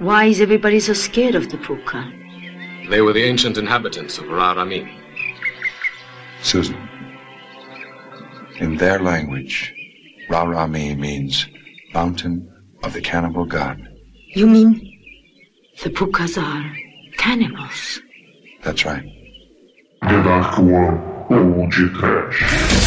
Why is everybody so scared of the Puka? They were the ancient inhabitants of Rarami. Susan, in their language, Rarami means mountain of the cannibal god. You mean the Pukas are cannibals? That's right. The Dark One ou de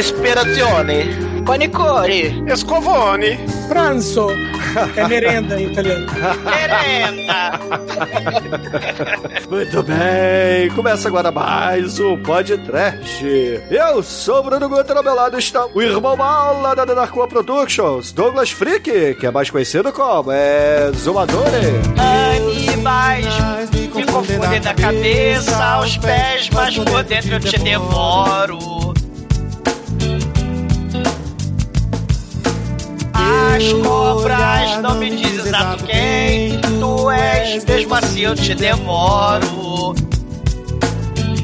disperazione, panicore, Escovone. Pranzo é merenda em italiano. merenda. Muito bem, começa agora mais um podcast. Eu sou o Bruno Guter, ao meu lado está o irmão mala da Darkwa Productions, Douglas Freak, que é mais conhecido como é Zumadore. Animais me confundem da cabeça aos pés, mas por dentro eu te devoro. As cobras não me diz exato quem tu és, mesmo assim eu te devoro.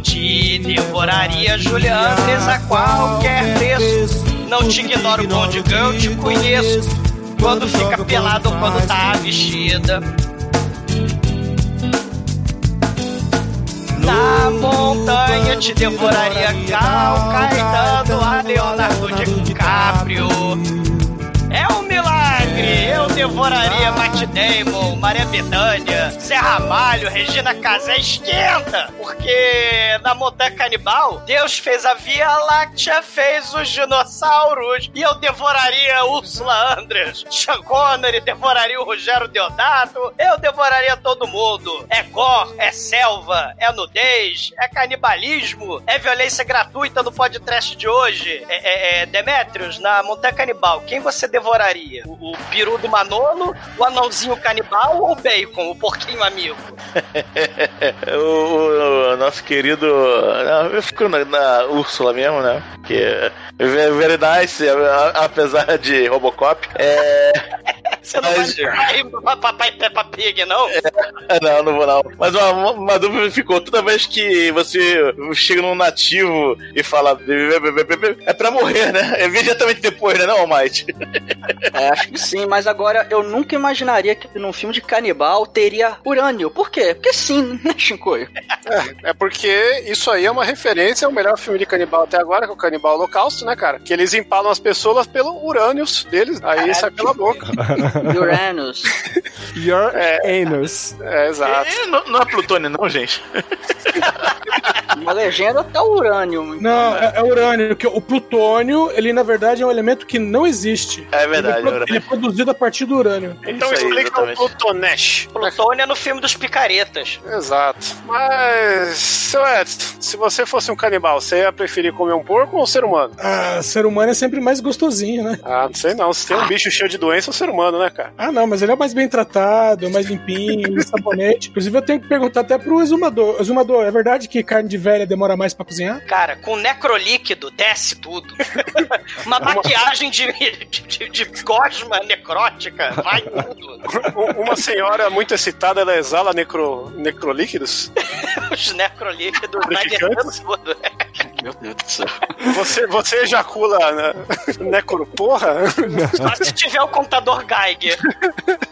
Te devoraria, Julianes, a qualquer preço. Não te ignoro, Bond Girl, te conheço. Quando fica pelado ou quando tá vestida. Na montanha te devoraria Cal Caetano a Leonardo DiCaprio. Milagre! Eu devoraria Matt Damon, Maria Bethânia, Zé Ramalho, Regina Casé, esquenta! Porque na montanha canibal, Deus fez a Via Láctea, fez os dinossauros, e eu devoraria Úrsula Andress, Sean Connery, devoraria o Rogério Deodato, eu devoraria todo mundo. É gore, é selva, é nudez, é canibalismo, é violência gratuita no podcast de hoje. É, é, é Demetrius, na montanha canibal, quem você devoraria? O, o peru do Manolo, o anãozinho canibal ou o bacon, o porquinho amigo? o, o- o nosso querido. Não, eu fico na, na Úrsula mesmo, né? Que é very nice, apesar de Robocop. É. Você não Mas- vai pra papai Peppa Pig, não? Não, não vou não. Mas uma, uma dúvida ficou: toda vez que você chega num nativo e fala. É pra morrer, né? É imediatamente depois, né, não, Almighty? É, acho que sim, mas agora eu nunca imaginaria que num filme de canibal teria urânio. Por quê? Porque sim, né, Shinkoio? É, é porque isso aí é uma referência ao melhor filme de canibal até agora, que é o Canibal Holocausto, né, cara? Que eles empalam as pessoas pelo urânios deles, aí sai pela boca. Uranus. Your anus. É, exato. É, não, não é plutônio, não, gente. Uma legenda até o urânio. Não, é, é urânio, que o plutônio, ele na verdade é um elemento que não existe. É verdade, ele é, pro- é verdade. ele é produzido a partir do urânio. Então Isso aí, explica o exatamente. Plutonesh. Plutônio é no filme dos picaretas. Exato. Mas, seu Edson, se você fosse um canibal, você ia preferir comer um porco ou um ser humano? Ah, ser humano é sempre mais gostosinho, né? Ah, não sei não. Se tem um bicho cheio de doença, é um ser humano, né, cara? Ah, não, mas ele é mais bem tratado, mais limpinho, sabonete. Inclusive, eu tenho que perguntar até pro exumador. Exumador, é verdade que carne de velha demora mais pra cozinhar? Cara, com necrolíquido desce tudo. Uma maquiagem de, de, de, de gosma necrótica, vai tudo. Um- Uma senhora muito excitada, ela exala necro, necrolíquidos. Os necrolíquidos vai descendo tudo. Meu Deus do céu. Você, você ejacula né? necro porra? Só se tiver o contador Geiger.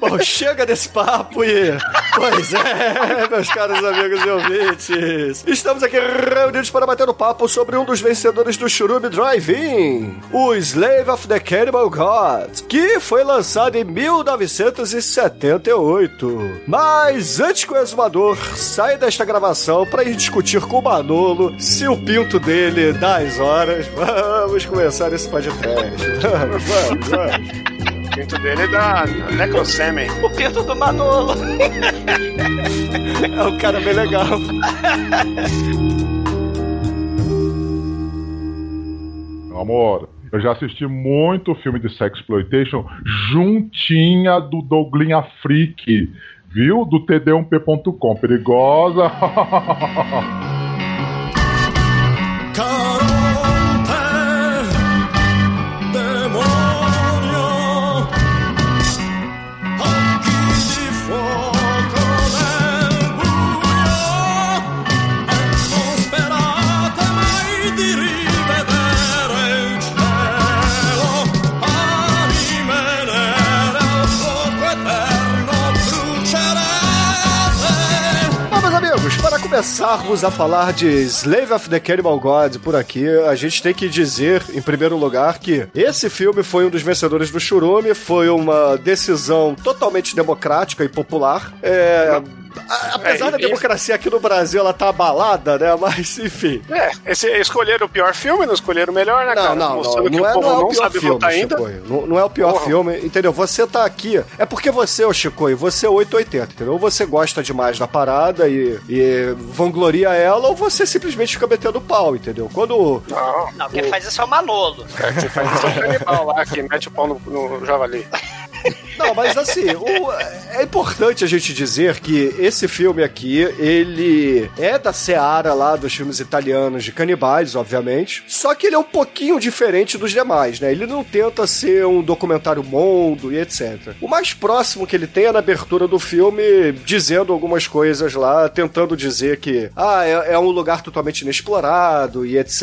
Bom, chega desse papo e. Pois é, meus caros amigos e ouvintes. Estamos aqui reunidos para bater um papo sobre um dos vencedores do Churume Drive-In, o Slave of the Cannibal God, que foi lançado em 1978. Mas antes que o exumador saia desta gravação para ir discutir com o Manolo se o pinto dele dá as horas, vamos começar esse podcast. Vamos, vamos, vamos. O pinto dele é da necrosêmen. O pinto do Manolo. É um cara bem legal. Meu amor, eu já assisti muito filme de sexploitation juntinha do Douglinha Freak, viu? Do td1p.com. Perigosa. começarmos a falar de Slave of the Cannibal God por aqui, a gente tem que dizer, em primeiro lugar, que esse filme foi um dos vencedores do Churume, foi uma decisão totalmente democrática e popular. É. a- Apesar É, da democracia aqui no Brasil, ela tá abalada, né? Mas, enfim. É, esse, escolheram o pior filme, não escolheram o melhor, né, Não, cara? não, não. Mostrando que Não o é, povo não é não o pior filme, ainda. Não, não é o pior Porra. filme, entendeu? Você tá aqui. É porque você, ô Chicoio, você é 880, entendeu? Ou você gosta demais da parada e, e vangloria ela, ou você simplesmente fica metendo pau, entendeu? Quando. Não, Não, quem faz isso é o Manolo. cara, que faz isso é o canibal lá, que mete o pau no, no javali. Não, mas assim, o- é importante a gente dizer que esse filme aqui, ele é da seara lá dos filmes italianos de canibais, obviamente. Só que ele é um pouquinho diferente dos demais, né? Ele não tenta ser um documentário mundo e etc. O mais próximo que ele tem é na abertura do filme, dizendo algumas coisas lá, tentando dizer que, ah, é, é um lugar totalmente inexplorado e etc.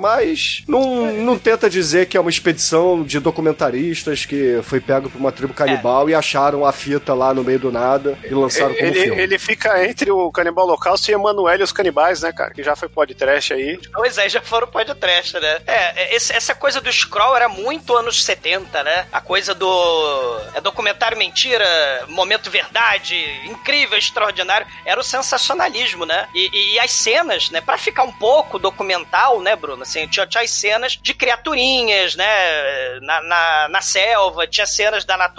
Mas não, não tenta dizer que é uma expedição de documentaristas que foi pego por uma tribo canibal e acharam a fita lá no meio do nada e lançaram como Ele, filme. ele fica entre o Canibal Holocausto e Emanuel e os Canibais, né, cara? Que já foi podcast aí. Pois é, já foram podcast, né? É, é, esse- essa coisa do scroll era muito anos 70, né? A coisa do. É documentário mentira, momento verdade, incrível, extraordinário. Era o sensacionalismo, né? E, e- e as cenas, né? Pra ficar um pouco documental, né, Bruno? Assim, tinha, tinha as cenas de criaturinhas, né? Na, na, na selva, tinha cenas da natureza,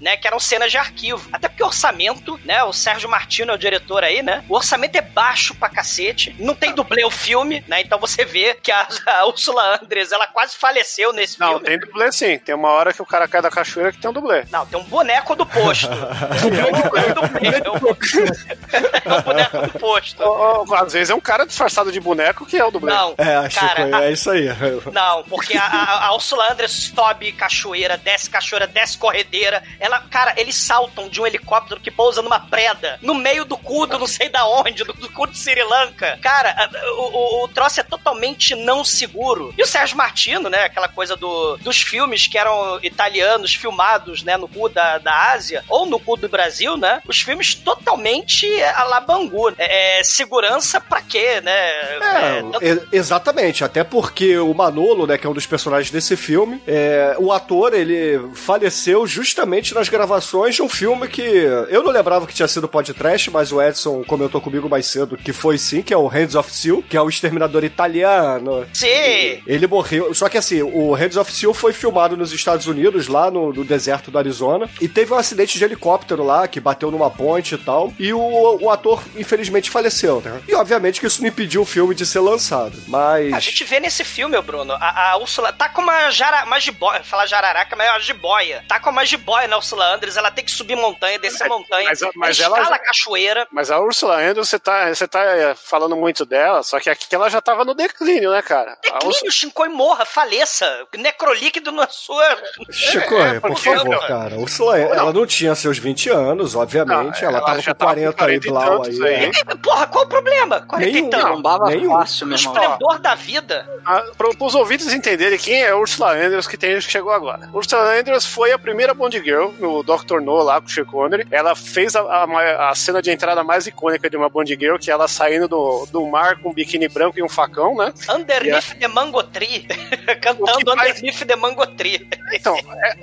né? Que eram cenas de arquivo. Até porque o orçamento, né? O Sérgio Martino é o diretor aí, né? O orçamento é baixo pra cacete. Não tem dublê o filme, né? Então você vê que a, a Ursula Andress, ela quase faleceu nesse Não, filme. tem dublê sim. Tem uma hora que o cara cai da cachoeira que tem um dublê. Não, tem um boneco do posto. é um dublê, boneco do posto. Às vezes é um cara disfarçado de boneco que é o dublê. Não, É, Chico, cara, é isso aí. Não, porque a, a, a Ursula Andress sobe cachoeira, desce cachoeira, desce corredeira. Ela, cara, eles saltam de um helicóptero que pousa numa preda, no meio do cu do não sei da onde, do, do cu de Sri Lanka. Cara, a- o, o, troço é totalmente não seguro. E o Sérgio Martino, né, aquela coisa do, dos filmes que eram italianos filmados, né, no cu da, da Ásia, ou no cu do Brasil, né, os filmes totalmente a la Bangu. É, é, segurança pra quê, né? É, É, tanto- exatamente, até porque o Manolo, né, que é um dos personagens desse filme, é, o ator, ele faleceu justamente nas gravações de um filme que eu não lembrava que tinha sido podcast, mas o Edson comentou comigo mais cedo que foi sim, que é o Hands of Steel, que é o exterminador italiano. Sim! Ele morreu, só que assim, o Hands of Steel foi filmado nos Estados Unidos, lá no, no deserto do Arizona, e teve um acidente de helicóptero lá, que bateu numa ponte e tal, e o, o ator, infelizmente, faleceu, né? E obviamente que isso não impediu o filme de ser lançado, mas... A gente vê nesse filme, Bruno, a, a Úrsula tá com uma, jara, uma jiboia, falar jararaca, mas é uma jiboia. Tá com uma jiboia na Úrsula Andress, ela tem que subir montanha, descer montanha, mas- mas ela ela escala já- a cachoeira. Mas a Ursula Andress, você tá, você tá é, falando muito dela, só que aqui ela já tava no declínio, né, cara? A Ursula- Declínio, Shinkoi morra, faleça, necrolíquido na sua... Chico, É, por favor, cara. Ursula, ela não tinha seus 20 anos, obviamente. Não, ela, ela tava já com tava 40, com 40 aí, e blau aí. aí. é. Porra, qual o problema? 40 Nenhum. e tanto. Bombava Nenhum. fácil, O meu irmão. esplendor da vida. Ah, Para os ouvintes entenderem quem é Ursula Andress que tem que chegou agora. Ursula Andress foi a primeira Bond Girl no Dr. No lá com o Sean Connery. Ela fez a, a, a cena de entrada mais icônica de uma Bond Girl, que é ela saindo do, do mar com um biquíni branco e um facão, né? Underneath the Mango Tree. O Cantando que faz- Underneath the Mango Tree. Então, é,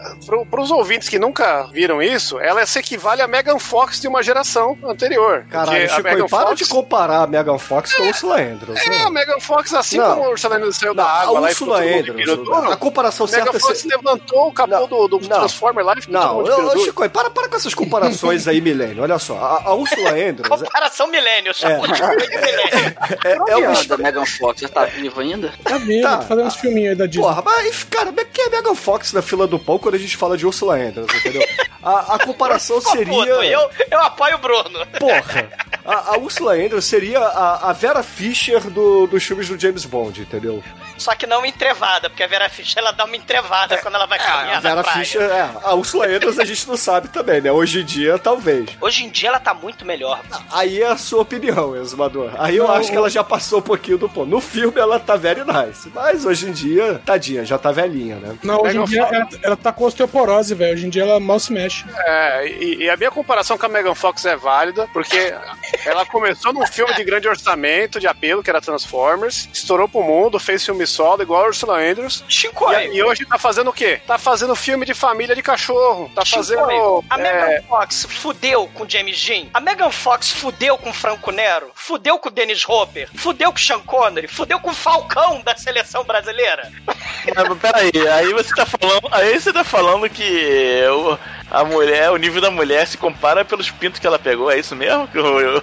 para os ouvintes que nunca viram isso, ela se equivale a Megan Fox de uma geração anterior. Caralho, a Chico, Megan para Fox- de comparar a Megan Fox com a Ursula Andrews. É, né? a Megan Fox, assim Não. como a Ursula Andress saiu Não, da a água lá e Ursula Andrews, a comparação Megan certa... Fox se- levantou o capô Não, do, do não. Transformer lá e Não, tudo. Chico, para, para com essas comparações aí, Milênio. Olha só, a, a Ursula Andrews Comparação milênio, só É. é, é É uma uma da Megan Fox, já tá viva ainda? Tá vendo? Tá. Tá fazendo uns filminhos aí da Disney. Porra, mas, cara, quem é Megan Fox na fila do pão quando a gente fala de Ursula Andrews, entendeu? A, a comparação seria... eu, eu apoio o Bruno. Porra, a, a Ursula Andrews seria a, a Vera Fischer do, dos filmes do James Bond, entendeu? Só que não entrevada, porque a Vera Fischer ela dá uma entrevada quando ela vai É, caminhar a Vera na praia. Fischer, é, a Ursula Andress a gente não sabe também, né? Hoje em dia, talvez. Hoje em dia ela tá muito melhor. Aí é a sua opinião, Exumador. Aí eu Não, acho que ela já passou um pouquinho do ponto. No filme ela tá very nice, mas hoje em dia, tadinha, já tá velhinha, né? Não, hoje em dia ela, ela tá com osteoporose, velho. Hoje em dia ela mal se mexe. É, e, e a minha comparação com a Megan Fox é válida, porque ela começou num filme de grande orçamento, de apelo, que era Transformers, estourou pro mundo, fez filme solo, igual a Ursula Andrews. Chicoio. E, e hoje tá fazendo o quê? Tá fazendo filme de família de cachorro. Tá fazendo. Chicoio. A é, Megan Fox fudeu com James Jean. A Megan Fox fudeu com Franco Nero. Fudeu com Dennis Hopper. Fudeu com Sean Connery. Fudeu com o Falcão da seleção brasileira. Mas peraí, aí você tá falando. Aí você tá falando que o- a mulher, o nível da mulher se compara pelos pintos que ela pegou, é isso mesmo? Isso não-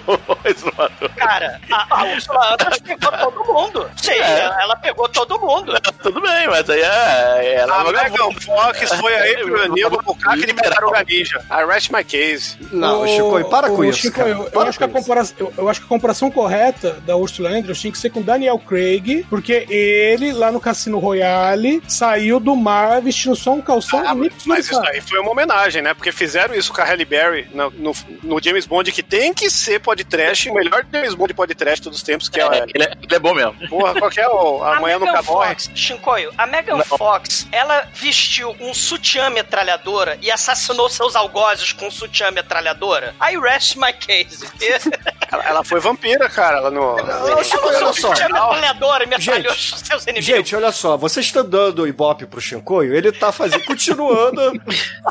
Cara, a, a Ursula Andress pegou todo mundo. Sim, É. ela, ela pegou todo mundo. Tudo bem, mas aí é. Ela A Megan Fox foi a April O'Neil do Bucaque de Tartaruga Ninja. I rest my case. Não, Ô, Chico, para com isso, Chico, eu, eu Para acho que a com isso. comparação, eu, eu acho que a comparação correta da Ursula Andrews tinha que ser com Daniel Craig, porque ele, lá no Cassino Royale, saiu do mar vestindo só um calção Ah, e nem mas isso aí foi uma homenagem, né? Porque fizeram isso com a Halle Berry no, no, no James Bond, que tem que ser podcast, o melhor James Bond podcast de todos os tempos, que é, É, ele, é, ele é bom mesmo. porra, qual que é o Amanhã Nunca Morre? Shinkoio, a Megan Fox, ela vestiu um sutiã metralhadora e assassinou seus algozes com um sutiã metralhadora. I rest my case. Ela, ela foi vampira, cara. Ela no. Chico, olha só. Sutiã metralhadora e metralhou Gente, seus inimigos. Gente, olha só, você está dando ibope pro Shinkoio, ele tá fazendo, continuando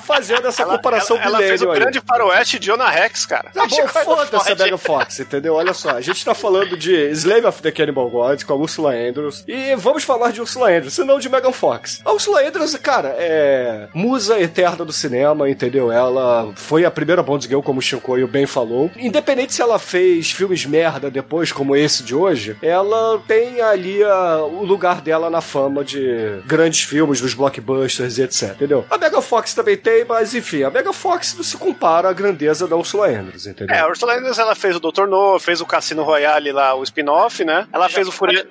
fazendo essa comparação ela, ela fez o grande faroeste de Jonah Rex, cara. Tá bom, foda-se a. Megan Fox, entendeu? Olha só, a gente tá falando de Slave of the Cannibal Gods com a Ursula Andrews e vamos falar de Ursula Andrews, e não de Megan Fox. A Ursula Andrews, cara, é musa eterna do cinema, entendeu? Ela foi a primeira Bond Girl, como o Shinkoio bem falou. Independente se ela fez filmes merda depois, como esse de hoje, ela tem ali a- o lugar dela na fama de grandes filmes, dos blockbusters e etc, entendeu? A Megan Fox também tem, mas enfim, a Megan Fox não se compara à grandeza da Ursula Andrews, entendeu? É, a Ursula Andress, ela fez o Dr. No, fez o Cassino Royale lá, o spin-off, né? Ela fez o Fúria...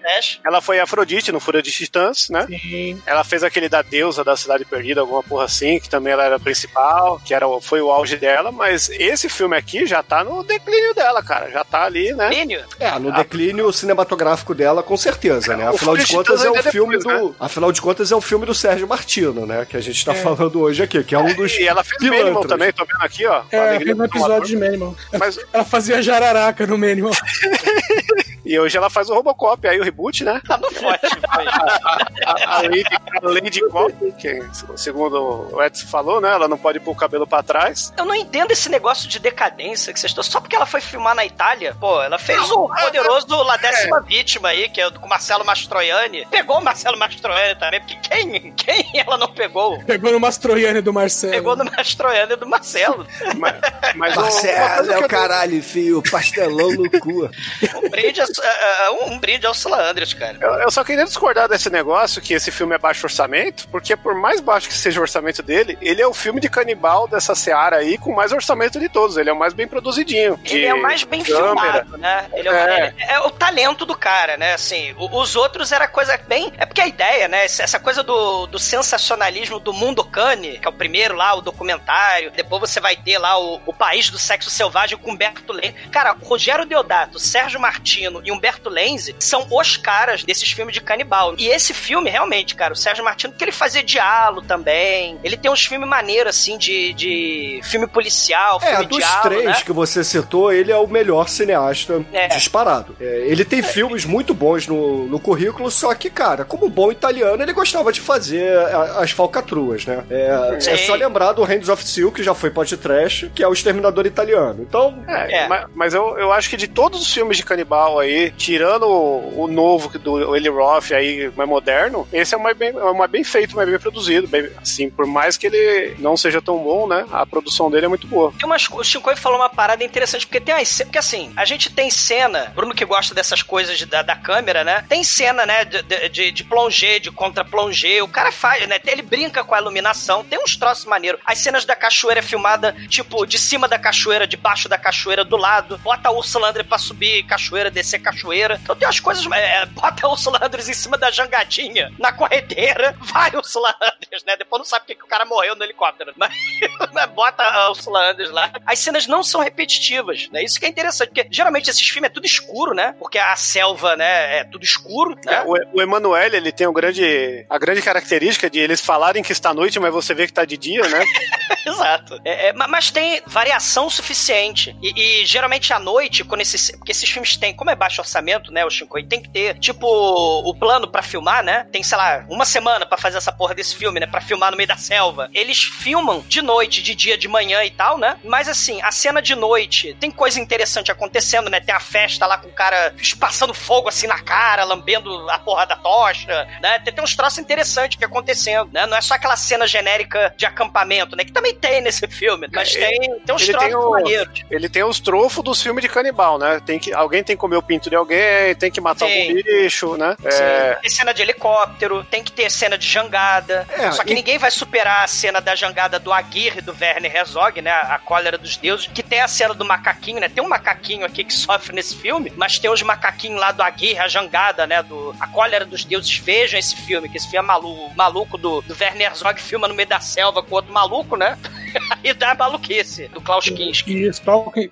Ela foi Afrodite no Fúria de Titãs, né? Sim. Ela fez aquele da deusa da Cidade Perdida, alguma porra assim, que também ela era a principal, que era, o- foi o auge dela, mas esse filme aqui já tá no declínio dela, cara. Já tá ali, né? Declínio? É, no declínio cinematográfico dela, com certeza, né? O Afinal de Fúria de contas, é o filme depois, do. Afinal de contas, é o filme do Sérgio Martino, né? Que a gente tá É. falando hoje aqui, que é um dos. E ela fez pilantras. também, tô vendo aqui, ó. É, fez um episódio de. Manimal. Mas, Ela fazia jararaca no Manimal. e hoje ela faz o Robocop, aí o reboot, né? Tá no forte, foi. A, a Lady, a Lady Cop, que segundo o Edson falou, né? Ela não pode pôr o cabelo pra trás. Eu não entendo esse negócio de decadência que vocês estão. Só porque ela foi filmar na Itália, pô, ela fez o poderoso La Décima Vítima aí, que é com o Marcelo Mastroianni. Pegou o Marcelo Mastroianni também, porque quem, quem ela não pegou? Pegou no Mastroianni do Marcelo. Pegou no Mastroianni do Marcelo. Mas, mas Marcelo, é o caralho, enfio, pastelão no cu. Um brinde, a, a- a- um brinde ao Sula Andres, cara. Eu, eu só queria discordar desse negócio que esse filme é baixo orçamento, porque por mais baixo que seja o orçamento dele, ele é o filme de canibal dessa seara aí com mais orçamento de todos. Ele é o mais bem produzidinho. Ele é o mais bem câmera. filmado, né? Ele é, o- É. ele é o talento do cara, né? Assim, o- os outros era coisa bem. É porque a ideia, né? Essa coisa do, do sensacionalismo do Mundo Cane, que é o primeiro lá, o documentário. Depois você vai ter lá o, o País do Sexo Selvagem com Humberto Lenzi. Cara, Rogério Deodato, Sérgio Martino e Humberto Lenzi são os caras desses filmes de canibal. E esse filme, realmente, cara, o Sérgio Martino, porque ele fazia diálogo também. Ele tem uns filmes maneiros, assim, de, de filme policial, É, filme dos diálogo, três né? que você citou, ele é o melhor cineasta É. disparado. É, ele tem filmes muito bons no, no currículo, só que, cara, como bom italiano, ele gostava de fazer as falcatruas, né? É, é só lembrar do Hands of Steel, que já foi podcast, que é o Exterminador Italiano. Então, É, É. Mas, mas eu, eu acho que de todos os filmes de canibal aí, tirando o, o novo do Eli Roth aí, mais moderno, esse é o mais bem, é o mais bem feito, mais bem produzido. Bem, assim, por mais que ele não seja tão bom, né? A produção dele é muito boa. Tem umas, o Shinkoi falou uma parada interessante, porque tem umas Porque assim, a gente tem cena, Bruno que gosta dessas coisas de- da, da câmera, né? Tem cena, né, de, de, de, de plongé, de contra-plongé. O cara faz, né? Ele brinca com a iluminação, tem uns troços maneiros. As cenas da cachoeira é filmada, tipo, de cima da cachoeira, debaixo da cachoeira, do lado. Bota a Ursula André pra subir cachoeira, descer cachoeira. Então tem as coisas. É, bota o Ursula Andress em cima da jangadinha, na corredeira, vai o Ursula Andress, né? Depois não sabe porque que o cara morreu no helicóptero. Mas, mas bota a Ursula Andress lá. As cenas não são repetitivas, né? Isso que é interessante, porque geralmente esses filmes é tudo escuro, né? Porque a selva, né, é tudo escuro, né? É, o, o Emanuele, ele tem um grande, a grande característica de eles falarem que está noite, mas você vê que está de dia, né? Exato. É, é, mas tem variação suficiente. E, e, geralmente à noite, quando esses. Porque esses filmes têm, como é baixo orçamento, né, o Shinkoi, tem que ter, tipo, o plano para filmar, né? Tem, sei lá, uma semana para fazer essa porra desse filme, né? Pra filmar no meio da selva. Eles filmam de noite, de dia, de manhã e tal, né? Mas assim, a cena de noite tem coisa interessante acontecendo, né? Tem a festa lá com o cara passando fogo assim na cara, lambendo a porra da tocha, né? Tem, tem uns troços interessantes que acontecendo, né? Não é só aquela cena genérica de acampamento, né? Que também tem nesse filme, mas É, tem, tem uns troços maneiros. Ele tem os trofos dos filmes de canibal, né? Tem que, alguém tem que comer o pinto de alguém, tem que matar Sim. algum bicho, né? Sim. É, Tem cena de helicóptero, tem que ter cena de jangada. É, Só que e- ninguém vai superar a cena da jangada do Aguirre e do Werner Herzog, né? A cólera dos deuses. Que tem a cena do macaquinho, né? Tem um macaquinho aqui que sofre nesse filme, mas tem os macaquinhos lá do Aguirre, a jangada, né? Do, a cólera dos deuses. Vejam esse filme, que esse filme é maluco, maluco do, do Werner Herzog filma no meio da selva com outro maluco, né? e dá maluquice, do Klaus Kinski. Isso,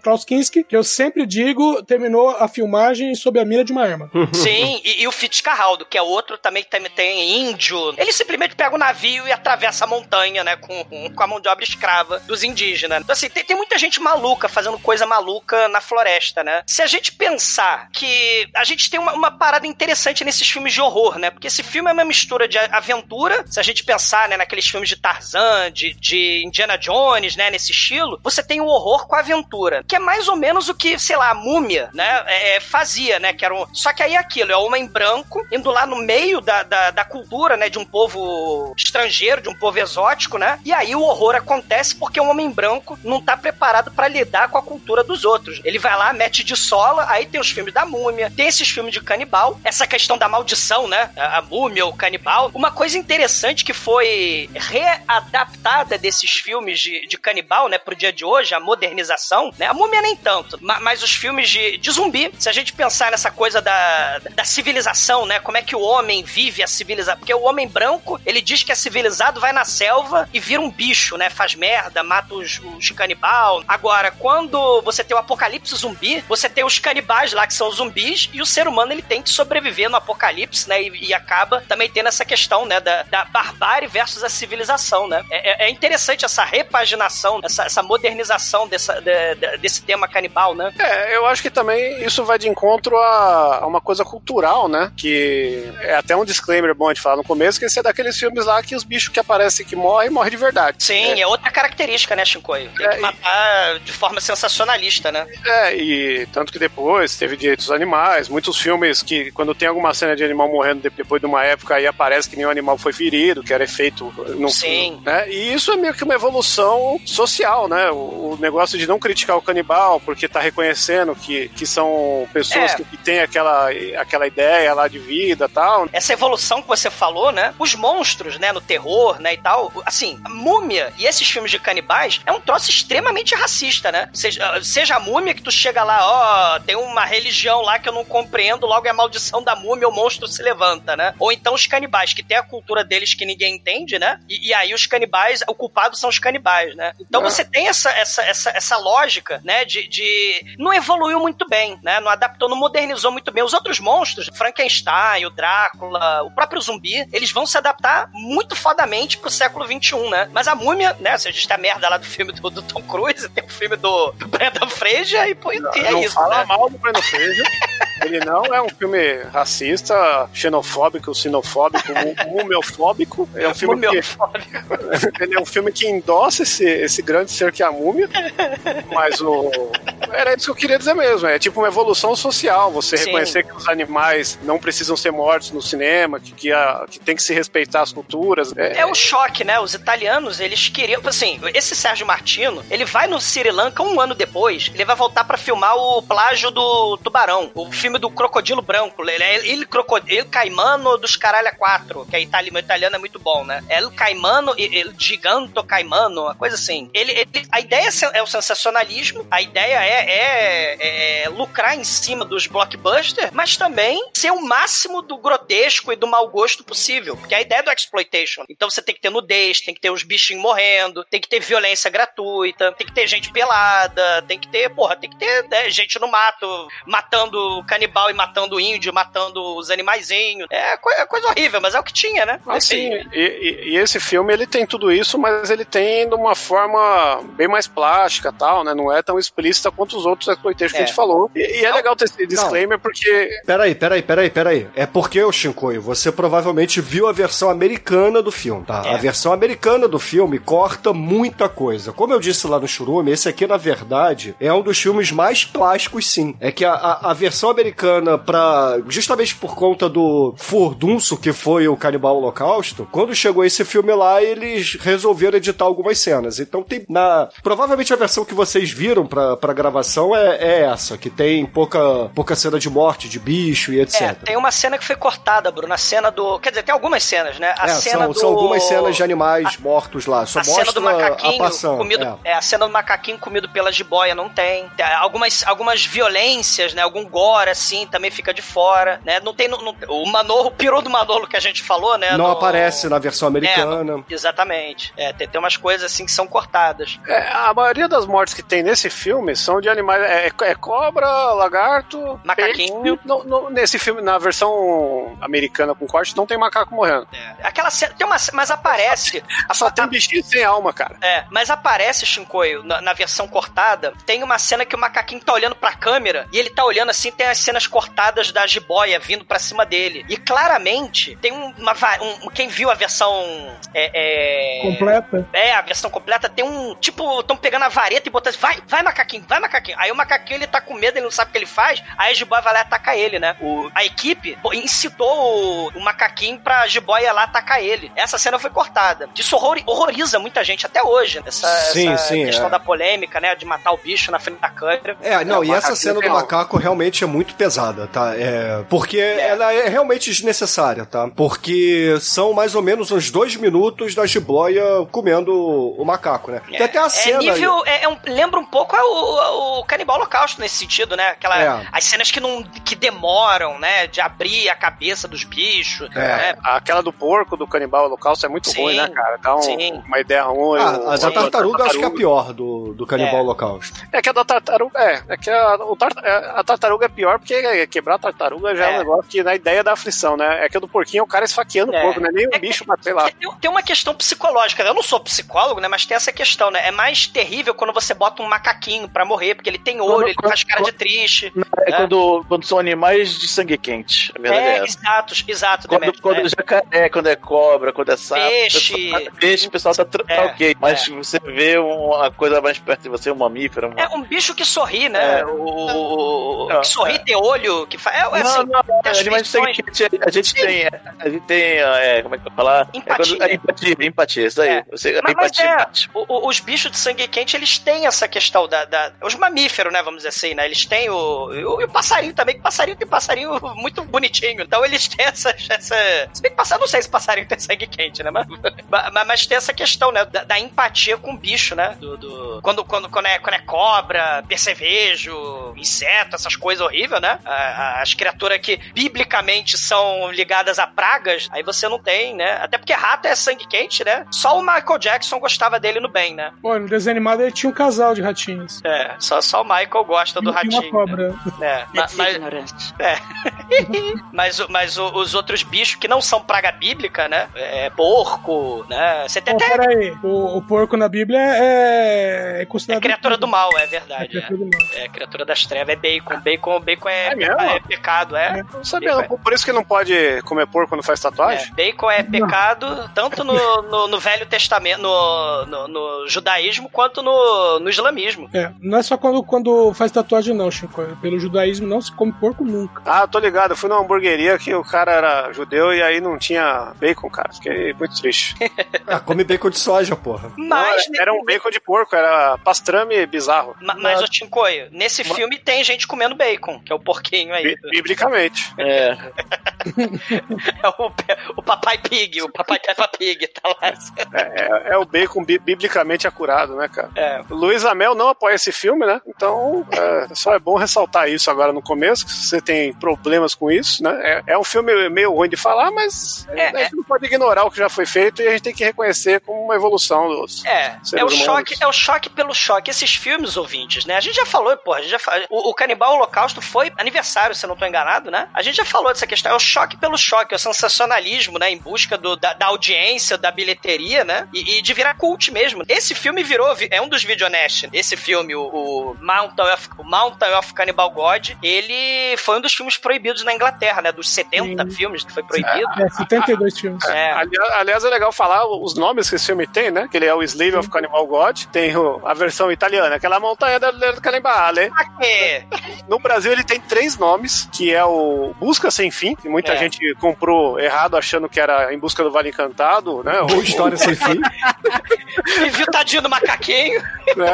Klaus- Kinski, que eu sempre digo, terminou a filmagem sob a mira de uma arma. Sim, e, e o Fitzcarraldo, que é outro também que também tem índio. Ele simplesmente pega o navio e atravessa a montanha, né? Com, com a mão de obra escrava dos indígenas. Então, assim, tem, tem muita gente maluca fazendo coisa maluca na floresta, né? Se a gente pensar que a gente tem uma, uma parada interessante nesses filmes de horror, né? Porque esse filme é uma mistura de aventura. Se a gente pensar, né, naqueles filmes de Tarzan, de, de Indiana Jones, né? Nesse estilo, você tem o horror com a aventura. Que é mais ou menos o que, sei lá, a múmia, né? é, fazia, né? Que era um... Só que aí é aquilo, é homem branco indo lá no meio da, da, da cultura, né? De um povo estrangeiro, de um povo exótico, né? E aí o horror acontece porque o homem branco não tá preparado pra lidar com a cultura dos outros. Ele vai lá, mete de sola, aí tem os filmes da múmia, tem esses filmes de canibal, essa questão da maldição, né? A, a múmia, o canibal. Uma coisa interessante que foi readaptada desses filmes de, de canibal, né, pro dia de hoje, a modernização, né? A múmia nem tanto, ma- mas os filmes de, de zumbi, se a gente pensar nessa coisa da, da civilização, né? Como é que o homem vive a civilização? Porque o homem branco, ele diz que é civilizado, vai na selva e vira um bicho, né? Faz merda, mata os, os canibal. Agora, quando você tem o apocalipse zumbi, você tem os canibais lá que são zumbis e o ser humano ele tem que sobreviver no apocalipse, né? E, e acaba também tendo essa questão, né? Da, da barbárie versus a civilização, né? É, é- é interessante essa repaginação, essa, essa modernização dessa, de- de- desse tema canibal, né? É, eu acho que também isso vai de encontro a, a uma coisa cultural, né? Que é até um disclaimer bom de falar no começo, que esse é daqueles filmes lá que os bichos que aparecem que morrem, morrem de verdade. Sim, é, outra característica, né, Shinkoi? Tem que matar de forma sensacionalista, né? É, e tanto que depois teve direitos dos animais, muitos filmes que quando tem alguma cena de animal morrendo de- depois de uma época aí aparece que nenhum animal foi ferido, que era efeito no Sim. né? E isso é meio que uma evolução social, né? O, o negócio de não criticar o canibal porque tá reconhecendo que, que são pessoas É. que, que têm aquela, aquela ideia lá de vida e tal. essa evolução que você falou, né? Os monstros, né, no terror, né, e tal. Assim, a múmia e esses filmes de canibais é um troço extremamente racista, né? Seja, seja a múmia que tu chega lá, ó, tem uma religião lá que eu não compreendo, logo é a maldição da múmia, o monstro se levanta, né? Ou então os canibais, que tem a cultura deles que ninguém entende, né? E, e aí os canibais, o culpado são os canibais, né? Então É. você tem essa, essa, essa, essa lógica, né, de, de... Não evoluiu muito bem, né? Não adaptou, não modernizou muito bem. Os outros monstros, Frankenstein, o Drácula, o próprio zumbi, eles vão se adaptar muito fodamente pro século XXI, né? Mas a múmia, né? Se a gente tem a merda lá do filme do, do Tom Cruise, tem o filme do, do Brendan Fraser, e pô, e é não isso, fala né? mal do Breno Fraser. Ele não é um filme racista, xenofóbico, sinofóbico, mu- mumiofóbico. É um filme que, ele é um filme que endossa esse, esse grande ser que é a múmia. Mas o era isso que eu queria dizer mesmo. É tipo uma evolução social. Você Sim. reconhecer que os animais não precisam ser mortos no cinema, que, que, a- que tem que se respeitar as culturas. É o choque, né? Os italianos, eles queriam. Assim, esse Sérgio Martino, ele vai no Sri Lanka um ano depois, ele vai voltar pra filmar o Plágio do Tubarão, o filme do Crocodilo Branco. Ele é Il, Crocodilo, Il Caimano dos Caralha 4, que é italiano, italiano é muito bom, né? El Caimano, Il Giganto Caimano, uma coisa assim. Ele, ele- a ideia é é o sensacionalismo, a ideia é quer é, é lucrar em cima dos blockbusters, mas também ser o máximo do grotesco e do mau gosto possível. Porque a ideia do exploitation. Então você tem que ter nudez, tem que ter os bichinhos morrendo, tem que ter violência gratuita, tem que ter gente pelada, tem que ter, porra, tem que ter né, gente no mato, matando canibal e matando índio, matando os animaizinhos. É, é coisa horrível, mas é o que tinha, né? Assim, e, e, e, esse filme ele tem tudo isso, mas ele tem de uma forma bem mais plástica tal, né? Não é tão explícita quanto os outros exploitation é. que a gente falou. E, e é legal ter esse disclaimer não. porque. Peraí, peraí, peraí, peraí. É porque, o Shinkoio, você provavelmente viu a versão americana do filme, tá? É. A versão americana do filme corta muita coisa. Como eu disse lá no Churume, esse aqui, na verdade, é um dos filmes mais plásticos, sim. É que a, a, a versão americana, pra. justamente por conta do furdunço que foi o Canibal Holocausto, quando chegou esse filme lá, eles resolveram editar algumas cenas. Então tem. Na, provavelmente a versão que vocês viram pra, pra gravação é, é essa, que tem pouca, pouca cena de morte, de bicho e etc. É, tem uma cena que foi cortada, Bruno. A cena do. Quer dizer, tem algumas cenas, né? A é, cena são, do. São algumas cenas de animais a, mortos lá. Só a mostra cena do macaquinho a passão. Comido, é. é. a cena do macaquinho comido pela jiboia não tem. tem. algumas, algumas violências, né? Algum gore, assim, também fica de fora, né? Não tem. No, no, o Manolo, o pirou do Manolo que a gente falou, né? Não no, aparece na versão americana. É, no, exatamente. É, tem, tem umas coisas assim que são cortadas. É, a maioria das mortes que tem nesse filme são de animais. É, é cobra, lagarto, macaquinho. Peixe. No, no, nesse filme, na versão americana com corte, não tem macaco morrendo. É. Aquela cena. Tem uma, mas aparece. Só, só tem bichinho sem alma, cara. É, mas aparece, Shinkoio, na, na, versão cortada, tem uma cena que o macaquinho tá olhando pra câmera e ele tá olhando assim, tem as cenas cortadas da jiboia vindo pra cima dele. E claramente tem uma. Um, quem viu a versão. É, é, completa? É, a versão completa tem um. Tipo, estão pegando a vareta e botando assim, vai, vai, macaquinho, vai, macaquinho. Aí o macaquinho ele tá com medo, ele não sabe o que ele faz, aí a jiboia vai lá e ataca ele, né? O, a equipe incitou o, o macaquinho pra jiboia lá atacar ele. Essa cena foi cortada. Isso horror, horroriza muita gente até hoje. Essa, sim, essa sim, questão é. da polêmica, né? De matar o bicho na frente da câmera. É, não, é, e essa cena do macaco realmente é muito pesada, tá? É, porque é. ela é realmente desnecessária, tá? Porque são mais ou menos uns dois minutos da jiboia comendo o macaco, né? Tem até a cena. Nível, é, um, lembra um pouco o, o Canibal Holocausto nesse sentido, né? Aquela, As cenas que não que demoram, né? De abrir a cabeça dos bichos. Né? Aquela do porco do Canibal Holocausto é muito Sim, ruim, né, cara? Dá um, uma ideia ruim. Ah, a da tartaruga acho que é a pior do, do Canibal É. Holocausto. É que a da tartaruga. É, é que a, o tar, a tartaruga é pior porque quebrar a tartaruga já é, É. um negócio que na ideia da aflição, né? É que a do porquinho é o cara esfaqueando É. o porco, né? Nem o É bicho, mas sei lá. Tem, tem uma questão psicológica. Eu não sou psicólogo, né? Mas tem essa questão, né? É mais terrível quando você bota um macaquinho pra morrer, porque ele tem olho, Quando- ele faz cara de triste. É né? quando, quando são animais de sangue quente. A verdade é, É, exato, exato, Quando, Demetrio, quando é. é jacaré, quando é cobra, quando é sapo. Peixe. o pessoal- Peixe, o pessoal tá, tá É, ok. Mas você vê uma coisa mais perto de você, um mamífero. uma- É um bicho que sorri, né? É. O, Não, que sorri, é. tem olho, que faz. É, é Não, assim, não, as animais de sangue quente, a gente tem. A gente tem. É, como é que eu vou falar? Empatia. É quando- é empatia, empatia, isso aí. É. Você, Mas, mas é, o- o- os bichos de sangue quente, eles têm essa questão da, da- Os mamíferos, né, vamos dizer assim, né? Eles têm o... o- E o passarinho também, que passarinho tem passarinho muito bonitinho. Então eles têm essa... essa... Se bem que passarinho, não sei se passarinho tem sangue quente, né? Mas, mas, mas tem essa questão, né? Da, da empatia com o bicho, né? Do, do- Quando, quando, quando, é, quando é cobra, percevejo, inseto, essas coisas horríveis, né? As criaturas que biblicamente são ligadas a pragas, aí você não tem, né? Até porque rato é sangue quente, né? Só o Michael Jackson gostava dele no bem, né? Pô, no desenho animado ele tinha um casal de ratinhos. É, só, só o Michael gosta do E uma ratinho. cobra. né? É, ma- mas, é. mas, o- mas o- os outros bichos que não são praga bíblica, né? É porco, né? Você tem Pô, até peraí, o, o porco na Bíblia é, é é criatura do mal, é É verdade. É, criatura do mal. É criatura das trevas, é bacon. Bacon, bacon é, É é pecado, é. Não sabia, não. Por isso que não pode comer porco quando faz tatuagem? É, bacon é pecado tanto no, no, no Velho Testamento, no, no, no judaísmo, quanto no, no islamismo. É, não é só quando, quando faz tatuagem, não, Chico. Pelo judaísmo não se come porco nunca. Ah, tô ligado. Eu fui numa hamburgueria que o cara era judeu e aí não tinha bacon, cara. Fiquei muito triste. Ah, come bacon de soja, porra. Mas, Não, era um bacon de porco, era pastrame bizarro. ma- mas, ô Tincoio, nesse filme tem gente comendo bacon, que é o porquinho aí. Bi- Biblicamente. É. É o, o Papai Pig, o Papai Peppa Pig, tá lá. É, é o bacon bi- biblicamente acurado, né, cara? É. Luiz Amel não apoia esse filme, né? Então, é, só é bom ressaltar isso agora no começo, que se você tem problemas com isso, né? É, é um filme meio ruim de falar, mas É, a gente não pode ignorar o que já foi feito e a gente tem que reconhecer como uma evolução dos É, é o humanos. choque, é o choque pelo choque. Esses filmes, ouvintes, né? A gente já falou, porra, a gente já fa- o, o Canibal Holocausto foi aniversário, se eu não tô enganado, né? A gente já falou dessa questão. É o choque pelo choque, é o sensacionalismo, né? Em busca do, da, da audiência, da bilheteria, né? E, e de virar cult mesmo. Esse filme virou, vi- é um dos videonestes. Esse filme, o, o Mountain of, o Mountain of Cannibal God, ele foi um dos filmes proibidos na Inglaterra, né? Dos 70 filmes que foi proibido. É, 72 filmes. É. Ali- Aliás, é legal falar os nomes que esse filme tem, né? Que ele é o Slave of Cannibal God, tem o- a versão italiana, aquela montanha del del Cannibale. É. No Brasil ele tem três nomes, que é o Busca Sem Fim, que muita É. gente comprou errado achando que era Em Busca do Vale Encantado, né? Ou História Sem Fim. E viu tadinho do macaquinho. né?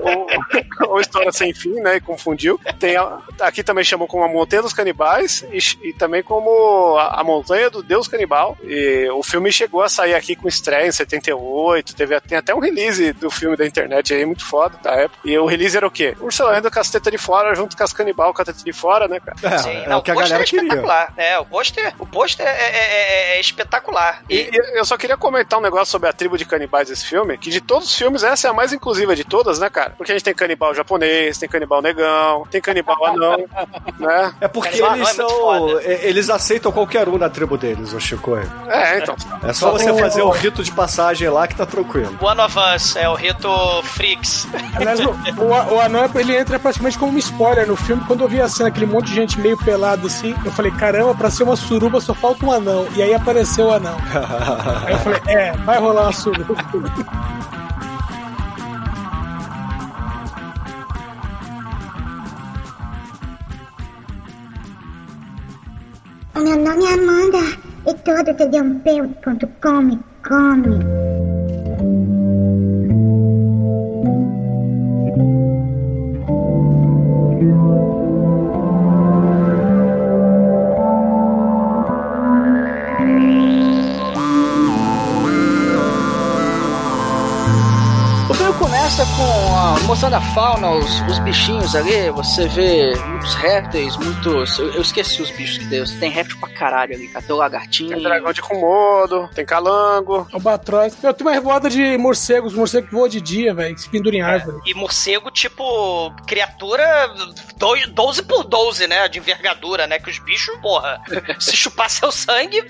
Ou, ou História Sem Fim, né? E confundiu. Tem a- aqui também chamou como a Montanha dos Canibais e, e também como a, a Montanha do Deus Canibal. E o filme chegou a sair aqui com estreia em 78. Teve, tem até um release do filme da internet aí, muito foda da época. E o release era o quê? Ursula Andrew com as tetas de fora, junto com as canibal com a teta de fora, né, cara? É, Sim, é não, o que a pôster galera é queria. espetacular. É, o pôster, o pôster é, é- é- é espetacular. E, e eu só queria comentar um negócio sobre a tribo de canibais desse filme, que de todos os filmes, essa é a mais inclusiva de todas, né, cara? Porque a gente tem canibal japonês, tem canibal negão, tem canibal anão, né? É porque Canibal eles é são. foda. Eles aceitam qualquer um na tribo deles, o Chico. É, então. É só você tem fazer o- o rito de passagem lá que tá tranquilo. One of Us é o rito Freaks. Aliás, o, o, o anão ele entra praticamente como um spoiler no filme. Quando eu vi a cena, aquele monte de gente meio pelado assim, eu falei: caramba, pra ser uma suruba só falta um anão. E aí apareceu o anão. aí eu falei: é, vai rolar uma suruba. O meu nome é Amanda e todo td1p.com me come. Mostrando a fauna, os, os bichinhos ali. Você vê muitos répteis, muitos. Eu, eu esqueci os bichos que tem. Tem réptil pra caralho ali. Tem o lagartinho. Tem dragão de Komodo, tem calango. Albatroz. Eu tenho uma revoada de morcegos, morcego que voa de dia, velho, que se pendura em árvore. E morcego, tipo, criatura dois- 12 por 12, né? De envergadura, né? Que os bichos, porra, se chupar seu sangue.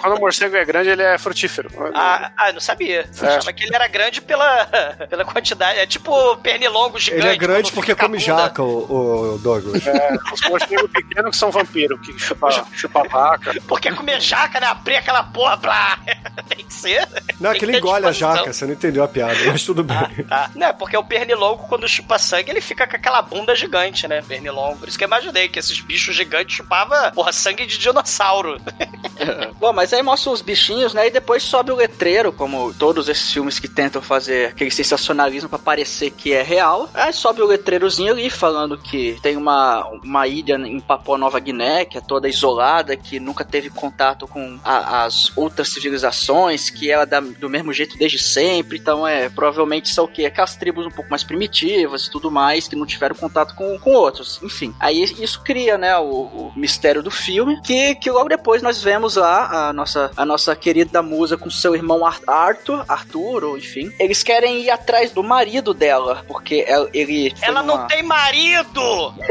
Quando o morcego é grande, ele é frutífero. Ah, ah, eu não sabia. Eu achava que ele era grande pela, pela quantidade. É tipo pernilongo gigante. Ele é grande porque come bunda. jaca, o, o Douglas. É, os morcegos pequenos que são vampiros, que chupa, chupa vaca. Porque comer jaca, né? Abrir aquela porra pra. Tem que ser. Não, é Tem que ele ter engole a jaca, você não entendeu a piada, mas tudo bem. Ah, não, é porque o pernilongo, quando chupa sangue, ele fica com aquela bunda gigante, né? Pernilongo. Por isso que eu imaginei que esses bichos gigantes chupavam, porra, sangue de dinossauro. Bom, mas aí mostra os bichinhos, né? E depois sobe o letreiro, como todos esses filmes que tentam fazer aquele sensacionalismo pra parecer que é real. Aí sobe o letreirozinho ali falando que tem uma, uma ilha em Papua Nova Guiné, que é toda isolada, que nunca teve contato com a- as outras civilizações, que ela dá do mesmo jeito desde sempre. Então é provavelmente são o quê? Aquelas tribos um pouco mais primitivas e tudo mais, que não tiveram contato com, com outros. Enfim, aí isso cria, né, o, o mistério do filme, que, que logo depois nós vemos lá a nossa, a nossa querida musa com seu irmão Ar- Arthur, Arthur, ou enfim. Eles querem ir atrás do marido dela, porque ela- ele. Ela numa- não tem marido!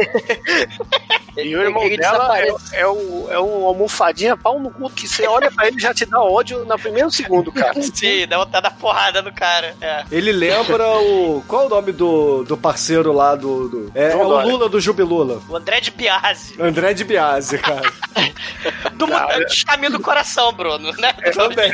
E o irmão Ele dela é, é, o, é um almofadinha pau no cu que você olha pra ele e já te dá ódio no primeiro segundo, cara. Sim, dá vontade da porrada no cara. É. Ele lembra o. Qual o nome do, do parceiro lá do. do- é, é o. Lula do Jubilula. O André de Biase. André de Biase, cara. Do Cara. dos caminhos do coração, Bruno, né? Também.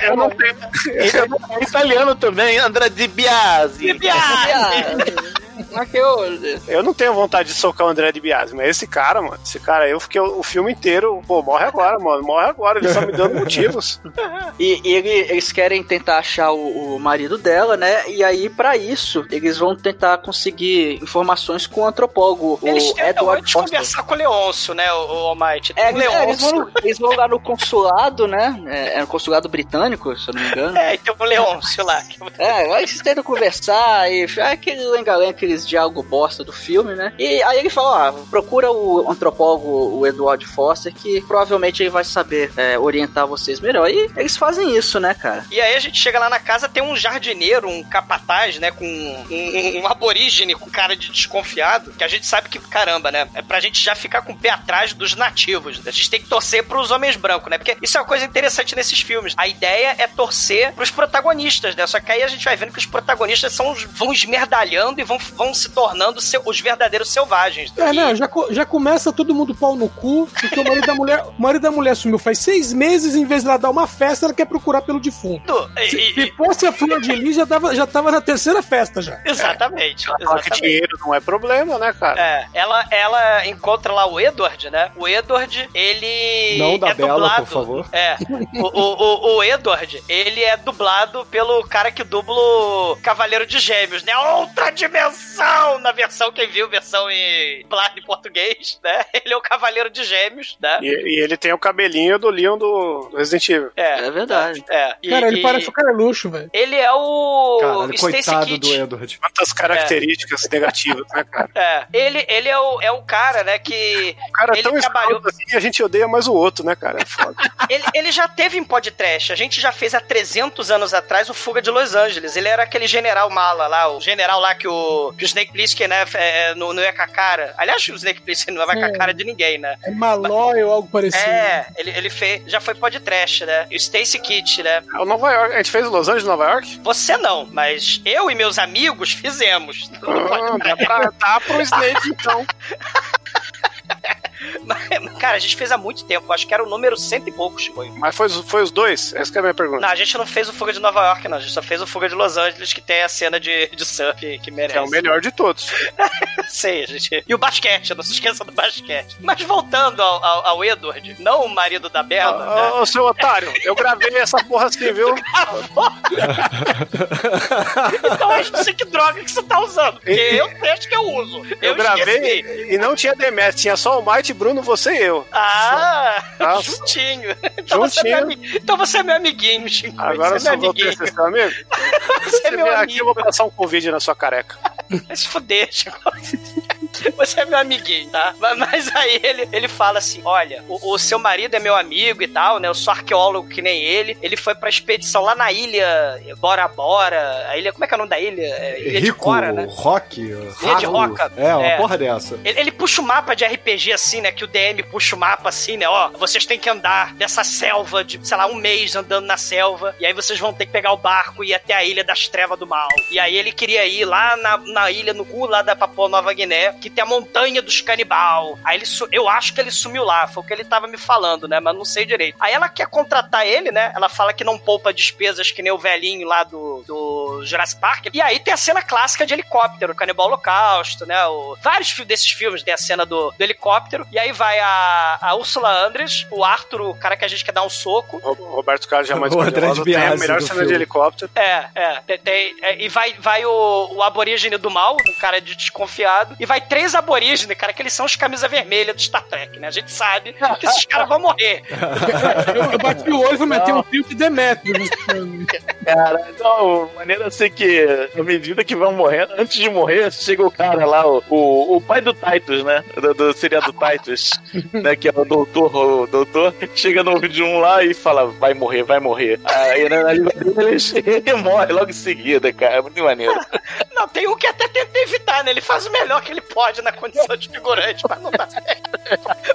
Eu não tenho. É italiano também, André Di Biasi. De Biase! Mas que eu. Eu não tenho vontade de socar o André de Biasi, mas esse cara, mano, esse cara, eu fiquei o, filme inteiro, pô, morre agora, mano, morre agora, ele só me dando motivos. E, e ele- eles querem tentar achar o, o marido dela, né? E aí, pra isso, eles vão tentar conseguir informações com o antropólogo, Eles o tentam Edward antes Foster. conversar com o Leôncio, né, o, o Almighty. É, o eles, é, eles, Leôncio. vão, eles vão lá no consulado, né? É, é no consulado britânico, se eu não me engano. É, então o Leôncio lá. É, aí eles tentam conversar e é aquele lenga-lenga, aqueles diálogo bosta do filme, né? E aí ele fala, ó, procura o antropólogo, o Edward Foster, que provavelmente ele vai saber é, orientar vocês melhor. E eles fazem isso, né, cara? E aí a gente chega lá na casa, tem um jardineiro, um capataz, né, com um, um aborígene com cara de desconfiado, que a gente sabe que, caramba, né, é pra gente já ficar com o pé atrás dos nativos. A gente tem que torcer pros homens brancos, né, porque isso é uma coisa interessante nesses filmes. A ideia é torcer pros protagonistas, né, só que aí a gente vai vendo que os protagonistas são, vão esmerdalhando e vão, vão se tornando seu- os verdadeiros selvagens. É, não, já, co- já começa todo mundo pau no cu, porque o marido da mulher, o marido da mulher sumiu faz seis meses, em vez de ela dar uma festa, ela quer procurar pelo defunto. E- Se, e- se fosse a Flor de Lis, já tava, já tava na terceira festa já. Exatamente. Fala que exatamente. dinheiro não é problema, né, cara? É, ela, ela encontra lá o Edward, né? O Edward, ele. Não da é Bela, dublado, por favor. É. O, o, o, o Edward, ele é dublado pelo cara que dubla o Cavaleiro de Gêmeos, né? Outra dimensão! Na versão, quem viu, versão em dublado em português, né? Ele é o Cavaleiro de Gêmeos, né? E, e ele tem o cabelinho do Leon do, Resident Evil. É, É verdade. é. E- Cara, ele e- parece o Carluxo, velho. Ele é o. Caralho, coitado do Edward. Quantas características negativas, né, cara? É, ele, ele é, o, é o cara, né, que. O cara é Ele tão trabalhou- assim e a gente odeia mais o outro, né, cara? É foda. Ele, ele já teve em podcast. A gente já fez há 300 anos atrás o Fuga de Los Angeles. Ele era aquele general mala lá, o general lá que o, que o Snake Plissken, né, é, não, não ia com a cara. Aliás, o Snake Plissken não vai com a É. cara de ninguém, né? É Malói ou algo parecido. É, ele, ele fez, já foi podcast, né? E o Stacy Kitt, né? É o Nova York. A gente fez Los Angeles, Nova York? Você não, mas eu e meus amigos fizemos. Ah, dá, pra, dá pro Snake, então. Mas, Cara, a gente fez há muito tempo. Acho que era o número cento e poucos. Foi. Mas foi, foi os dois? Essa que é a minha pergunta. Não, a gente não fez o Fuga de Nova York, não. A gente só fez o Fuga de Los Angeles, que tem a cena de, de surf que merece. Que é o melhor de todos. Sei, gente. E o basquete, não se esqueça do basquete. Mas voltando ao, ao, ao Edward, não o marido da Bela, né? Ô, ô, seu otário, eu gravei essa porra assim, viu? então eu não sei que droga que você tá usando. Porque eu acho que eu uso. Eu, Eu gravei esqueci. e não tinha Demet, tinha só o Mike, Bruno, você e eu. Ah, Ah, juntinho. Então você, é meu juntinho. amiguinho. então você é meu amiguinho, Chico. Agora eu você é meu ter amiguinho. esse seu amigo. Você é Você meu vem aqui, amigo. eu vou passar um Covid na sua careca. Vai se fuder, Chico. Você é meu amiguinho, tá? Mas- aí ele, ele fala assim: olha, o, o seu marido é meu amigo e tal, né? Eu sou arqueólogo que nem ele. Ele foi pra expedição lá na ilha Bora Bora. A ilha, como é que é o nome da ilha? É, ilha de Rico, Cora, né? Rock, Ilha de. Roca. É, uma É. porra dessa. Ele, ele puxa o mapa de RPG assim, né? Que o DM puxa o mapa assim, né? Ó, vocês têm que andar dessa selva de, sei lá, um mês andando na selva. E aí vocês vão ter que pegar o barco e ir até a Ilha das Trevas do Mal. E aí ele queria ir lá na, na ilha, no cu lá da Papua Nova Guiné, que tem a Montanha dos Canibal. Aí ele, su- eu acho que ele sumiu lá, foi o que ele tava me falando, né? Mas não sei direito. Aí ela quer contratar ele, né? Ela fala que não poupa despesas que nem o velhinho lá do, do Jurassic Park. E aí tem a cena clássica de helicóptero, o Canibal Holocausto, né? O, vários desses filmes tem a cena do, do helicóptero. E aí vai a, a Ursula Andres, o Arthur, o cara que a gente quer dar um soco. O Roberto Carlos jamais de tem a melhor cena filme. de helicóptero. É, é. Tem, tem- é, e vai, vai o, o aborígene do mal, um cara de desconfiado. E vai três aborígenes, cara, que eles são os camisa vermelha do Star Trek, né? A gente sabe que esses caras vão morrer. Eu, eu bati o olho e vou meter um fio de Demetrio nesse filme. Cara, não, maneira assim que, à medida que vão morrendo, antes de morrer, chega o cara lá, o, o, o pai do Titus, né? Do, do seriado Titus, né? Que é o doutor, o doutor, chega no ouvido de um lá e fala, vai morrer, vai morrer. Aí na, na língua dele ele morre logo em seguida, cara. É muito maneiro. Não, tem um que até tenta evitar, né? Ele faz o melhor que ele pode na condição de figurante, mas não dá certo.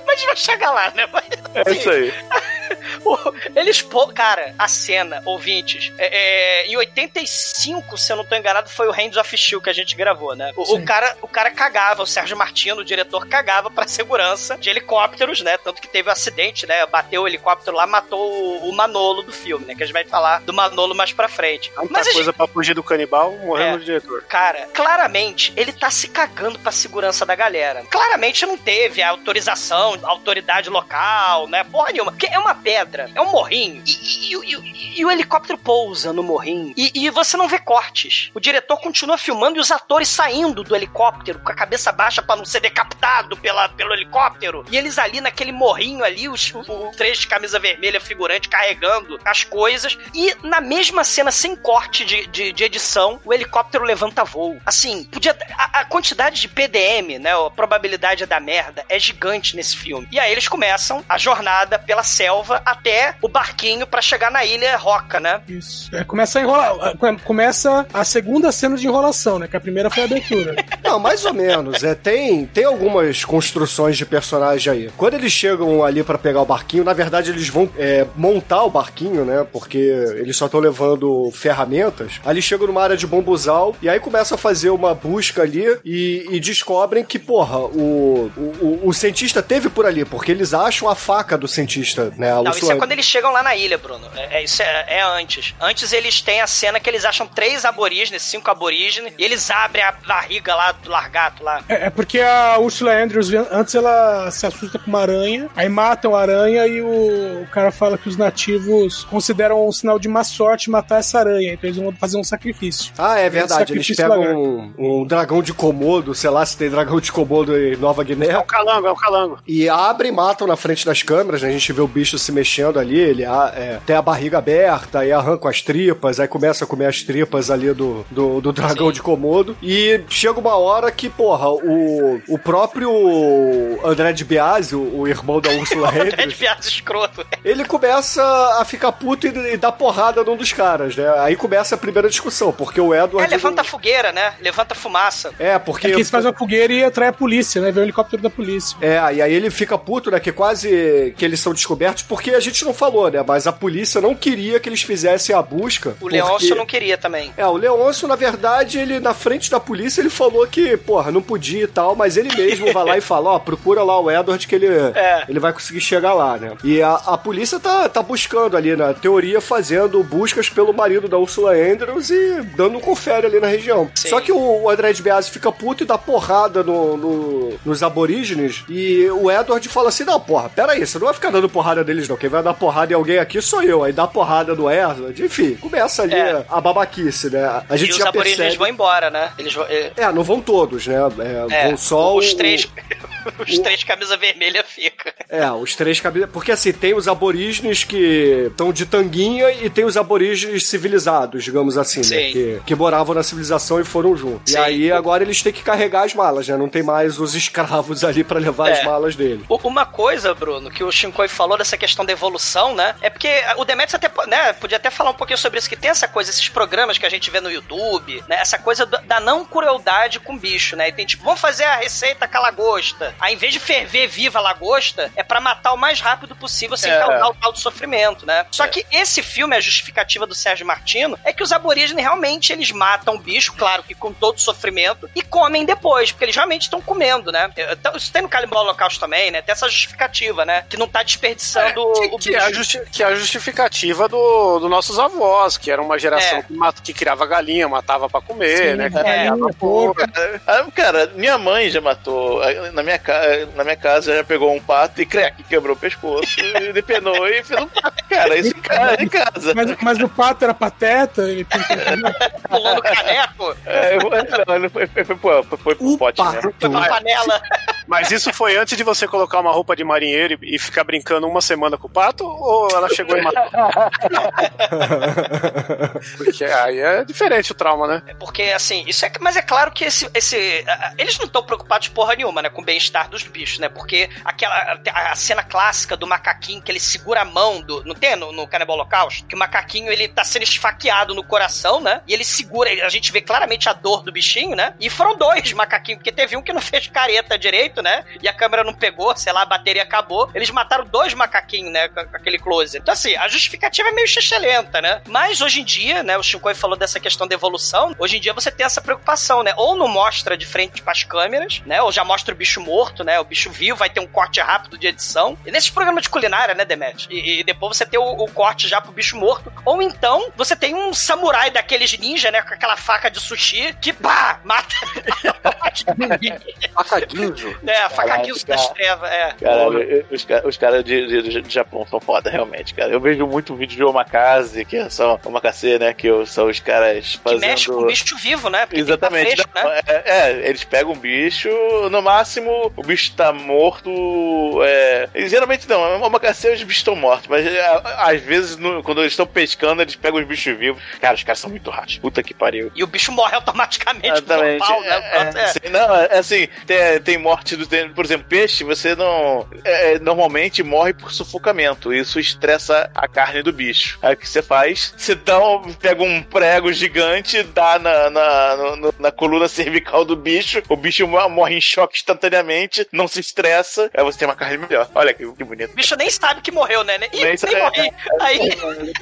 Mas vai chegar lá, né? Mas, É isso aí. Eles, pô, cara, a cena, ouvintes, é, é, em 85, se eu não tô enganado, foi o Hands of Steel que a gente gravou, né? O, o cara, o cara cagava, o Sérgio Martino, o diretor, cagava pra segurança de helicópteros, né? Tanto que teve um acidente, né? Bateu o helicóptero lá, matou o, o Manolo do filme, né? Que a gente vai falar do Manolo mais pra frente. Tanta Mas coisa pra fugir do canibal, morrendo É. no diretor. Cara, claramente ele tá se cagando pra segurança da galera. Claramente não teve a autorização, a autoridade local, né? Porra nenhuma. Porque é uma pedra, é um morrinho. E, e- e- e- o helicóptero pousa no morrinho. E, você não vê cortes. O diretor continua filmando e os atores saindo do helicóptero com a cabeça baixa pra não ser decapitado pela, pelo helicóptero. E eles ali naquele morrinho ali, os, o, três de camisa vermelha figurante carregando as coisas. E na mesma cena, sem corte de, de, de edição, o helicóptero levanta voo. Assim, podia. A, a quantidade de PDM, né? A probabilidade da merda é gigante nesse filme. E aí eles começam a jornada pela selva até o barquinho pra chegar na ilha Roca, né? Isso. É, começa a enrolar. Começa a segunda cena de enrolação, né? Que a primeira foi a abertura. Não, mais ou menos. É, tem, tem algumas construções de personagem aí. Quando eles chegam ali pra pegar o barquinho, na verdade eles vão é, montar o barquinho, né? Porque eles só estão levando ferramentas. Ali chegam numa área de bombuzal e aí começam a fazer uma busca ali e, e descobrem que, porra, o, o, o- cientista teve por ali, porque eles acham a faca do cientista, né? Não, isso é quando eles chegam lá na ilha, Bruno. É, é- isso é, é antes. Antes eles têm a cena que eles acham três aborígenes, cinco aborígenes, e eles abrem a barriga lá do largato lá. É, é porque a Ursula Andrews, antes ela se assusta com uma aranha, aí matam a aranha e o, o cara fala que os nativos consideram um sinal de má sorte matar essa aranha, então eles vão fazer um sacrifício. Ah, é verdade. Eles pegam um, um dragão de Komodo, sei lá se tem dragão de Komodo em Nova Guiné. É o calango, é o calango. E abrem e matam na frente das câmeras, né? A gente vê o bicho se mexendo ali, ele a- é, tem a barriga aberta, aí arranca as tripas, aí começa a comer as tripas ali do, do, do dragão de Komodo. E chega uma hora que, porra, o, o próprio André de Biasi, o, o irmão da Ursula André de Hendricks, piada escroto. ele começa a ficar puto e, e dar porrada num dos caras, né? Aí começa a primeira discussão, porque o Edward... É, levanta a fogueira, né? Levanta a fumaça. É, porque... É que eles fazem uma fogueira e atrai a polícia, né? Vê o helicóptero da polícia. É, e aí ele fica puto, né? Que quase que eles são descobertos, porque a gente não falou, né? Mas a polícia não queria que eles fizessem a busca. O porque- Leôncio não queria também. É, o Leôncio, na verdade, ele na frente da polícia, ele falou que, porra, não podia e tal, mas ele mesmo vai lá e fala, ó, procura lá o Edward que ele, É. ele vai conseguir chegar lá, né? E a, a polícia tá, tá buscando ali, na teoria, fazendo buscas pelo marido da Ursula Andrews e dando um confere ali na região. Sim. Só que o, o André de Biasi fica puto e dá porrada no, no- nos aborígenes e o Edward fala assim, não, porra, pera aí, você não vai ficar dando porrada neles não, quem vai dar porrada em alguém aqui sou eu, aí dá porrada no Edward, enfim, começa ali É. a babaquice, né? A gente e os já aborígenes percebe... vão embora, né? Eles vão. é, É, não vão todos, né? É, é, vão só os o- três. os três camisa vermelha fica. É, os três cabeças. Porque assim, tem os aborígenes que estão de tanguinha e tem os aborígenes civilizados, digamos assim, né? Que, que moravam na civilização e foram juntos. E Sim. aí agora eles têm que carregar as malas, né? Não tem mais os escravos ali pra levar É. as malas dele. Uma coisa, Bruno, que o Shinkoi falou dessa questão da evolução, né? É porque o Demetrius até, né, podia até falar um pouquinho sobre isso, que tem essa coisa, esses programas que a gente vê no YouTube, né? Essa coisa da não crueldade com bicho, né? E tem tipo, vamos fazer a receita com a lagosta. Em vez de ferver viva a lagosta, é pra matar o mais rápido possível sem É. causar o tal do sofrimento, né? Só que esse filme, a justificativa do Sérgio Martino, é que os aborígenes realmente eles matam o bicho, claro que com todo sofrimento, e comem depois, porque eles realmente estão comendo, né? Então, Isso tem no Calimbó Holocausto também, né? Tem essa justificativa, né? Que não tá desperdiçando o Que é, a bicho. justi- que é a justificativa do, dos nossos avós, que era uma geração É. que, mata, que criava galinha, matava pra comer, Sim, né? Que é. Ah, Cara, minha mãe já matou. Na minha, ca... na minha casa já pegou um pato e crack, quebrou o pescoço, e depenou e fez um pato. Cara, isso em casa. Em casa. Mas, mas o pato era pateta, ele Pulou no caneco, É, não, ele foi, foi, foi, foi, foi, foi pro O pote, né? foi pra panela. Mas isso foi antes de você colocar uma roupa de marinheiro e ficar brincando uma semana com o pato? Ou ela chegou e matou? Porque aí é diferente o trauma, né? Porque, assim, isso é. Mas é claro que esse. esse eles não estão preocupados porra nenhuma, né? Com o bem-estar dos bichos, né? Porque aquela. A, a cena clássica do macaquinho que ele segura a mão do. Não tem no, no Cannibal Holocaust? Que o macaquinho ele tá sendo esfaqueado no coração, né? E ele segura. A gente vê claramente a dor do bichinho, né? E foram dois macaquinhos, porque teve um que não fez careta direito, né? E a câmera não pegou, sei lá, a bateria acabou. Eles mataram dois macaquinhos, né? Com, aquele close. Então, assim, a justificativa é meio lenta, né? Mas hoje em dia, né? O Shinkoi falou dessa questão da evolução. Hoje em dia você tem essa preocupação, né? Ou não mostra de frente para as câmeras, né? Ou já mostra o bicho morto, né? O bicho vivo, vai ter um corte rápido de edição. E nesses programas de culinária, né, Demet? E, e depois você tem o, o corte já pro bicho morto. Ou então você tem um samurai daqueles ninja, né? Com aquela faca de sushi que, pá, mata. faca guinzo. É, a faca Caraca, guinzo das cara. trevas, é. Caralho, os, os caras de, de- de Japão são foda, realmente, cara. Eu vejo muito vídeo de omakase, que são omakase, né? Que são os caras Que fazendo... mexe com bicho vivo, né? Porque que tá Exatamente. fresco, Não, né? é, é, eles pegam um bicho, no máximo o bicho tá morto. É, e geralmente não, é caceia os bichos estão mortos, mas é, às vezes no- quando eles estão pescando, eles pegam os bichos vivos. Cara, os caras são muito ratos. Puta que pariu. E o bicho morre automaticamente Exatamente. pau, né? É, Pronto, é. sim, não, é assim, tem, tem morte do. por exemplo, peixe, você não. é, normalmente morre por sufocamento. Isso estressa a carne do bicho. Aí o que você faz? Você dá um- pega um prego gigante, dá na, na, no- na coluna cervical do bicho, o bicho mo- morre em choque instantaneamente, não se estressa, aí você tem uma carne melhor. Olha que, que bonito. O bicho nem sabe que morreu, né? Ih, Nem nem, sabe. morri. Aí,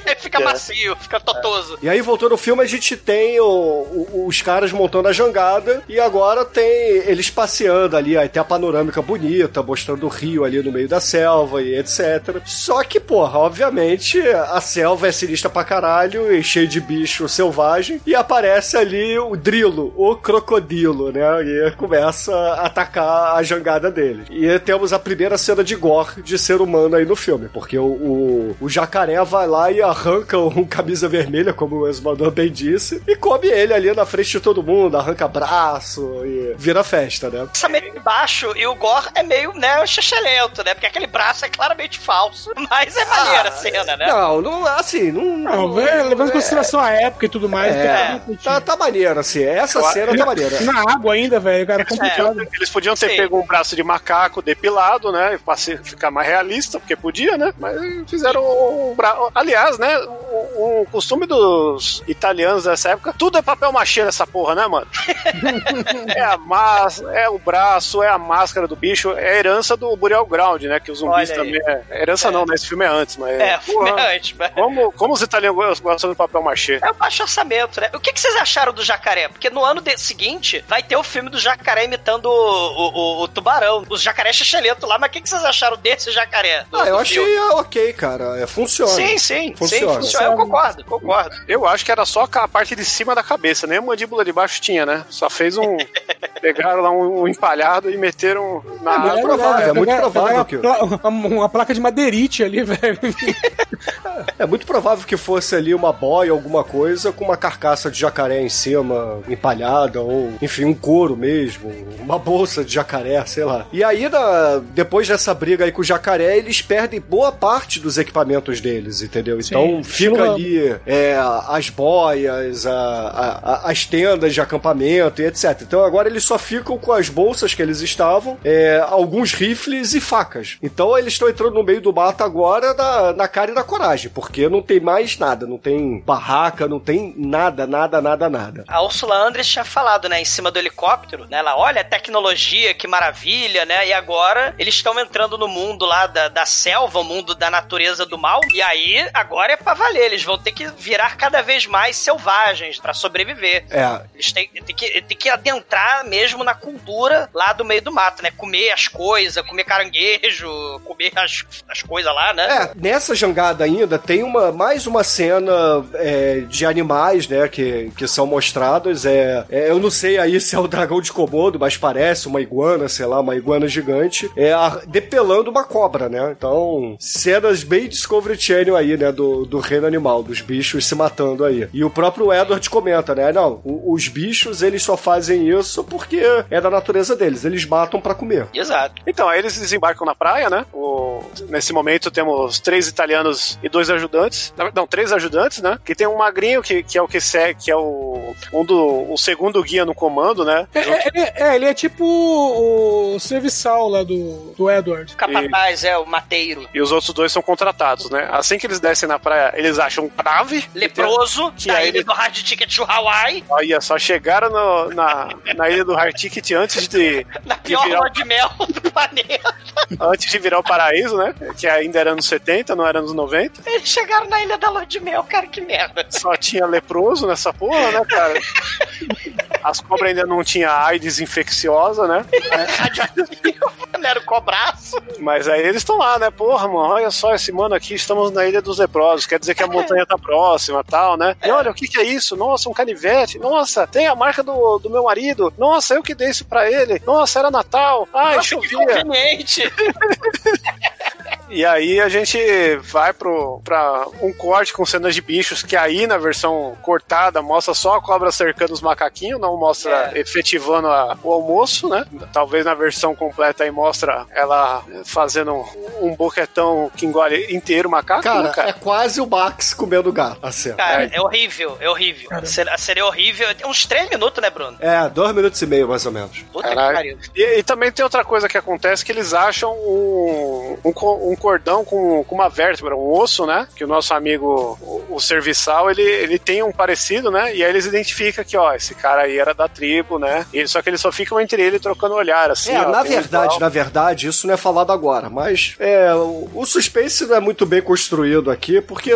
aí fica É. macio, fica totoso. E aí, voltando ao filme, a gente tem o- o- os caras montando a jangada e agora tem eles passeando ali, aí a panorâmica bonita, mostrando o rio ali no meio da selva e etc. Só que, porra, obviamente, a selva é sinistra pra caralho e cheio de bicho selvagem e aparece ali o Drilo, o crocodilo, né? E começa a atacar a jangada dele. E temos a primeira cena de gore de ser humano aí no filme, porque o, o, o jacaré vai lá e arranca um camisa vermelha, como o Esmador bem disse, e come ele ali na frente de todo mundo, arranca braço e vira festa, né? De baixo e o Gore é meio, né, xixelento, né? Porque aquele braço é claramente falso, mas é maneira a cena, né? Não, não, assim, não. Não, velho, levando em consideração a época e tudo mais. É, tem- tá, tá maneiro, assim. Essa Eu- cena tá maneira. Na água ainda, velho, cara, é complicado. Eles podiam ter Sim. pego um braço de macaco depilado, né? Pra ficar mais realista, porque podia, né? Mas fizeram um braço. Aliás, né? O, o costume dos italianos dessa época, tudo é papel machê nessa porra, né, mano? é a massa, é o braço, é a máscara do bicho, é a herança do Burial Ground, né? Que os zumbis também é. Herança não, né? Esse filme é antes, mas. É, o filme porra, é antes, mas... como, como os italianos gostam do papel machê? É o baixo orçamento, né? O que, que vocês acharam do jacaré? Porque no ano de- seguinte vai ter o filme do jacaré imitando o, o, o- o tubarão. Os jacaré xixelento lá, mas o que, que vocês acharam desse jacaré? do- Ah, eu achei filme? ah, ok, cara. É, funciona. Sim, sim, Funciona. sim, funciona. Eu concordo, concordo. Eu acho que era só a parte de cima da cabeça, nem a mandíbula de baixo tinha, né? Só fez um. pegaram lá um, um empalhado e meteram na É muito água. provável, é muito Pegar- provável que- Uma, uma- placa de madeirite ali, velho. É muito provável que fosse ali uma boia, alguma coisa, com uma carcaça de jacaré em cima, empalhada, ou enfim, um couro mesmo, uma bolsa de jacaré, sei lá. E aí, na- depois dessa briga aí com o jacaré, eles perdem boa parte dos equipamentos deles, entendeu? Então Sim, fica ali é, as boias, a- a- a- as tendas de acampamento e etc. Então agora eles só ficam com as bolsas que eles estavam, é, alguns rifles e facas. Então eles estão entrando no meio do mato agora na, na cara e na coragem, porque não tem mais nada, não tem barraca, não tem nada, nada, nada, nada. A Ursula Andress tinha falado, né, em cima do helicóptero, né? Ela, olha a tecnologia, que maravilha, né? E agora eles estão entrando no mundo lá da, da selva, o mundo da natureza do mal. E aí, agora é pra valer. Eles vão ter que virar cada vez mais selvagens pra sobreviver. É, Eles têm, têm que, têm que adentrar mesmo na cultura lá do meio do mato, né? Comer as coisas, comer caranguejo, comer as, as coisas lá, né? É, nessa jangada ainda tem uma, mais uma cena é, de animais, né, que, que são mostrados. É, é, eu não sei aí se é o dragão de Komodo, mas parece uma iguana, sei lá, uma iguana gigante, é, a- depelando uma cobra, né? Então, cenas bem Discovery Channel aí, né, do, do reino animal, dos bichos se matando aí. E o próprio Edward comenta, né, não, os bichos, eles só fazem isso porque é da natureza deles, eles matam pra comer. Exato. Então, aí eles desembarcam na praia, né? O- Nesse momento temos três italianos e dois ajudantes, não, três ajudantes, né? Que tem um magrinho que, que é o que segue, que é o, um do, o segundo guia no comando, né? É, é, é, ele é tipo o, serviçal lá do, do Edward. Capataz, é, o mateiro. E os outros dois são contratados, né? Assim que eles descem na praia, eles acham um trave. Leproso, Que da ilha ele- do Hard Ticket to Hawaii, Olha só, chegaram no- na, na ilha do Hard Ticket antes de, na de pior virar, lua de mel do planeta. antes de virar o paraíso, né? Que ainda era anos 70, não era anos 90. Eles chegaram na ilha da lua de mel, cara, que merda. Só tinha leproso nessa porra, né, cara? As cobras ainda não tinham AIDS infecciosa, né? não era o cobraço. Mas aí eles estão lá, né? Porra, mano, olha só esse mano aqui, estamos na Ilha dos Leprosos. Quer dizer que a montanha tá próxima tal, né? E olha, o que que é isso? Nossa, um canivete. Nossa, tem a marca do, do meu marido. Nossa, eu que dei isso pra ele. Nossa, era Natal. Ai, Nossa, que chovia. conveniente. E aí a gente vai pro, pra um corte com cenas de bichos, que aí na versão cortada mostra só a cobra cercando os macaquinhos, não mostra efetivando a- o almoço, né? Talvez na versão completa aí mostra ela fazendo um, um boquetão que engole inteiro o macaco, Cara, né, cara? é quase o Max comendo gato, a cena. Cara, é horrível, é horrível. A cena, a cena é horrível. Tem uns três minutos, né, Bruno? É, dois minutos e meio, mais ou menos. Puta Caralho. que pariu. E, e também tem outra coisa que acontece que eles acham um, um, um cordão com, com uma vértebra, um osso, né? Que o nosso amigo, o, o serviçal, ele, ele tem um parecido, né? E aí eles identificam que, ó, esse cara aí era da tribo, né? E, só que eles só ficam entre ele trocando olhar, assim. é, ó, na um verdade, na verdade, isso não é falado agora, mas é, o, suspense não é muito bem construído aqui, porque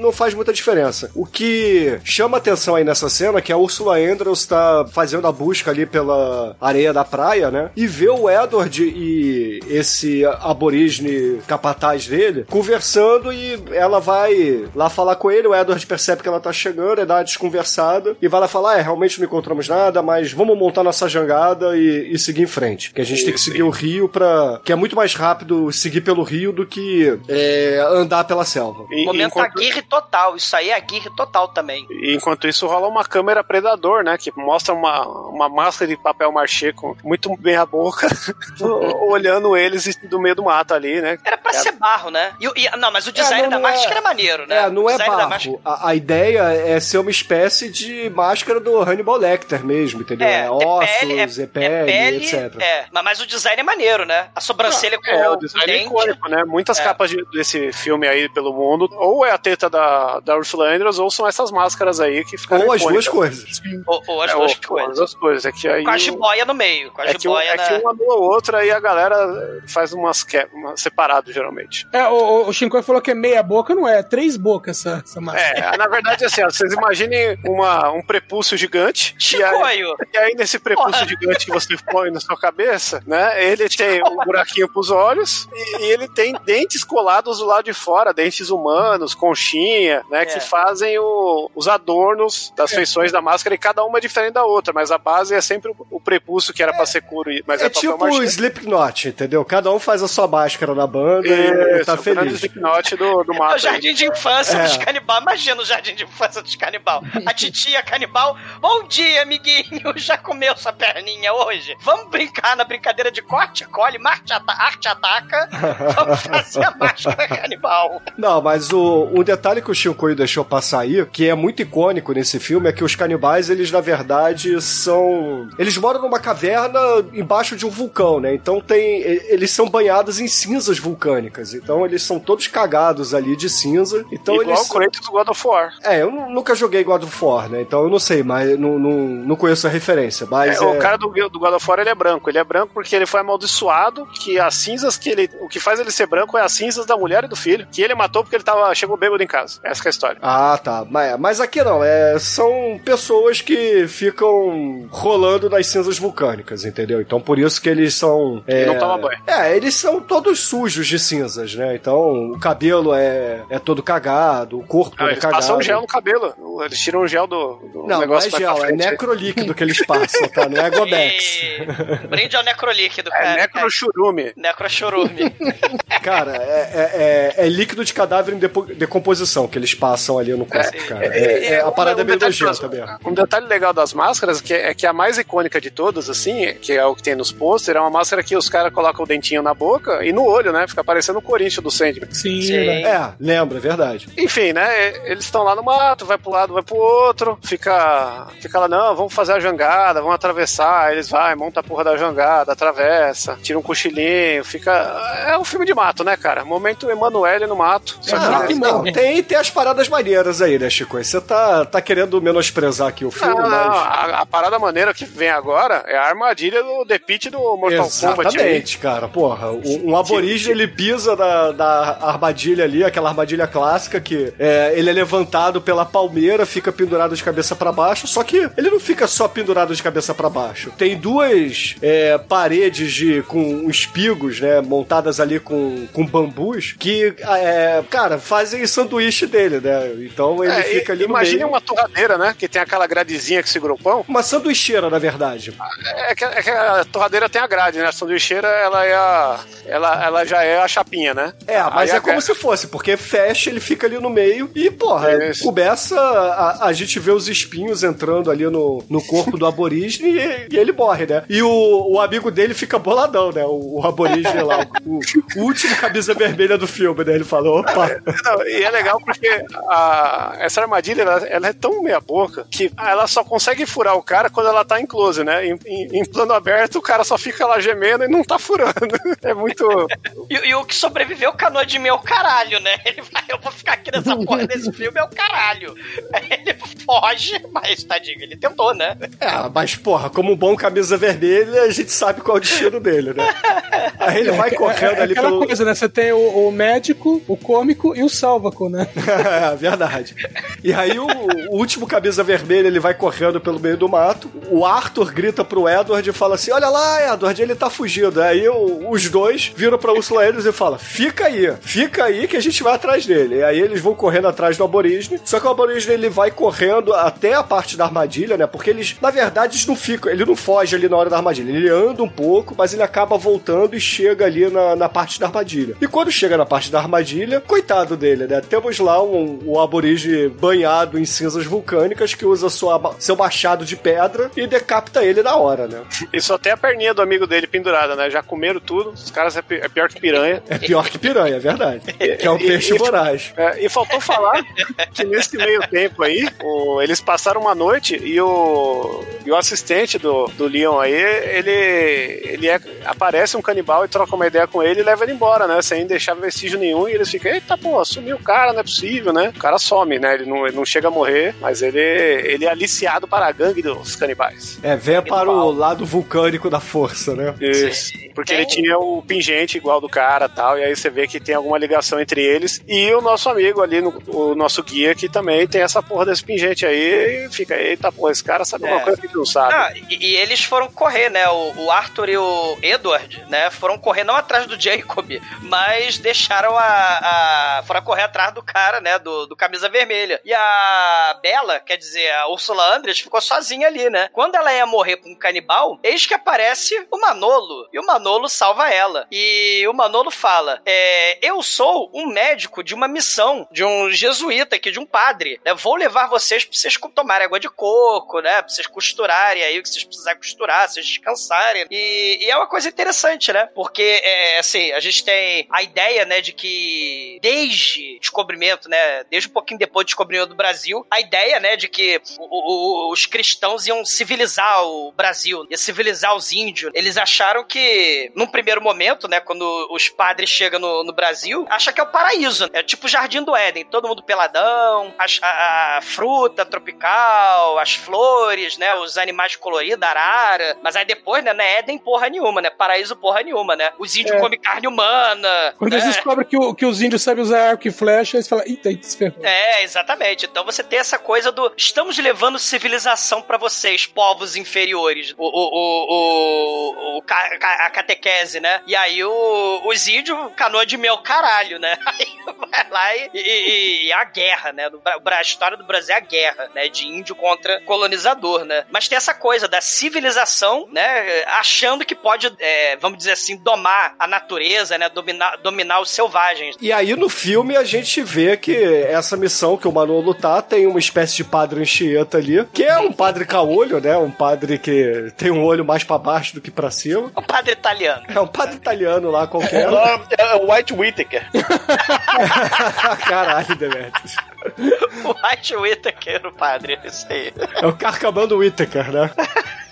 não faz muita diferença. O que chama atenção aí nessa cena é que a Ursula Andrews está fazendo a busca ali pela areia da praia, né? E vê o Edward e esse aborígene capataz dele conversando e ela vai lá falar com ele, o Edward percebe que ela tá chegando, é dar uma desconversada e vai lá falar, é, realmente não encontramos nada, mas vamos montar nossa jangada e, e seguir em frente. Que a gente tem que seguir o rio pra... que é muito mais rápido seguir pelo rio do que é, andar pela selva. E- Momento enquanto- Aguirre total. Isso aí é Aguirre total também. E enquanto isso rola uma câmera predador, né? Que mostra uma, uma máscara de papel machê com muito bem a boca, olhando eles do meio do mato ali, né? Era pra ser barro, né? E, e- não, mas o design não, da não é- máscara é maneiro, né? É, não é da máscara- barro. A, a ideia é ser uma espécie de máscara do Hannibal Lecter mesmo, entendeu? É, ossos, é pele, etc. É, mas o design é maneiro, né? A sobrancelha com É, o design é dente. icônico, né? Muitas É. capas de- desse filme aí pelo mundo, ou é a teta da, da Ursula Andrews, ou são essas máscaras aí que ficaram Ou as duas coisas. Ou, ou as É, duas ou- coisas. As duas coisas. É que aí Com a o- jiboia no meio. Com a é que, um, é que um anula o outro, aí a galera faz umas que... uma- separado, geralmente. É, o, o Shinkoi falou que é meia boca, não é? É três bocas essa, essa máscara. É, na verdade, assim, ó, vocês imaginem uma, um prepúcio gigante. E aí, Chicoio! e aí, nesse prepúcio Porra. gigante que você põe na sua cabeça, né? Ele tem um buraquinho pros olhos e, e ele tem dentes colados do lado de fora, dentes humanos, conchinha, né? É. Que fazem o- os adornos das feições da máscara e cada uma é diferente da outra, mas a base é sempre o, o prepúcio que era pra ser couro, e- mas é, É tipo o. Slipknot, entendeu? Cada um faz a sua máscara na banda e tá o feliz. Slipknot do, do É mato. o aí. jardim de infância É. dos canibal. Imagina o jardim de infância dos canibal. A titia canibal. Bom dia, amiguinho. Já comeu sua perninha hoje? Vamos brincar na brincadeira de corte, colhe, marte, ata arte ataca. Vamos fazer a máscara canibal. Não, mas o, um detalhe que o Shinkoi deixou passar aí, que é muito icônico nesse filme, é que os canibais, eles na verdade são. Eles moram numa caverna embaixo de um vulcão, né? Então tem. Eles são banhados em cinzas vulcânicas. Então eles são todos cagados ali de cinza. Então Igual eles. o Kratos do God of War. É, eu nu- nunca joguei God of War, né? Então eu não sei, mas não, não, não conheço a referência. Mas É, é, O cara do, do God of War ele é branco. Ele é branco porque ele foi amaldiçoado. Que as cinzas que ele. O que faz ele ser branco é as cinzas da mulher e do filho. Que ele matou porque ele tava, chegou bêbado em casa. Essa que é a história. Ah, tá. Mas, mas aqui não, é, são pessoas que ficam rolando nas cinzas vulcânicas, entendeu? Então por isso que eles são. É, não toma banho. É, eles são todos sujos de cinzas, né? Então o cabelo é, é todo cagado, o corpo Não, todo é eles cagado. passam gel no cabelo. Eles tiram o gel do, do Não, não é negócio mais pra gel, é necrolíquido que eles passam, tá? Não é Gobex. E... Brinde ao necrolíquido, É cara. Necrochurume. Necrochurume. Cara, é, é- é- é líquido de cadáver em decomposição que eles passam ali no corpo, cara. É, é- a parada é um meio detalhe nojenta mesmo. Um detalhe legal das máscaras que é, é que a mais icônica de todas, assim, que é o que tem nos pôster, é uma máscara que os caras colocam o dentinho na boca e no olho, né? Fica parecendo o Corinthians do Sandman. Sim, Sim. É, lembra, é verdade. Enfim, né? Eles estão lá no mato, vai pro lado, vai pro outro, fica, fica lá, não, vamos fazer a jangada, vamos atravessar. Eles vai, monta a porra da jangada, atravessa, tira um cochilinho, fica. É um filme de mato, né, cara? Momento Emanuele no mato. Só que- Ah, não, tem, tem as paradas maneiras aí, né, Chico? Você tá, tá querendo menosprezar aqui o filme, Não, não, mas. a, a parada maneira que vem agora é a armadilha do The Pit do Mortal Kombat. aí. Exatamente, cara. Porra, um, um aborígene ele pisa da, da armadilha ali, aquela armadilha clássica que é, ele é levantado pela palmeira, fica pendurado de cabeça pra baixo, só que ele não fica só pendurado de cabeça pra baixo. Tem duas é, paredes de com espigos, né, montadas ali com, com bambus, que, é, cara, fazem sanduíche dele, né? Então ele É, fica ali meio. uma torradeira, né? Que tem aquela gradezinha que segura o pão. Uma sanduicheira, na verdade. É que, é que a torradeira tem a grade, né? A sanduicheira, ela é a. Ela, ela já é a chapinha, né? É, mas Aí é como se fosse, porque fecha, ele fica ali no meio e, porra, Isso. começa a, a gente vê os espinhos entrando ali no, no corpo do aborígene e, e ele morre, né? E o, o amigo dele fica boladão, né? O, o aborígene lá, o, o último camisa vermelha do filme, né? Ele falou, opa, Não, e é legal porque a- essa armadilha ela, ela é tão meia boca que ela só consegue furar o cara quando ela tá em close, né? Em, em- em plano aberto, o cara só fica lá gemendo e não tá furando. É muito. E, e o que sobreviveu canoa de meu caralho, né? Ele vai, eu vou ficar aqui nessa porra desse filme, é o caralho. Ele foge, mas tadinho, ele tentou, né? É, mas porra, como um bom camisa vermelha, a gente sabe qual é o destino dele, né? Aí ele vai correndo é, ali aquela pelo. coisa, né? Você tem o, o médico, o cômico e o sálvaco, né? é, verdade. E aí o, o último camisa vermelha, ele vai correndo pelo meio do mato. O Arthur grita pro Edward e fala assim: Olha lá, Edward, ele tá fugindo. Aí o- os dois viram pra Ursula Andrews e falam: Fica aí, fica aí que a gente vai atrás dele. E aí eles vão correndo atrás do aborígene. Só que o aborígene ele vai correndo até a parte da armadilha, né? Porque eles, na verdade, eles não ficam, ele não foge ali na hora da armadilha. Ele anda um pouco, mas ele acaba voltando e chega ali na, na parte da armadilha. E quando chega na parte da armadilha, coitado dele, né? Temos lá um, um aborígene banhado em cinzas vulcânicas que usa sua, seu machado de pedra e decapita ele na hora, né? E só tem a perninha do amigo dele pendurada, né? Já comeram tudo. Os caras é, é pior que piranha. É pior que piranha, é verdade. Que é um peixe e- voraz. É, e faltou falar que nesse meio tempo aí, o- eles passaram uma noite e o, e o assistente do, do Leon aí, ele, ele é- aparece um canibal e troca uma ideia com ele e leva ele embora, né? Sem deixar vestígio nenhum. E eles ficam, eita, pô, sumiu o cara, não é possível, né? O cara some, né? Ele não, ele não chega a morrer, mas ele, ele é aliciado para a gangue dos canibais. É, venha para o lado vulcânico da força, né? Isso. Porque ele tinha o pingente igual do cara tal, e aí você vê que tem alguma ligação entre eles. E o nosso amigo ali, no- o nosso guia, que também tem essa porra desse pingente aí, e fica, eita porra, esse cara sabe alguma É. coisa que não sabe. Ah, e, e eles foram correr, né? O, o Arthur e o Edward, né? Foram correr não atrás do Jacob, mas deixaram a. a foram correr atrás do cara, né? Do, do camisa vermelha. E a Bela, quer dizer, a Ursula Andress, ficou sozinha ali, né? Quando ela ia morrer com um canibal, eis que aparece o Manolo. E o Manolo salva ela. E o Manolo fala: é, Eu sou um médico de uma missão, de um jesuíta aqui, de um padre. Né? Vou levar vocês pra vocês tomarem água de coco, né? Pra vocês costurarem aí o que vocês precisarem costurar, vocês descansarem. E, e é uma coisa interessante, né? Porque, é, assim, a gente tem a ideia, né, de que desde o descobrimento, né? Desde um pouquinho depois do descobrimento do Brasil, a ideia, né, de que o- o- os cristãos iam civilizar o Brasil, ia civilizar os índios. Eles acharam que, num primeiro momento, né, quando os padres chegam no, no Brasil, acha que é o paraíso. É tipo o Jardim do Éden, todo mundo peladão, as- a, a fruta tropical, as flores, né, os animais coloridos, a arara. Mas aí depois, né, não é Éden porra nenhuma, né, paraíso porra nenhuma, né. Os índios É. comem carne humana. Quando né? eles descobrem que, o- que os índios sabem usar arco e flecha, eles falam, eita, eita, se ferrou. É, exatamente. Então você tem essa coisa do estamos levando civilização pra vocês, povos inferiores. O, o, o, o- a catequese, né? E aí o, os índios, canoa de meu caralho, né? Aí lá e, e- e a guerra, né? A história do Brasil é a guerra, né? De índio contra colonizador, né? Mas tem essa coisa da civilização, né? Achando que pode, é, vamos dizer assim, domar a natureza, né? Dominar, dominar os selvagens. E aí no filme a gente vê que essa missão que o Manolo tá tem uma espécie de padre Anchieta ali, que é um padre caolho, né? Um padre que tem um olho mais pra baixo do que pra cima. O padre italiano. É um padre italiano lá qualquer. É o White Whittaker. Caralho, Demetrius. O White Whittaker, o padre, isso aí. É o Carcamando Whittaker, né?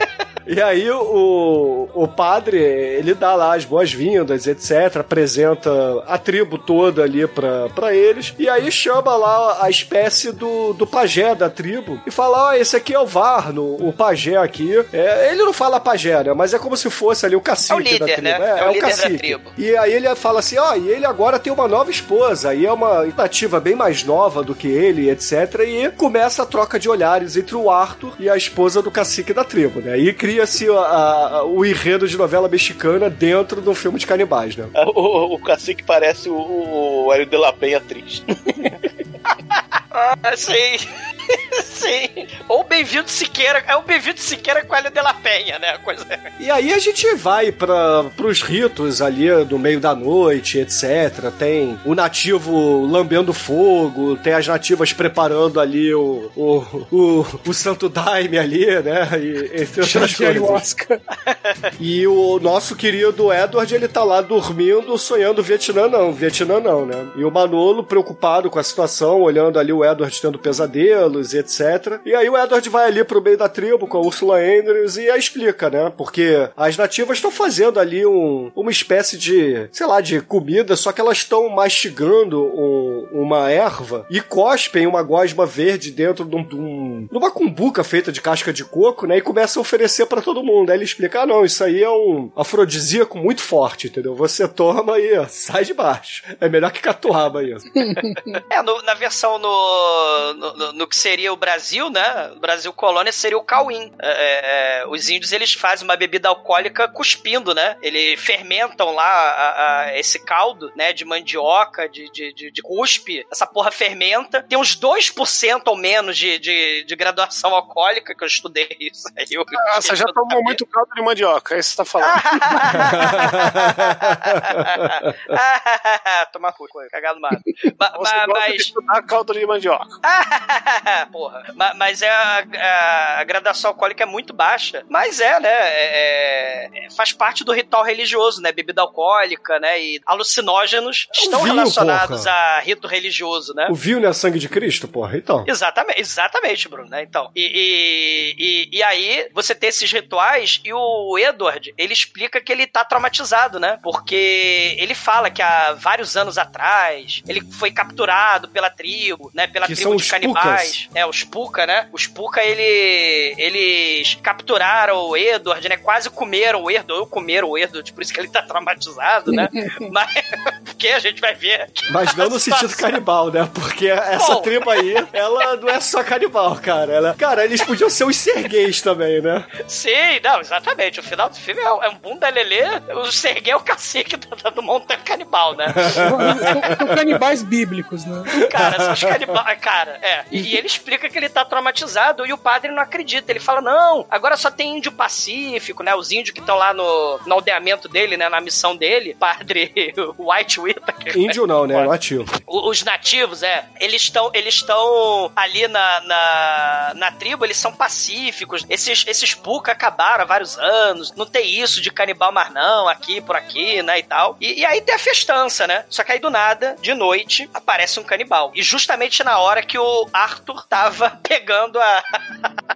E aí o, o padre, ele dá lá as boas-vindas, etc, apresenta a tribo toda ali pra, pra eles, e aí chama lá a espécie do, do pajé da tribo, e fala, ó, esse aqui é o Varno, o pajé aqui. É, ele não fala pajé, né, mas é como se fosse ali o cacique É o líder, da tribo. né? É, É o é o da cacique. tribo. E aí ele fala assim, ó, e ele agora tem uma nova esposa, e é uma nativa bem mais nova do que ele, etc. E começa a troca de olhares entre o Arthur e a esposa do cacique da tribo, né? E cria-se o enredo de novela mexicana dentro de um filme de canibais, né? O, o cacique parece o, o Hélio de la Penha triste. Ah, sim. sim. Ou Bem-vindo Siqueira. É o Bem-vindo Siqueira com a Hélio de la Penha, né? a Coisa... E aí a gente vai para os ritos ali no meio da noite, etc. Tem o nativo lambendo fogo, tem as nativas preparando ali o, o, o, o santo daime ali, né? E, entre outras coisas. E o nosso querido Edward, ele tá lá dormindo, sonhando Vietnã não, Vietnã não, né? E o Manolo, preocupado com a situação, olhando ali o Edward tendo e etc. E aí o Edward vai ali pro meio da tribo com a Ursula Andrews e a explica, né? Porque as nativas estão fazendo ali um, uma espécie de, sei lá, de comida, só que elas estão mastigando um- uma erva e cospem uma gosma verde dentro de, um, de um- uma cumbuca feita de casca de coco, né? E começam a oferecer pra todo mundo. Aí ele explica: ah, não, isso aí é um afrodisíaco muito forte, entendeu? Você toma e sai de baixo. É melhor que catuaba isso. É, no- na versão no, no, no- no que seria o Brasil, né? O Brasil colônia seria o cauim. É, é, os índios, eles fazem uma bebida alcoólica cuspindo, né? Eles fermentam lá a- a- esse caldo, né? De mandioca, de, de, de, de cuspe. Essa porra fermenta. Tem uns 2% ou menos de, de, de graduação alcoólica, que eu estudei isso aí. eu- Ah, você já tomou muito caldo de mandioca, é isso que você tá falando. Tomar cu, cagado mato. Ma- Você ma- gosta de mas. estudar caldo de mandioca. Porra. Ma- Mas é a, a- a graduação alcoólica é muito baixa. Mas é, né? é- é- faz parte do ritual religioso, né? Bebida alcoólica, né? E alucinógenos estão vinho, relacionados porra. a rito religioso, né? O vinho não é sangue de Cristo, porra? Então. Exatamente, exatamente, Bruno, né? Então. E, e, e, e aí, você tem esses rituais e o Edward, ele explica que ele tá traumatizado, né? Porque ele fala que há vários anos atrás, ele foi capturado pela tribo, né? Pela Que tribo de os É, os Puka, né? Os Puka, ele, eles capturaram o Edward, né? Quase comeram o Edward, ou comeram o Edward, por isso que ele tá traumatizado, né? Mas, porque a gente vai ver. Mas não no sentido canibal, né? Porque essa Bom. tribo aí, ela não é só canibal, cara. Ela... Cara, eles podiam ser os sergueis também, né? Sim, não, exatamente. O final do filme é, é um bunda lelê. O Serguei é o cacique do, do montanha canibal, né? São, canibais bíblicos, né? Cara, são os canibais. Cara, é. E, e ele explica que ele tá traumatizado e o padre não acredita. Ele fala: não, agora só tem índio pacífico, né? Os índios que estão lá no, no aldeamento dele, né? Na missão dele. Padre White Whittaker. Índio não, né? Nativo. Os nativos, é, eles estão eles estão ali na, na, na tribo, eles são pacíficos. Esses, esses Puka acabaram há vários anos. Não tem isso de canibal mais não, aqui por aqui, né, e tal. E, e aí tem a festança, né? Só que aí do nada, de noite, aparece um canibal. E justamente na hora que o Arthur tava pegando a...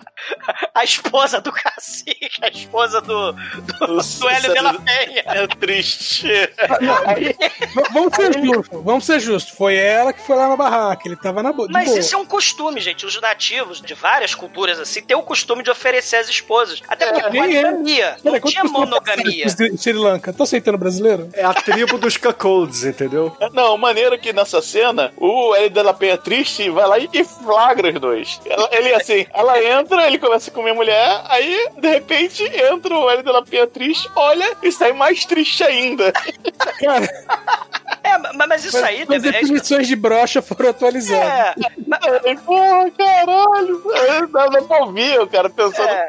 A esposa do cacique, a esposa do, do, do Hélio de la Penha. É triste. V- Vamos ser justos, vamos ser justos. Foi ela que foi lá na barraca, ele tava na bo de Mas boa. isso é um costume, gente. Os nativos de várias culturas assim têm o costume de oferecer as esposas. Até porque quem é? monogamia. Não Peraí, quanto tinha monogamia. Sri Lanka. Tô aceitando brasileiro? É a tribo dos cacolds, entendeu? Não, maneiro que nessa cena, o Hélio de la Penha triste vai lá e flagra os dois. Ele assim, ela entra, ele começa a comer a mulher, aí, de repente, entra o Hélio da Penha triste, olha e sai mais triste ainda. Cara, É, ma- mas isso aí as deve, definições de brocha foram atualizadas. é, ma- Porra, caralho. Dá dá pra ouvir o cara pensando. é.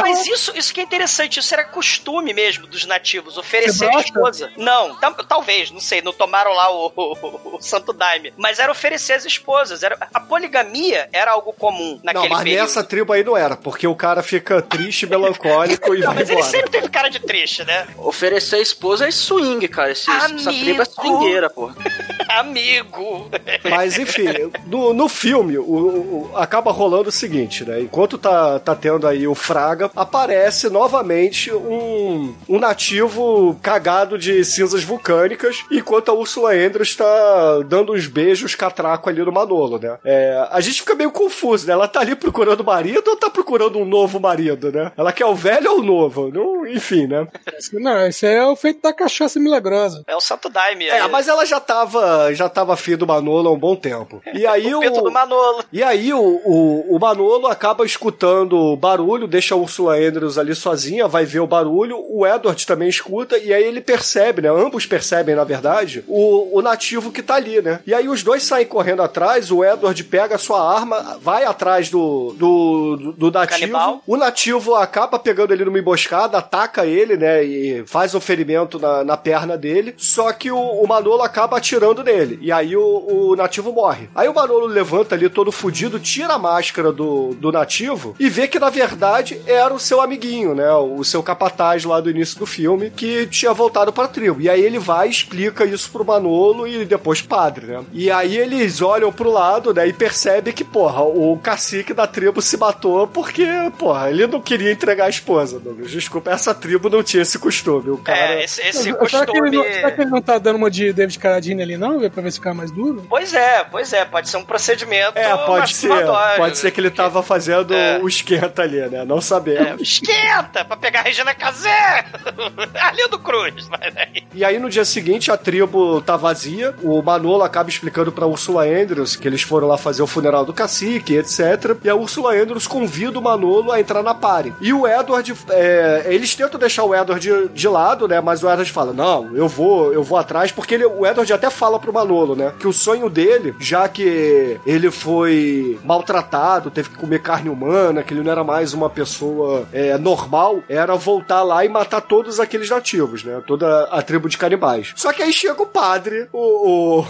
Mas isso, isso que é interessante, isso era costume mesmo dos nativos, oferecer esposa. Não, tam- talvez, não sei, não tomaram lá o, o- o Santo Daime, mas era oferecer as esposas. Era, a poligamia era algo comum naquele Não, mas período. nessa tribo aí não era, porque o cara fica triste, melancólico e Não, vai mas ele embora. sempre teve cara de triste, né? Oferecer a esposa é swing, cara. Esse, essa tribo é swingueira, pô. Amigo. Mas enfim, no, no filme, o, o- acaba rolando o seguinte, né? Enquanto tá, tá tendo aí o Fraga, aparece novamente um, um nativo cagado de cinzas vulcânicas, enquanto a Ursula Andrews tá dando uns beijos catraco ali no Manolo, né? É, a gente fica meio confuso, né? Ela tá ali procurando marido ou tá procurando um novo marido, né? Ela quer o velho ou o novo? Não, enfim, né? Não, isso é o feito da cachaça milagrosa. É o Santo Daime. É, mas ela já tava, já tava afim do Manolo há um bom tempo. E aí o o, Manolo. E aí o, o, o Manolo acaba escutando barulho, deixa a Ursula Andrews ali sozinha, vai ver o barulho, o Edward também escuta, e aí ele percebe, né? Ambos percebem, na verdade, o, o nativo que tá ali, né? E aí os dois saem correndo atrás, o Edward pega a sua arma, vai atrás do, do, do, do nativo. Canibal. O nativo acaba pegando ele numa emboscada, ataca ele, né? E faz um ferimento na, na perna dele. Só que o, o Manolo acaba atirando nele. E aí o, o nativo morre. Aí o Manolo levanta ali todo fudido, tira a máscara do, do nativo e vê que na verdade era o seu amiguinho, né? O seu capataz lá do início do filme que tinha voltado pra tribo. E aí ele vai e explica isso pro Manolo e depois padre, né? E aí eles olham pro lado, né? E percebem que, porra, o cacique da tribo se matou porque, porra, ele não queria entregar a esposa, Douglas. Desculpa, essa tribo não tinha esse costume. O cara. É, esse, esse Mas será, que ele não, costume. será que ele não tá dando uma de David Carradine ali, não? Pra ver se ficar mais duro? Pois é, pois é, pode ser um procedimento. É, pode ser. Pode ser que ele tava fazendo É. o esquenta ali, né? Não sabemos. Esquenta pra pegar a Regina Casé! Arlindo Cruz. Mas aí... E aí no dia seguinte a tribo tá vazia, o Manolo acaba explicando pra Ursula Andrews que eles foram lá fazer o funeral do cacique, etc. E a Ursula Andrews convida o Manolo a entrar na party. E o Edward, é, eles tentam deixar o Edward de, de lado, né? Mas o Edward fala: "Não, eu vou, eu vou atrás", porque ele- o Edward até fala pro Manolo, né, que o sonho dele, já que ele foi maltratado, teve que comer carne humana, que ele não era mais uma pessoa é, normal, era voltar lá e matar todos aqueles nativos, né? Toda a tribo de canibais. Só que aí chega o padre, o, o,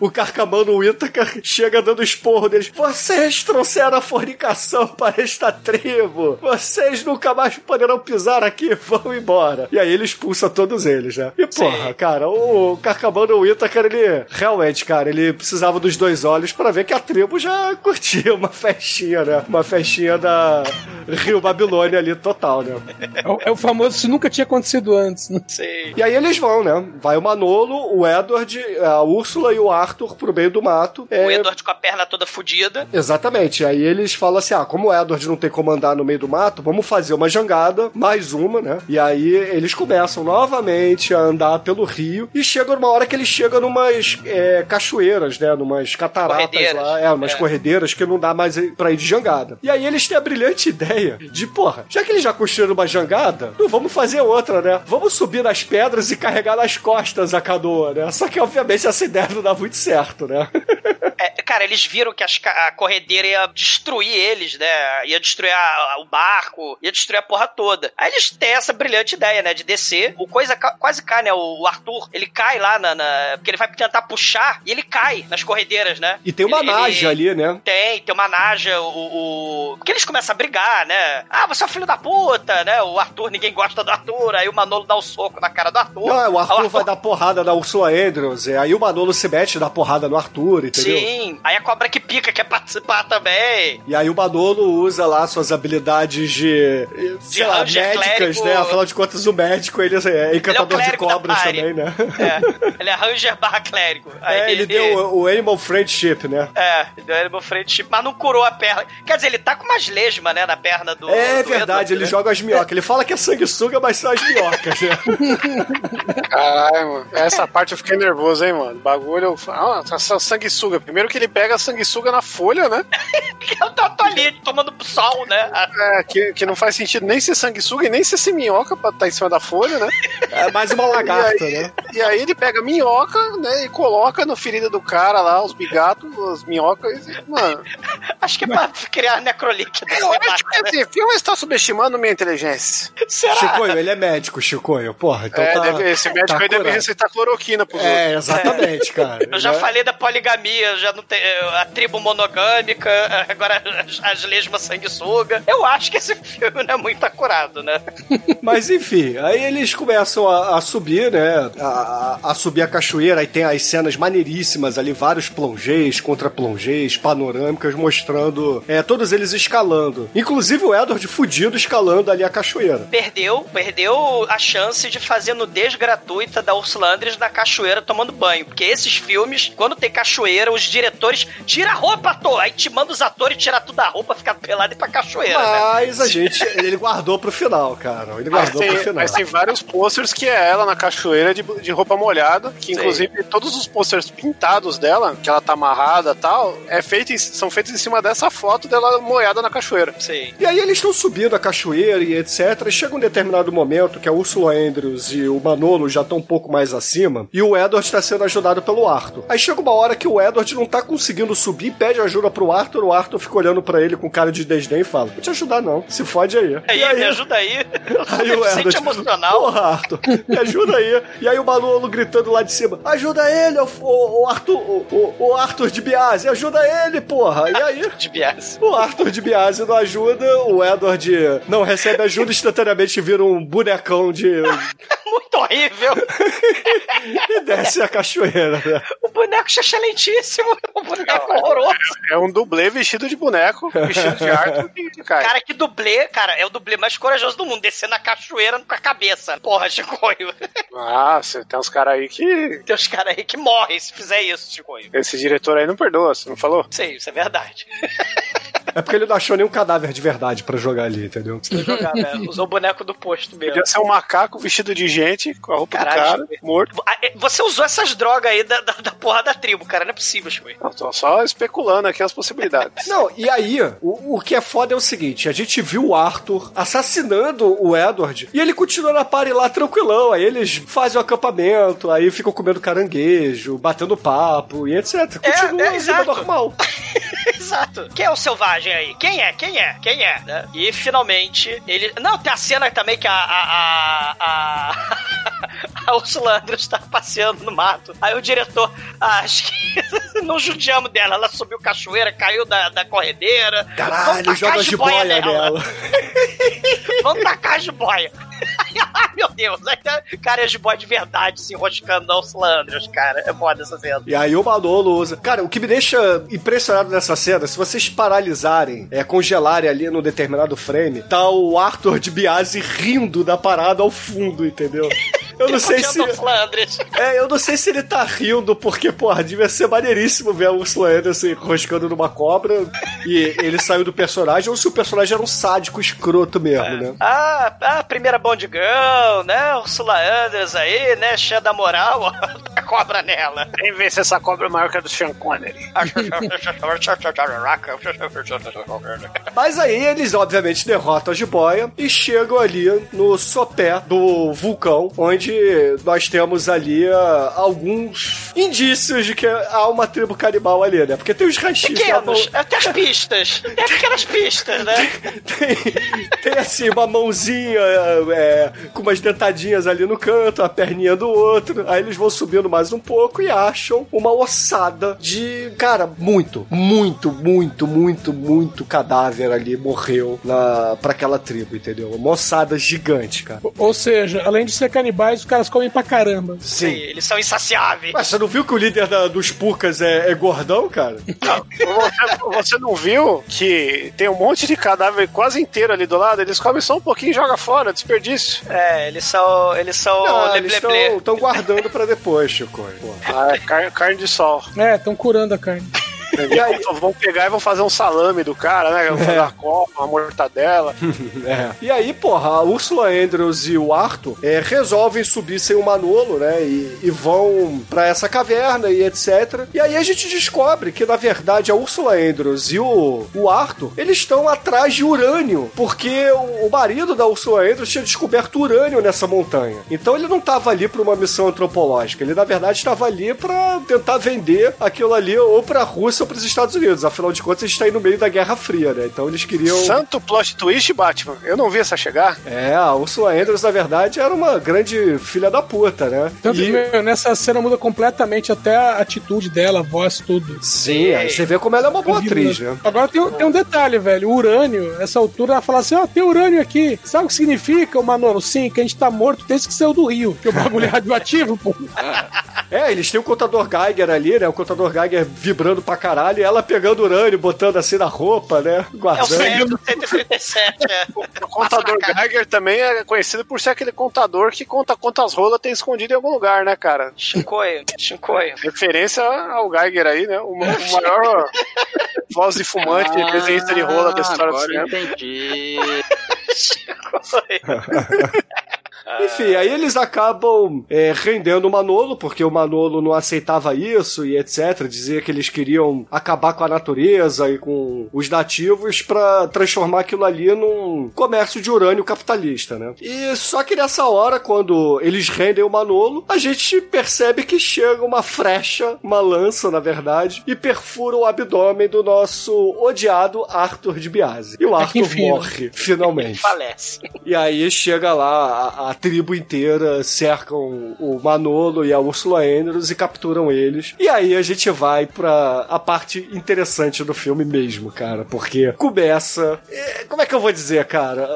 o Carcamano Whittaker, chega dando esporro deles. Vocês trouxeram a fornicação para esta tribo. Vocês nunca mais poderão pisar aqui. Vão embora. E aí ele expulsa todos eles, né? E porra, cara, o Carcamano Whittaker, ele realmente, cara, ele precisava dos dois olhos para ver que a tribo já curtia uma festinha, né? Uma festinha da Rio Babilônia ali total, né? É o, é o famoso, isso nunca tinha acontecido antes. Né? Sei. E aí eles vão, né? Vai o Manolo, o Edward, a Úrsula e o Arthur pro meio do mato. É, O Edward com a perna toda fodida. Exatamente. Aí eles falam assim: ah, como o Edward não tem como andar no meio do mato, vamos fazer uma jangada, mais uma, né? E aí eles começam novamente a andar pelo rio e chega numa hora que eles chegam numas é, cachoeiras, né? Numas cataratas lá, é, umas É. corredeiras que não dá mais pra ir de jangada. E aí eles têm a brilhante ideia de, porra, já que eles já construíram uma jangada, não vamos fazer outra, né? Vamos subir nas pedras e carregar nas costas a canoa, né? Só que, obviamente, essa ideia não dá muito certo, né? É, cara, eles viram que as a corredeira ia destruir eles, né? Ia destruir a- a- o barco, ia destruir a porra toda. Aí eles têm essa brilhante ideia, né? De descer. O coisa ca- quase cai, né? O, o Arthur, ele cai lá na, na- Porque ele vai tentar puxar e ele cai nas corredeiras, né? E tem uma Ele- naja ele- ali, né? Tem, tem uma naja, o, o... Porque eles começam a brigar, né? Ah, você é o filho da puta, né? O Arthur, ninguém gosta do Arthur. Aí o Manolo dá um soco na cara do Arthur. Não, o Aí Arthur vai dar porrada na Ursula Andrews, e aí o Manolo se mete na porrada no Arthur, entendeu? Sim, aí a cobra que pica quer participar também. E aí o Manolo usa lá suas habilidades de, sei lá, Ranger médicas, clérigo. né? Afinal de contas, o médico, ele é encantador de clérigo da cobras também, né? É, ele é Ranger barra clérigo. Aí É, ele deu o, o Animal Friendship, né? É, ele deu Animal Friendship, mas não curou a perna. Quer dizer, ele tá com umas lesmas, né, na perna do. É do verdade, Edward, ele né? joga as minhocas. Ele fala que é sanguessuga, mas são as minhocas, né? Caralho, mano. Essa parte eu fiquei nervoso, hein, mano. Bagulho. Ah, essa sanguessuga. Primeiro que ele ele pega a sanguessuga na folha, né? Eu tô, tô ali tomando sol, né? É, que, que não faz sentido nem ser sanguessuga e nem ser ser minhoca pra estar em cima da folha, né? É mais uma lagarta, e aí, né? E aí ele pega a minhoca, né? E coloca na ferida do cara lá, os bigatos, as minhocas. E, mano, Acho que é pra criar necrolíquido. eu acho que esse filme está subestimando minha inteligência. Será? Chicoio, ele é médico, Chicoio. Porra, então é, tá, deve- esse médico tá aí deve receitar cloroquina pros É, outros. exatamente, cara. Eu já Né? falei da poligamia, já não tem a tribo monogâmica, agora as, as lesmas sanguessuga. Eu acho que esse filme não é muito acurado, né? Mas enfim, aí eles começam a, a subir, né? A, a- a subir a cachoeira, aí tem as cenas maneiríssimas ali, vários plongês, contra plongês, panorâmicas, mostrando é, todos eles escalando. Inclusive o Edward fudido escalando ali a cachoeira. Perdeu, perdeu a chance de fazer nudez gratuita da Ursula Andress na cachoeira tomando banho. Porque esses filmes, quando tem cachoeira, os diretores tira a roupa, ator. Aí te manda os atores tirar tudo a roupa, ficar pelado e ir pra cachoeira, né? Mas a gente, ele guardou pro final, cara. Ele Mas guardou pro tem, final. mas tem vários posters que é ela na cachoeira de, de roupa molhada, que Sim. inclusive todos os posters pintados dela, que ela tá amarrada e tal, é feito, em- são feitos em cima dessa foto dela molhada na cachoeira. Sim. E aí eles estão subindo a cachoeira e etc. E chega um determinado momento que a Ursula Andrews e o Manolo já estão um pouco mais acima e o Edward está sendo ajudado pelo Arthur. Aí chega uma hora que o Edward não tá conseguindo subir, pede ajuda pro Arthur, o Arthur fica olhando pra ele com cara de desdém e fala: Vou te ajudar não, se fode aí. Aí, e aí, me ajuda aí. Aí o Edward, emocional. Porra, Arthur, me ajuda aí. E aí o Manolo gritando lá de cima: Ajuda ele, o, o, o Arthur, o, o- Arthur de Biase, ajuda ele, porra. E aí. De Bias. O Arthur de Biase não ajuda, o Edward não recebe ajuda, instantaneamente vira um bonecão de. Muito horrível. e desce a cachoeira, né? O boneco é excelentíssimo. O boneco horroroso. É um dublê vestido de boneco, vestido de Arthur e cara. Cara, que dublê, cara, é o dublê mais corajoso do mundo, descer na cachoeira com a cabeça. Porra, Chicoio. Ah, você tem uns caras aí que. Tem uns caras aí que morrem se fizer isso, Chicoio. Esse diretor aí não perdoa, você não falou? Sei, isso é verdade. É porque ele não achou nenhum cadáver de verdade pra jogar ali, entendeu? Jogar, né? Usou o boneco do posto mesmo. Podia ser um macaco vestido de gente, com a roupa Caralho, do cara, morto. Ah, é, Você usou essas drogas aí da, da, da porra da tribo, cara. Não é possível, Chicoio. Não, tô só especulando aqui as possibilidades. Não, e aí, o, o que é foda é o seguinte: a gente viu o Arthur assassinando o Edward e ele continua na party lá tranquilão. Aí eles fazem o acampamento, aí ficam comendo caranguejo, batendo papo e etc. É, Continua é, a vida normal. Exato. Quem é o selvagem aí? Quem é? Quem é? Quem é? né? E finalmente ele. Não, tem a cena também que a. A, a, a, Ursula Andress tá passeando no mato. Aí o diretor. Ah, acho que não judiamos dela. Ela subiu cachoeira, caiu da, da corredeira. Caralho, joga jiboia nela. Vamos tacar a jiboia. Ai, meu Deus. Aí, tá- Cara, é jiboia de verdade se enroscando na Ursula Andress, cara. É foda essa cena. E aí o Manolo usa. Cara, o que me deixa impressionado nessa cena, se vocês paralisarem, é, congelarem ali no determinado frame, tá o Arthur de Biase rindo da parada ao fundo, entendeu? Eu não sei se. É, eu não sei se ele tá rindo, porque, porra, devia ser maneiríssimo ver a Ursula Anderson enroscando numa cobra e ele saiu do personagem, ou se o personagem era um sádico escroto mesmo, né? Ah, a primeira Bond Girl, né? Ursula Andress aí, né? Cheia da moral, ó, a cobra nela. Vem ver se essa cobra é maior que a do Sean Connery. Mas aí eles, obviamente, derrotam a jiboia e chegam ali no sopé do vulcão, onde nós temos ali ah, alguns indícios de que há uma tribo canibal ali, né? Porque tem os ranchinhos da mão- Pequenos, até as pistas. Tem pequenas pistas, né? tem, tem assim, uma mãozinha é, com umas dentadinhas ali no canto, a perninha do outro. Aí eles vão subindo mais um pouco e acham uma ossada de. Cara, muito, muito, muito, muito, muito cadáver ali morreu na, pra aquela tribo, entendeu? Uma ossada gigante, cara. Ou seja, além de ser canibais, os caras comem pra caramba. Sim, eles são insaciáveis. Mas você não viu que o líder da- dos Purcas é, é gordão, cara? Você, você não viu que tem um monte de cadáver quase inteiro ali do lado? Eles comem só um pouquinho e jogam fora, desperdício. É, eles são. Eles são. Não, le- eles le- le- estão guardando pra depois, Chico. Ah, é carne, carne de sol. É, estão curando a carne. E aí vão pegar e vão fazer um salame do cara, né? Vão fazer uma copa, uma mortadela. É. E aí, porra, a Ursula Andrews e o Arthur é, resolvem subir sem o Manolo, né? E, e vão pra essa caverna e etc. E aí a gente descobre que, na verdade, a Ursula Andrews e o, o Arthur, eles estão atrás de urânio, porque o, o marido da Ursula Andrews tinha descoberto urânio nessa montanha. Então ele não estava ali para uma missão antropológica, ele na verdade estava ali para tentar vender aquilo ali ou para a Rússia ou para os Estados Unidos. Afinal de contas, a gente está aí no meio da Guerra Fria, né? Então eles queriam. Santo plot twist, Batman. Eu não vi essa chegar. É, a Ursula Andrews, na verdade, era uma grande filha da puta, né? Tanto E- que, meu, nessa cena muda completamente até a atitude dela, a voz, tudo. Sim, aí você vê como ela é uma boa atriz, né? Agora tem, um- tem um detalhe, velho. O urânio, essa altura, ela fala assim: ó, tem urânio aqui. Sabe o que significa, Manolo? Sim, que a gente tá morto desde que saiu do rio. Que o bagulho é radioativo, pô. É, eles têm o contador Geiger ali, né? O contador Geiger vibrando pra caralho e ela pegando urânio, botando assim na roupa, né? É o Guardando. cérebro 137, é. O contador Geiger também é conhecido por ser aquele contador que conta quantas rolas tem escondido em algum lugar, né, cara? Shinkoio, Shinkoio. Referência ao Geiger aí, né? O, o maior voz de fumante, desenhista de rola da história do agora cinema. entendi. Enfim, aí eles acabam é, rendendo o Manolo, porque o Manolo não aceitava isso e etc. Dizia que eles queriam acabar com a natureza e com os nativos pra transformar aquilo ali num comércio de urânio capitalista, né? E só que nessa hora, quando eles rendem o Manolo, a gente percebe que chega uma frecha, uma lança, na verdade, e perfura o abdômen do nosso odiado Arthur de Biase. E o que Arthur né? morre, finalmente. Falece. E aí chega lá, a, a tribo inteira cercam o Manolo e a Ursula Andrews e capturam eles. E aí a gente vai pra a parte interessante do filme mesmo, cara, porque começa. é, como é que eu vou dizer, cara?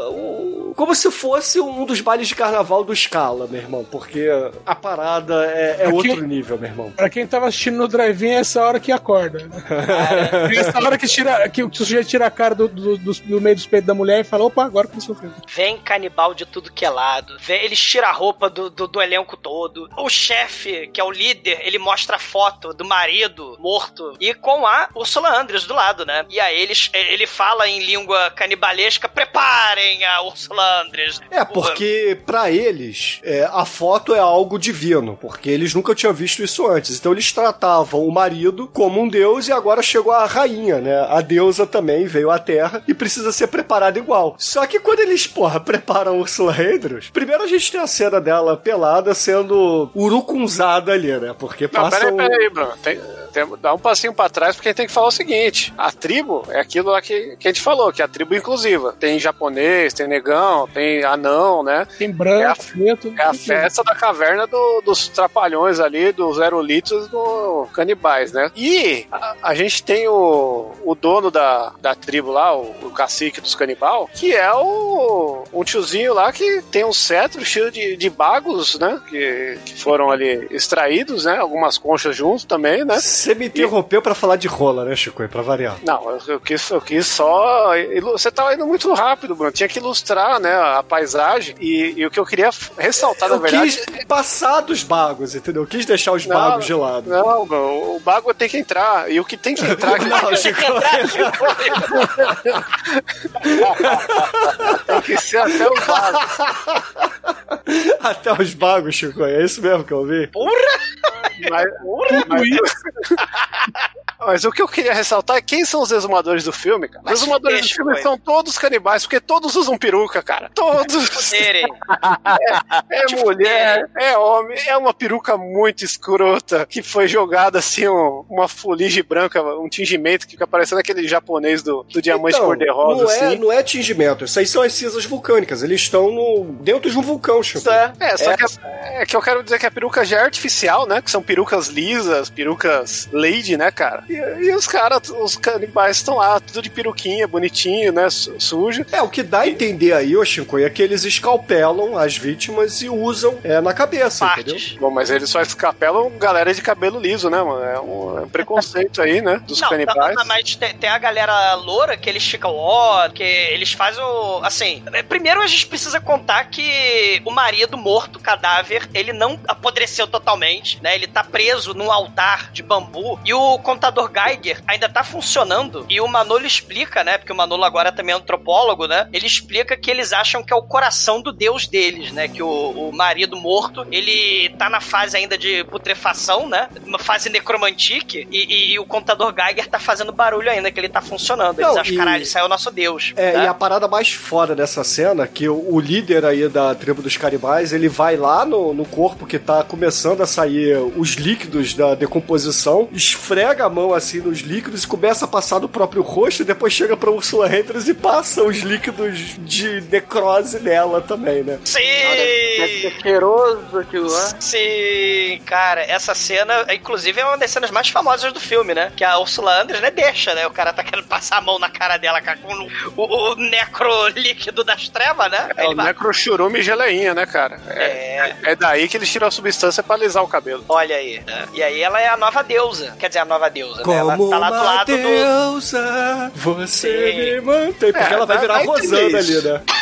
Como se fosse um dos bailes de carnaval do Scala, meu irmão, porque a parada é, é outro nível, meu irmão. Pra quem tava assistindo no drive-in, é essa hora que acorda. né? É essa hora que, tira, que o sujeito tira a cara do, do, do- do meio dos peitos da mulher e fala: opa, agora começou o filme. Vem canibal de tudo que é lado. Vem, eles tiram a roupa do, do, do elenco todo. O chefe, que é o líder, ele mostra a foto do marido morto e com a Ursula Andrews do lado, né? E aí eles, ele fala em língua canibalesca: preparem a Ursula Andrews. É, porque pra eles é, a foto é algo divino, porque eles nunca tinham visto isso antes. Então eles tratavam o marido como um deus e agora chegou a rainha, né? A deusa também veio à Terra e precisa ser preparada igual. Só que quando eles, porra, preparam Ursula Andrews, primeiro a gente tem a cena dela pelada sendo urucunzada ali, né? Porque Não, passa peraí, um... peraí, Bruno. Tem, tem- dá um passinho pra trás porque a gente tem que falar o seguinte: a tribo é aquilo lá que, que a gente falou, que é a tribo inclusiva. Tem japonês, tem negão, tem anão, né? Tem branco, É a- preto. É a festa da caverna do- dos trapalhões ali, dos aerolitos do canibais, né? E a, a gente tem o, o dono da, da tribo lá, o, o cacique dos canibal, que é o um tiozinho lá que tem um cetro cheio de, de bagos, né? Que, que foram ali extraídos, né? Algumas conchas junto também, né? Você me interrompeu pra falar de rola, né, Chico? Pra variar. Não, eu, eu quis, eu quis só. Você tava indo muito rápido, Bruno. Tinha que ilustrar, né, a paisagem. E, e o que eu queria ressaltar, na Eu verdade. quis passar dos bagos, entendeu? Eu quis deixar os bagos de lado. Não, o bago tem que entrar. E o que tem que entrar. que Não, Chico. tem que ser até o bago. Até os bagos, Chico. É isso mesmo que eu vi? Mas, mas, mas o que eu queria ressaltar é quem são os exumadores do filme, cara. Os exumadores do filme são todos canibais, porque todos usam peruca, cara. Todos. Poderem. É Tipo, mulher, é homem, é uma peruca muito escrota que foi jogada assim, um- uma fuligem branca, um tingimento que fica parecendo aquele japonês do, do diamante Então, cor-de-rosa, não é, assim. não é tingimento. Isso aí são as cinzas vulcânicas. Eles estão no, dentro de um vulcão, Chico. É, só que, a- é que eu quero dizer que a peruca já é artificial, né? Que são perucas lisas, perucas lady, né, cara? E, e os caras, os canibais estão lá, tudo de peruquinha, bonitinho, né? su- Sujo. É, o que dá a entender aí, Chico, é que eles escalpelam as vítimas e usam é, na cabeça, entendeu? Partes. Bom, mas eles só escapelam galera de cabelo liso, né, mano? É um, é um preconceito aí, né? Dos Não, canibais. não, mas tem, tem a galera loura que eles ficam, ó, que eles fazem o. Assim, é, primeiro a gente precisa contar que o marido morto, cadáver, ele não apodreceu totalmente, né? Ele tá preso num altar de bambu e o contador contador Geiger ainda tá funcionando e o Manolo explica, né? Porque o Manolo agora também é antropólogo, né? Ele explica que eles acham que é o coração do deus deles, né? Que o, o marido morto, ele tá na fase ainda de putrefação, né? Uma fase necromantique e, e- e o contador Geiger tá fazendo barulho ainda, que ele tá funcionando. Eles Não, acham, e- caralho, aí é o nosso deus. É, né? e a parada mais foda dessa cena, que o, o líder aí da tribo dos canibais, ele vai lá no, no corpo que tá começando a sair os líquidos da decomposição, esfrega a mão assim nos líquidos e começa a passar no próprio rosto, e depois chega pra Ursula Andress e passa os líquidos de necrose nela também, né? Sim! Deve ser cheiroso aquilo lá. Sim, cara, essa cena, inclusive, é uma das cenas mais famosas do filme, né? Que a Ursula Andress, né, deixa, né? O cara tá querendo passar a mão na cara dela cara, com o, o, o necro líquido das trevas, né? É o necrochurume e geleinha, né, cara? É, é daí que eles tiram a substância pra alisar o cabelo. Olha aí. né? E aí ela é a nova deusa. Quer dizer, a nova deusa, né? Ela Como tá lá do lado do. deusa, você Sim. me mantém. Porque É, ela vai dá- virar entender Rosana ali, né?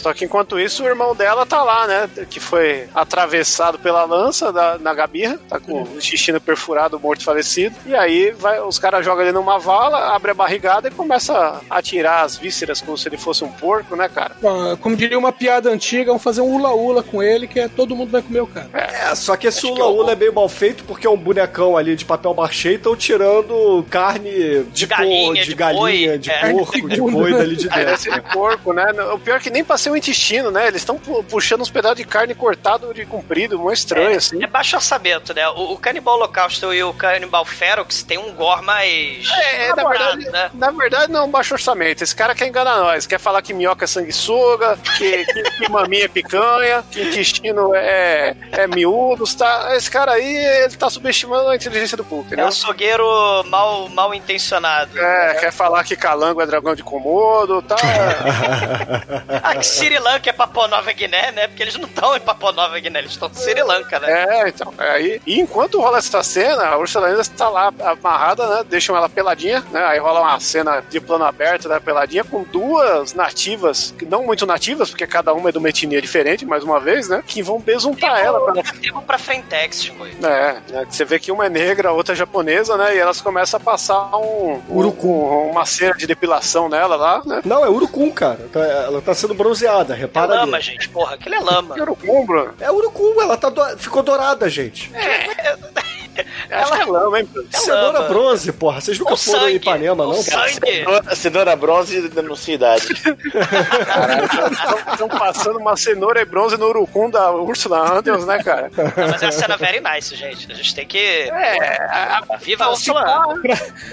Só que enquanto isso, o irmão dela tá lá, né? Que foi atravessado pela lança da, na gabirra, tá com o intestino perfurado, morto falecido. E aí vai, os caras jogam ele numa vala, abre a barrigada e começa a tirar as vísceras como se ele fosse um porco, né, cara? Como diria uma piada antiga, vamos fazer um ula-ula com ele, que é todo mundo vai comer o cara. É, só que esse Ula Ula é meio mal feito porque é um bonecão ali de papel machê e estão tirando carne de, galinha, po- de, de galinha, boi, de é. porco, de boi dali de dentro. ser de porco, né? O pior é que nem passei o intestino, né? Eles estão pu- puxando uns pedaços de carne cortado de comprido, mó estranho, assim. É baixo orçamento, né? O, o Canibal Holocausto e o Canibal Ferox tem um gore mais. É, na elaborado, verdade, né? na verdade não é um baixo orçamento. Esse cara quer enganar nós. Quer falar que minhoca é sanguessuga, que, que, que maminha é picanha, que intestino é, é miúdo. Tá? Esse cara aí, ele tá subestimando a inteligência do público, É entendeu? um açougueiro mal, mal intencionado. É, quer falar que calango é dragão de Komodo, tá? Ah, que Sri Lanka é Papua Nova Guiné, né? Porque eles não estão em Papua Nova Guiné, eles estão em Sri Lanka, né? É, então. é Aí, e enquanto rola essa cena, a Ursula ainda está lá amarrada, né? Deixam ela peladinha, né? Aí rola uma cena de plano aberto da peladinha com duas nativas, que não muito nativas, porque cada uma é de uma etnia diferente, mais uma vez, né? Que vão besuntar ela. Pra... Tribo pra Frentex, tipo. É, né, você vê que uma é negra, a outra é japonesa, né? E elas começam a passar um, um- uma cena de depilação nela lá, né? Não, é urucum, cara. Tá- ela tá sendo bronzeada, É repara lama, ali. gente, porra, aquilo é lama. Que urucum, Bruno? É urucum, ela tá do- ficou dourada, gente. Acho que é lama, hein? Bruno? Cenoura lama. bronze, porra. Vocês nunca O foram em Ipanema, o não? sangue. Cenoura- Cenoura bronze denuncia idade. Estão passando uma cenoura e bronze no urucum da Ursula Andrews, né, cara? Não, mas é uma cena very nice, gente. A gente tem que. É, a- a- Viva a Ursula.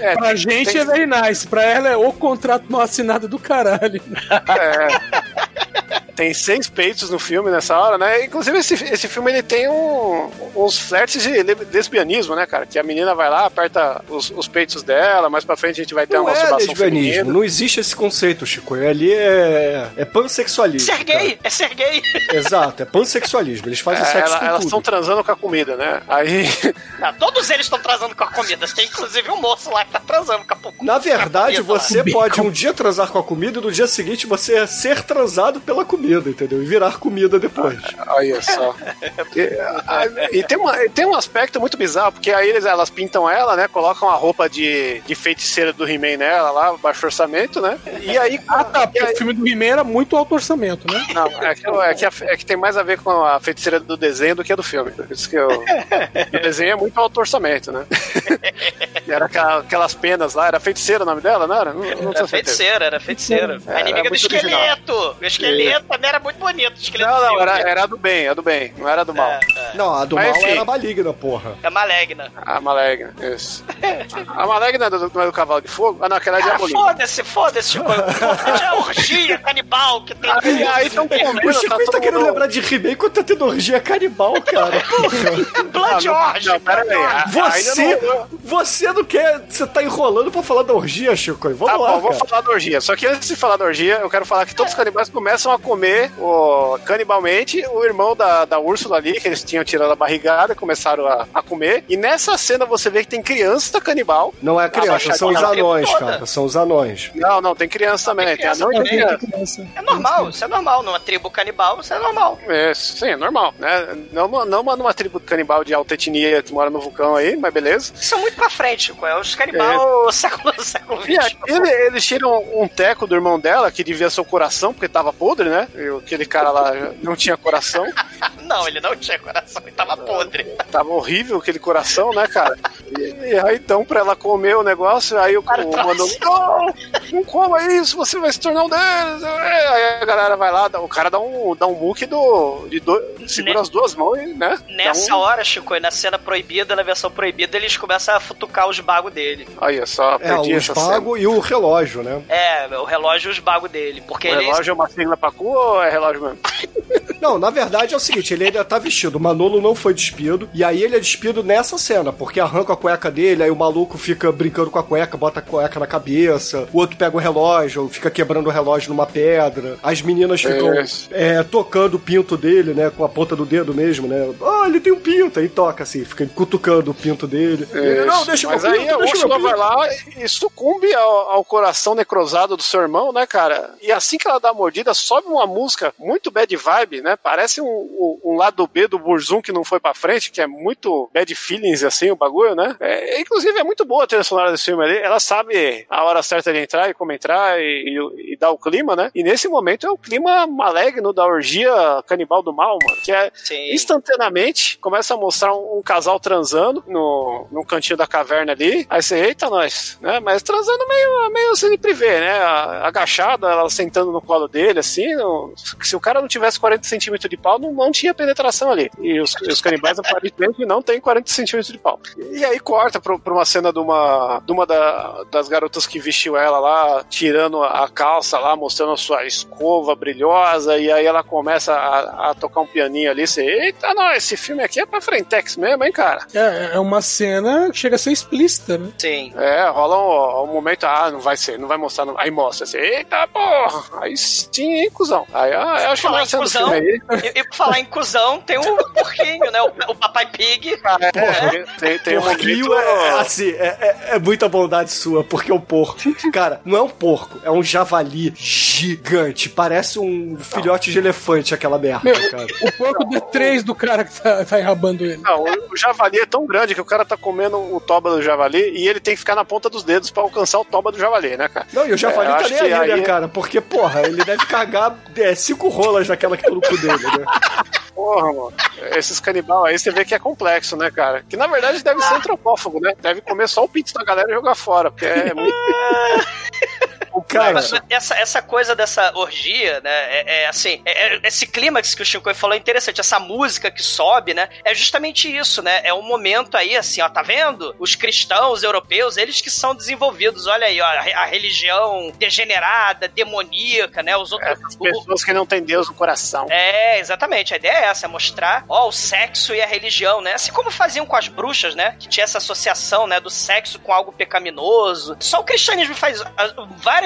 é, Pra tem- gente tem- é very nice, pra ela é o contrato mal assinado do caralho. É. Tem seis peitos no filme nessa hora, né? Inclusive, esse, esse filme ele tem um- uns flertes de le- lesbianismo, né, cara? Que a menina vai lá, aperta os, os peitos dela, mais pra frente a gente vai ter Não uma é masturbação lesbianismo, feminina. não existe esse conceito, Chico. Ali é, é pansexualismo. Ser gay! É ser gay! cara. Exato, é pansexualismo. Eles fazem É, sexo ela- com elas estão transando com a comida, né? Aí. Não, todos eles estão transando com a comida. Tem inclusive um moço lá que tá transando com a com Na verdade, comida você pode um dia transar com a comida e no dia seguinte você ser transado pela comida, entendeu? E virar comida depois. Olha só. E, a- e tem, uma- tem um aspecto muito bizarro, porque aí eles, elas pintam ela, né? Colocam a roupa de, de feiticeira do He-Man nela lá, baixo orçamento, né? E aí. Ah, tá, e porque aí- o filme do He-Man era muito alto orçamento, né? Não, é que, é, que, a- é que tem mais a ver com a feiticeira do desenho do que a do filme. Por isso que eu, o desenho é muito alto orçamento, né? E era aquela- aquelas penas lá, era feiticeira o nome dela, não era? Não, não Era feiticeira, era feiticeira. É, a inimiga era do muito original. esqueleto! O esqueleto também era muito bonito. O esqueleto Não, do não, era, era a do bem, a do bem, não era a do mal. É, é. Não, a do Mas, mal enfim. era maligna, porra. É maligna. A Malegna, isso. A Malegna é do, não é do cavalo de fogo? Ah, não, aquela é Cara, diabolina. foda-se, foda-se, Chico. Importante é orgia canibal que tem. Aí, aí tão comendo, O Chico tá tá, querendo mundo- lembrar de He-Man quando tá tendo orgia canibal, cara. Porra. Blood Ah, não, Orgy! não, pera aí. Você, você não quer. Você tá enrolando pra falar da orgia, Chico. Vamos Tá lá. bom, vou falar da orgia. Só que antes de falar da orgia, eu quero falar que todos os canibais começam a comer o, canibalmente o irmão da, da Úrsula ali, que eles tinham tirado a barrigada, começaram a, a comer. E nessa cena você vê que tem criança canibal. Não é criança, são os anões, cara. São os anões. Não, não, tem criança também. Tem, criança anão e tem também. criança. É normal, isso é normal. Numa tribo canibal, isso é normal. É, sim, é normal, né? Não, não uma- numa tribo canibal de alta etnia que mora no vulcão aí, mas beleza. São muito pra frente. É os canibal século, século E XX. ele, eles tiram um teco do irmão dela, que devia ser o coração, porque tava podre, né? E aquele cara lá não tinha coração. Não, ele não tinha coração, ele tava podre. Tava horrível aquele coração, né, cara? E, e aí então, pra ela comer o negócio, aí o, o mandou, não, não coma isso, você vai se tornar um deles. Aí a galera vai lá, o cara dá um, dá um muque do, de do, segura Ne- as duas mãos, e, né? Nessa um, hora, Chico, e na cena proibida, na versão proibida, eles começam a futucar os bagos dele. Aí, só É, perdi o essa cena. espago e o relógio, né? É, o relógio e os bagos dele. Porque O relógio é uma sigla pra cu ou é relógio mesmo? Não, na verdade é o seguinte, ele ainda tá vestido, o Manolo não foi despido, e aí ele é despido nessa cena, porque arranca a cueca dele, aí o maluco fica brincando com a cueca, bota a cueca na cabeça, o outro pega o relógio, fica quebrando o relógio numa pedra, as meninas ficam Isso. é, tocando o pinto dele, né, com a ponta do dedo mesmo, né, ah, ele tem um pinto, aí toca assim, fica cutucando o pinto dele, ele, não, deixa Mas meu aí pinto, a deixa meu Úrsula vai lá e sucumbe ao, ao coração necrosado do seu irmão, né, cara? E assim que ela dá a mordida, sobe uma música muito bad vibe, né? Parece um, um, um lado B do Burzum que não foi pra frente, que é muito bad feelings, assim, o bagulho, né? É, inclusive, é muito boa a trilha sonora desse filme ali. Ela sabe a hora certa de entrar e como entrar e, e, e dar o clima, né? E nesse momento é o clima maligno da orgia canibal do mal, mano. Que é Sim. instantaneamente começa a mostrar um, um casal transando no, no cantinho da caverna ali. Aí você, eita, nós, né? Mas transando meio, meio sem privê, né? Agachada, ela sentando no colo dele, assim. Não- se o cara não tivesse 40 centímetros de pau, não, não tinha penetração ali. E os, os canibais aparentemente não tem 40 centímetros de pau. E aí corta pra, pra uma cena de uma, de uma da- das garotas que vestiu ela lá, tirando a calça lá, mostrando a sua escova brilhosa, e aí ela começa a, a tocar um pianinho ali. Você, eita, não, esse filme aqui é pra Frentex mesmo, hein, cara? É, é uma cena que chega a ser explícita, né? Sim. É, rola um, um momento, ah, não vai ser, não vai mostrar, não. aí mostra, assim, eita, porra, aí sim, hein, cuzão. Aí, ah, eu acho que Falar uma em cuzão, filme aí. e, e por falar em cuzão, tem um porquinho, né? O, o Papai Pig. É, tem, tem um Porquinho momento... é, assim, é, é- é muita bondade sua, porque o porco, cara, não é um porco, é um javali gigante, parece um filhote de elefante aquela merda, Meu, cara. o porco D3 do cara que tá, tá enrabando ele. Não, o, o javali é tão grande que o cara tá comendo o toba do javali e ele tem que ficar na ponta dos dedos pra alcançar o toba do javali, né, cara? Não, e o javali É, tá nem aí, né, aí- cara? Porque, porra, ele deve cagar é, cinco rolas naquela que tá no cu dele, né? Porra, mano. Esses canibal aí você vê que é complexo, né, cara? Que na verdade deve ser antropófago, né? Deve comer só o pinto da galera e jogar fora, porque é muito. Cara, Mas essa, essa coisa dessa orgia, né? É, é assim, é- é- esse clímax que o Chico falou é interessante. Essa música que sobe, né? É justamente isso, né? É um momento aí, assim, ó, tá vendo? Os cristãos europeus, eles que são desenvolvidos. Olha aí, ó, a, a religião degenerada, demoníaca, né? Os outros. Essas pessoas que não têm Deus no coração. É, exatamente. A ideia é essa, é mostrar, ó, o sexo e a religião, né? Assim como faziam com as bruxas, né? Que tinha essa associação, né, do sexo com algo pecaminoso. Só o cristianismo faz. a-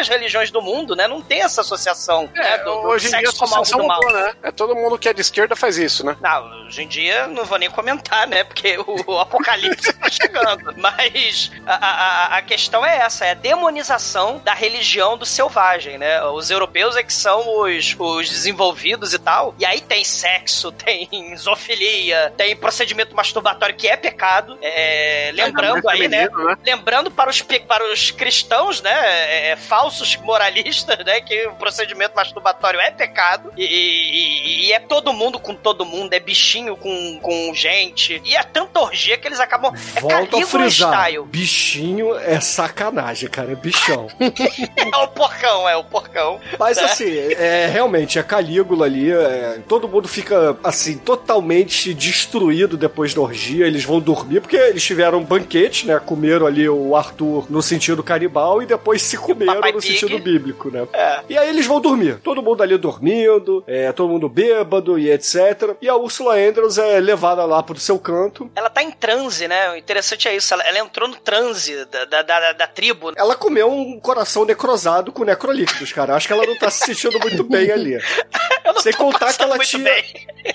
várias religiões do mundo, né? Não tem essa associação, né? Do, do Hoje em dia a como algo do mal. né? É todo mundo que é de esquerda faz isso, né? Não, hoje em dia não vou nem comentar, né? Porque o, o apocalipse tá chegando. Mas a, a, a questão é essa: é a demonização da religião do selvagem, né? Os europeus é que são os, os desenvolvidos e tal. E aí tem sexo, tem zoofilia, tem procedimento masturbatório que é pecado. É, lembrando aí, né? Feminino, né? Lembrando para os, para os cristãos, né, é, é, falsos moralistas, né, que o procedimento masturbatório é pecado e, e- e é todo mundo com todo mundo, é bichinho com, com gente e é tanta orgia que eles acabam é volta a frisar. style. Bichinho é sacanagem, cara, é bichão. É o porcão, é o porcão. Mas né? assim, é realmente a Calígula ali, é, todo mundo fica assim totalmente destruído depois da orgia. Eles vão dormir porque eles tiveram um banquete, né? Comeram ali o Arthur no sentido canibal e depois se comeram no Pig. sentido bíblico, né? É. E aí eles vão dormir. Todo mundo ali dormindo, é, todo mundo bêbado e etc. E a Ursula Andrews é levada lá pro seu canto. Ela tá em transe, né? O interessante é isso. Ela, ela entrou no transe da, da, da, da tribo. Ela comeu um coração necrosado com necrolíquidos, cara. Acho que ela não tá se sentindo muito bem ali. Sem contar que ela tinha. bem.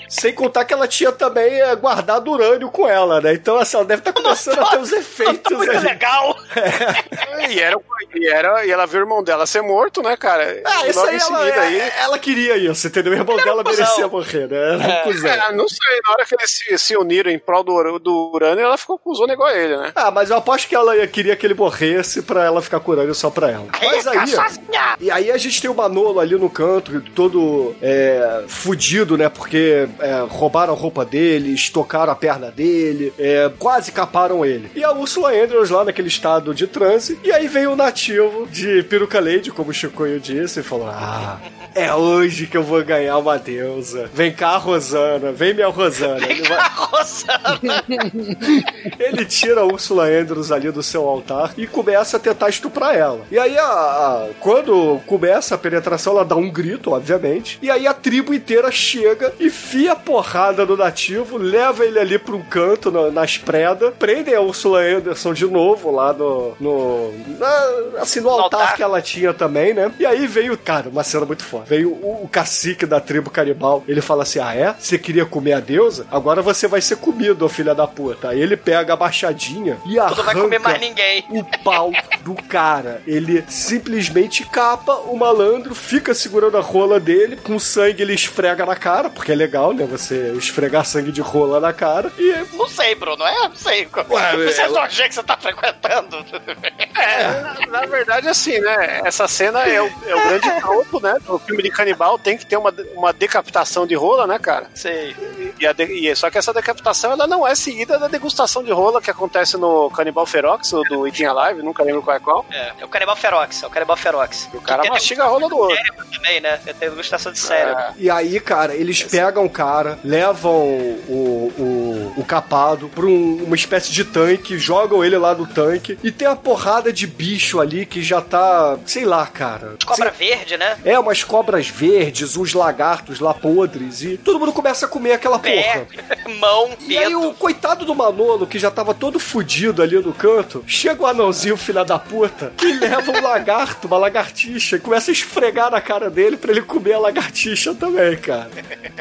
Sem contar que ela tinha também é, guardado urânio com ela, né? Então, assim, ela deve estar começando a ter os Não efeitos tá muito ali. legal. E era, E, era, e ela viu o irmão dela ser morto, né, cara? Ah, e isso aí em ela, seguida é- aí. ela queria isso, entendeu? O irmão era dela um merecia morrer, né? Era um cuzão. É, não sei, na hora que eles se, se uniram em prol do, do Urânio, ela ficou com o Zona igual a ele, né? Ah, mas eu aposto que ela ia- queria que ele morresse pra ela ficar curando só pra ela. Mas aí. E aí a gente tem o Manolo ali no canto, todo é, fudido, né? Porque é, roubaram a roupa dele, estocaram a perna dele, é, quase caparam ele. E a Ursula Andrews lá naquele estado de transe. E aí veio o nativo de Peruca Lady, como o Chicoio disse, e falou: Ah, é hoje que eu vou ganhar uma deusa. Vem cá, Rosana, vem minha Rosana. Ele vai- ele tira a Ursula Andrews ali do seu altar e começa a tentar estuprar ela. E aí, a, a- quando começa a penetração, ela dá um grito, obviamente. E aí a tribo inteira chega e fia a porrada no nativo, leva ele ali pra um canto na- nas predas, prendem a Ursula Anderson de novo lá no. no na- assim, no altar, que ela tinha também, né? E aí veio, cara, uma cena muito foda. Veio o, o cacique da tribo canibal. Ele fala assim: Ah, é? Você queria comer a deusa? Agora você vai ser comido, ô filha da puta. Aí ele pega a machadinha e Tu arranca não vai comer mais ninguém. o pau do cara. Ele simplesmente capa o malandro, fica segurando a rola dele, com sangue ele esfrega na cara, porque é legal, né? Você esfregar sangue de rola na cara. E Não sei, Bruno, é? Não sei. Ué, Você é que você tá frequentando. É, na, na verdade, assim, né? Essa cena é o, é o grande tropo, né? O filme de canibal tem que ter uma, uma decapitação de rola, né, cara? Sei. E, a de- e- só que essa decapitação ela não é seguida da degustação de rola que acontece no Canibal Ferox, ou do Eating Alive, nunca lembro qual é qual. É, é o canibal ferox, é o canibal ferox. O cara mastiga a rola do outro. Também, né? Tem degustação de cérebro. E aí, cara, eles pegam o cara, levam o, o, o capado pra um- uma espécie de tanque, jogam ele lá no tanque, e tem a porrada de bicho ali que já tá, sei lá, cara. Cobra verde, né? É, umas cobras verdes, uns lagartos lá podres, e todo mundo começa a comer aquela porra. Pé, mão, E aí o coitado do Manolo, que já tava todo fudido ali no canto, chega o anãozinho, filha da puta, e leva um lagarto, uma lagartixa, e começa a esfregar na cara dele pra ele comer a lagartixa também, cara.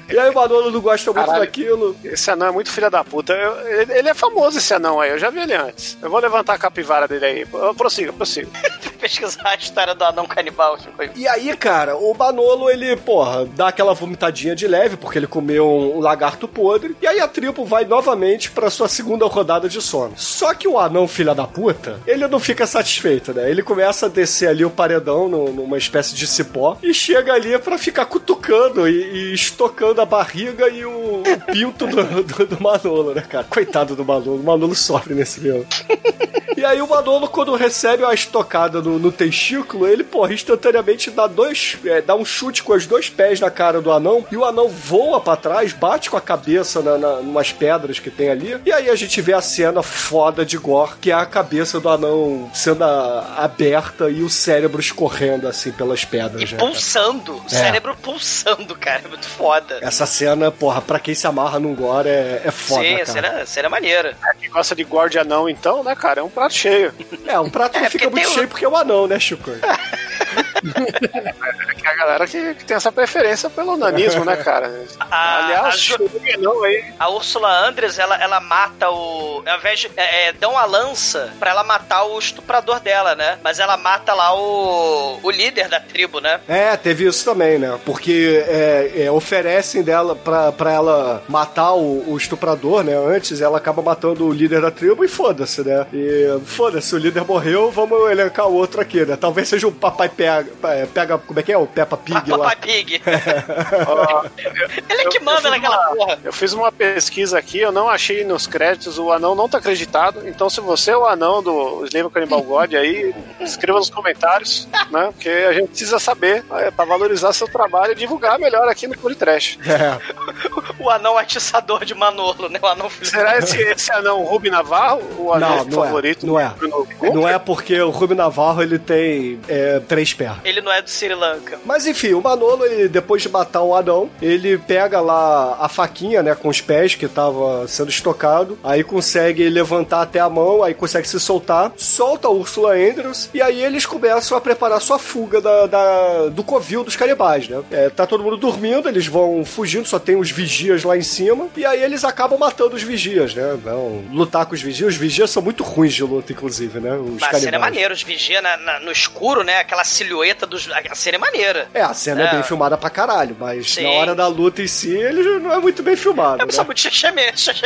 E aí o Manolo não gosta muito Caralho. daquilo. Esse anão é muito filha da puta. Eu- ele, ele é famoso, esse anão aí. Eu já vi ele antes. Eu vou levantar a capivara dele aí. Eu- Prossiga, prossiga. Pesquisar a história do anão canibal. E aí, cara, o Manolo, ele, porra, dá aquela vomitadinha de leve, porque ele comeu um, lagarto podre. E aí a tribo vai novamente pra sua segunda rodada de sono. Só que o anão, filha da puta, ele não fica satisfeito, né? Ele começa a descer ali o paredão numa espécie de cipó e chega ali pra ficar cutucando e, e estocando a barriga e o, o pinto do, do, do Manolo, né, cara? Coitado do Manolo. O Manolo sofre nesse filme. E aí o Manolo, quando recebe uma estocada no, no testículo, ele, porra, instantaneamente dá dois. é, dá um chute com os dois pés na cara do anão, e o anão voa pra trás, bate com a cabeça na, na, numas pedras que tem ali. E aí a gente vê a cena foda de gore, que é a cabeça do anão sendo a- aberta e o cérebro escorrendo assim pelas pedras. né, cara? Pulsando. O É. cérebro pulsando, cara. É muito foda. Essa cena, porra, pra quem se amarra num gore é, é foda, Sim, cara. cena, cena maneira. Quem gosta de gore de anão, então, né, cara? É um prato cheio. É, um prato não É, fica muito cheio porque é um anão, né, Chico? É que a galera que, que tem essa preferência pelo nanismo, né, cara? A, Aliás, a, chegou não aí. a Úrsula Andres, ela, ela mata o. Ao invés de. É, é, dão uma lança pra ela matar o estuprador dela, né? Mas ela mata lá o. o líder da tribo, né? É, teve isso também, né? Porque é, é, oferecem dela pra, pra ela matar o, o estuprador, né? Antes ela acaba matando o líder da tribo e foda-se, né? E foda-se, o líder morreu, vamos elencar o outro aqui, né? Talvez seja o papai pega, é, pega como é que é? O Peppa Pig lá. Papai Pig. Ele é que manda naquela porra. Eu fiz uma pesquisa aqui, eu não achei nos créditos, o anão não tá acreditado. Então, se você é o anão do Slave Cannibal God aí, escreva nos comentários, né? Porque a gente precisa saber é, pra valorizar seu trabalho e divulgar melhor aqui no Politrash. É. O anão atiçador de Manolo, né? O anão Será esse, esse anão Rubi Navarro, o anão Não, não favorito? é. Não é. Não é porque o Rubio Navarro ele tem é, três pernas. Ele não é do Sri Lanka. Mas enfim, o Manolo, ele, depois de matar o anão, ele pega lá a faquinha, né, com os pés que tava sendo estocado, aí consegue levantar até a mão, aí consegue se soltar, solta a Ursula Andrews, e aí eles começam a preparar sua fuga da, da- do covil dos canibais, né? É, tá todo mundo dormindo, eles vão fugindo, só tem os vigias vigias lá em cima, e aí eles acabam matando os vigias, né? Vão lutar com os vigias. Os vigias são muito ruins de luta, inclusive, né? Os Mas a cena é canibais. maneira, os vigia na- na- no escuro, né? Aquela silhueta dos. A cena é maneira. É, a cena é. É. bem filmada pra caralho, mas Sim. na hora da luta em si, ele não é muito bem filmado. É, né? são muito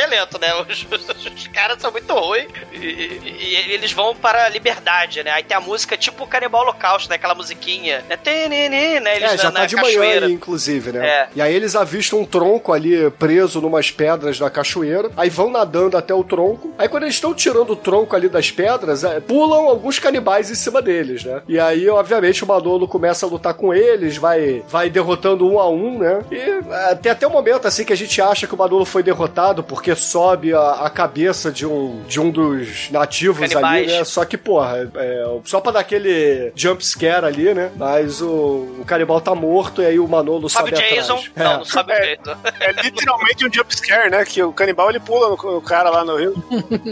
lento, né? Os, os- os caras são muito ruins e, e- e eles vão para a liberdade, né? Aí tem a música tipo Canibal Holocausto, né? Aquela musiquinha. Né? Tenene, né? Eles É, já na, tá na de manhã cachoeira. aí, inclusive, né? É. E aí eles avistam um tronco ali preso numas pedras da cachoeira, aí vão nadando até o tronco. Aí quando eles estão tirando o tronco ali das pedras, é, pulam alguns canibais em cima deles, né? E aí, obviamente, o Manolo começa a lutar com eles, vai, vai derrotando um a um, né? E é, tem até um momento assim que a gente acha que o Manolo foi derrotado porque sobe a, a cabeça de um, de um dos nativos ali, Canibais. né? Só que, porra, é, só pra dar aquele jump scare ali, né? Mas o, o canibal tá morto e aí o Manolo Sabe sobe o Jason? atrás. Não, É. não sabe o Jason. É literalmente um jumpscare, né? Que o canibal ele pula no, no cara lá no rio.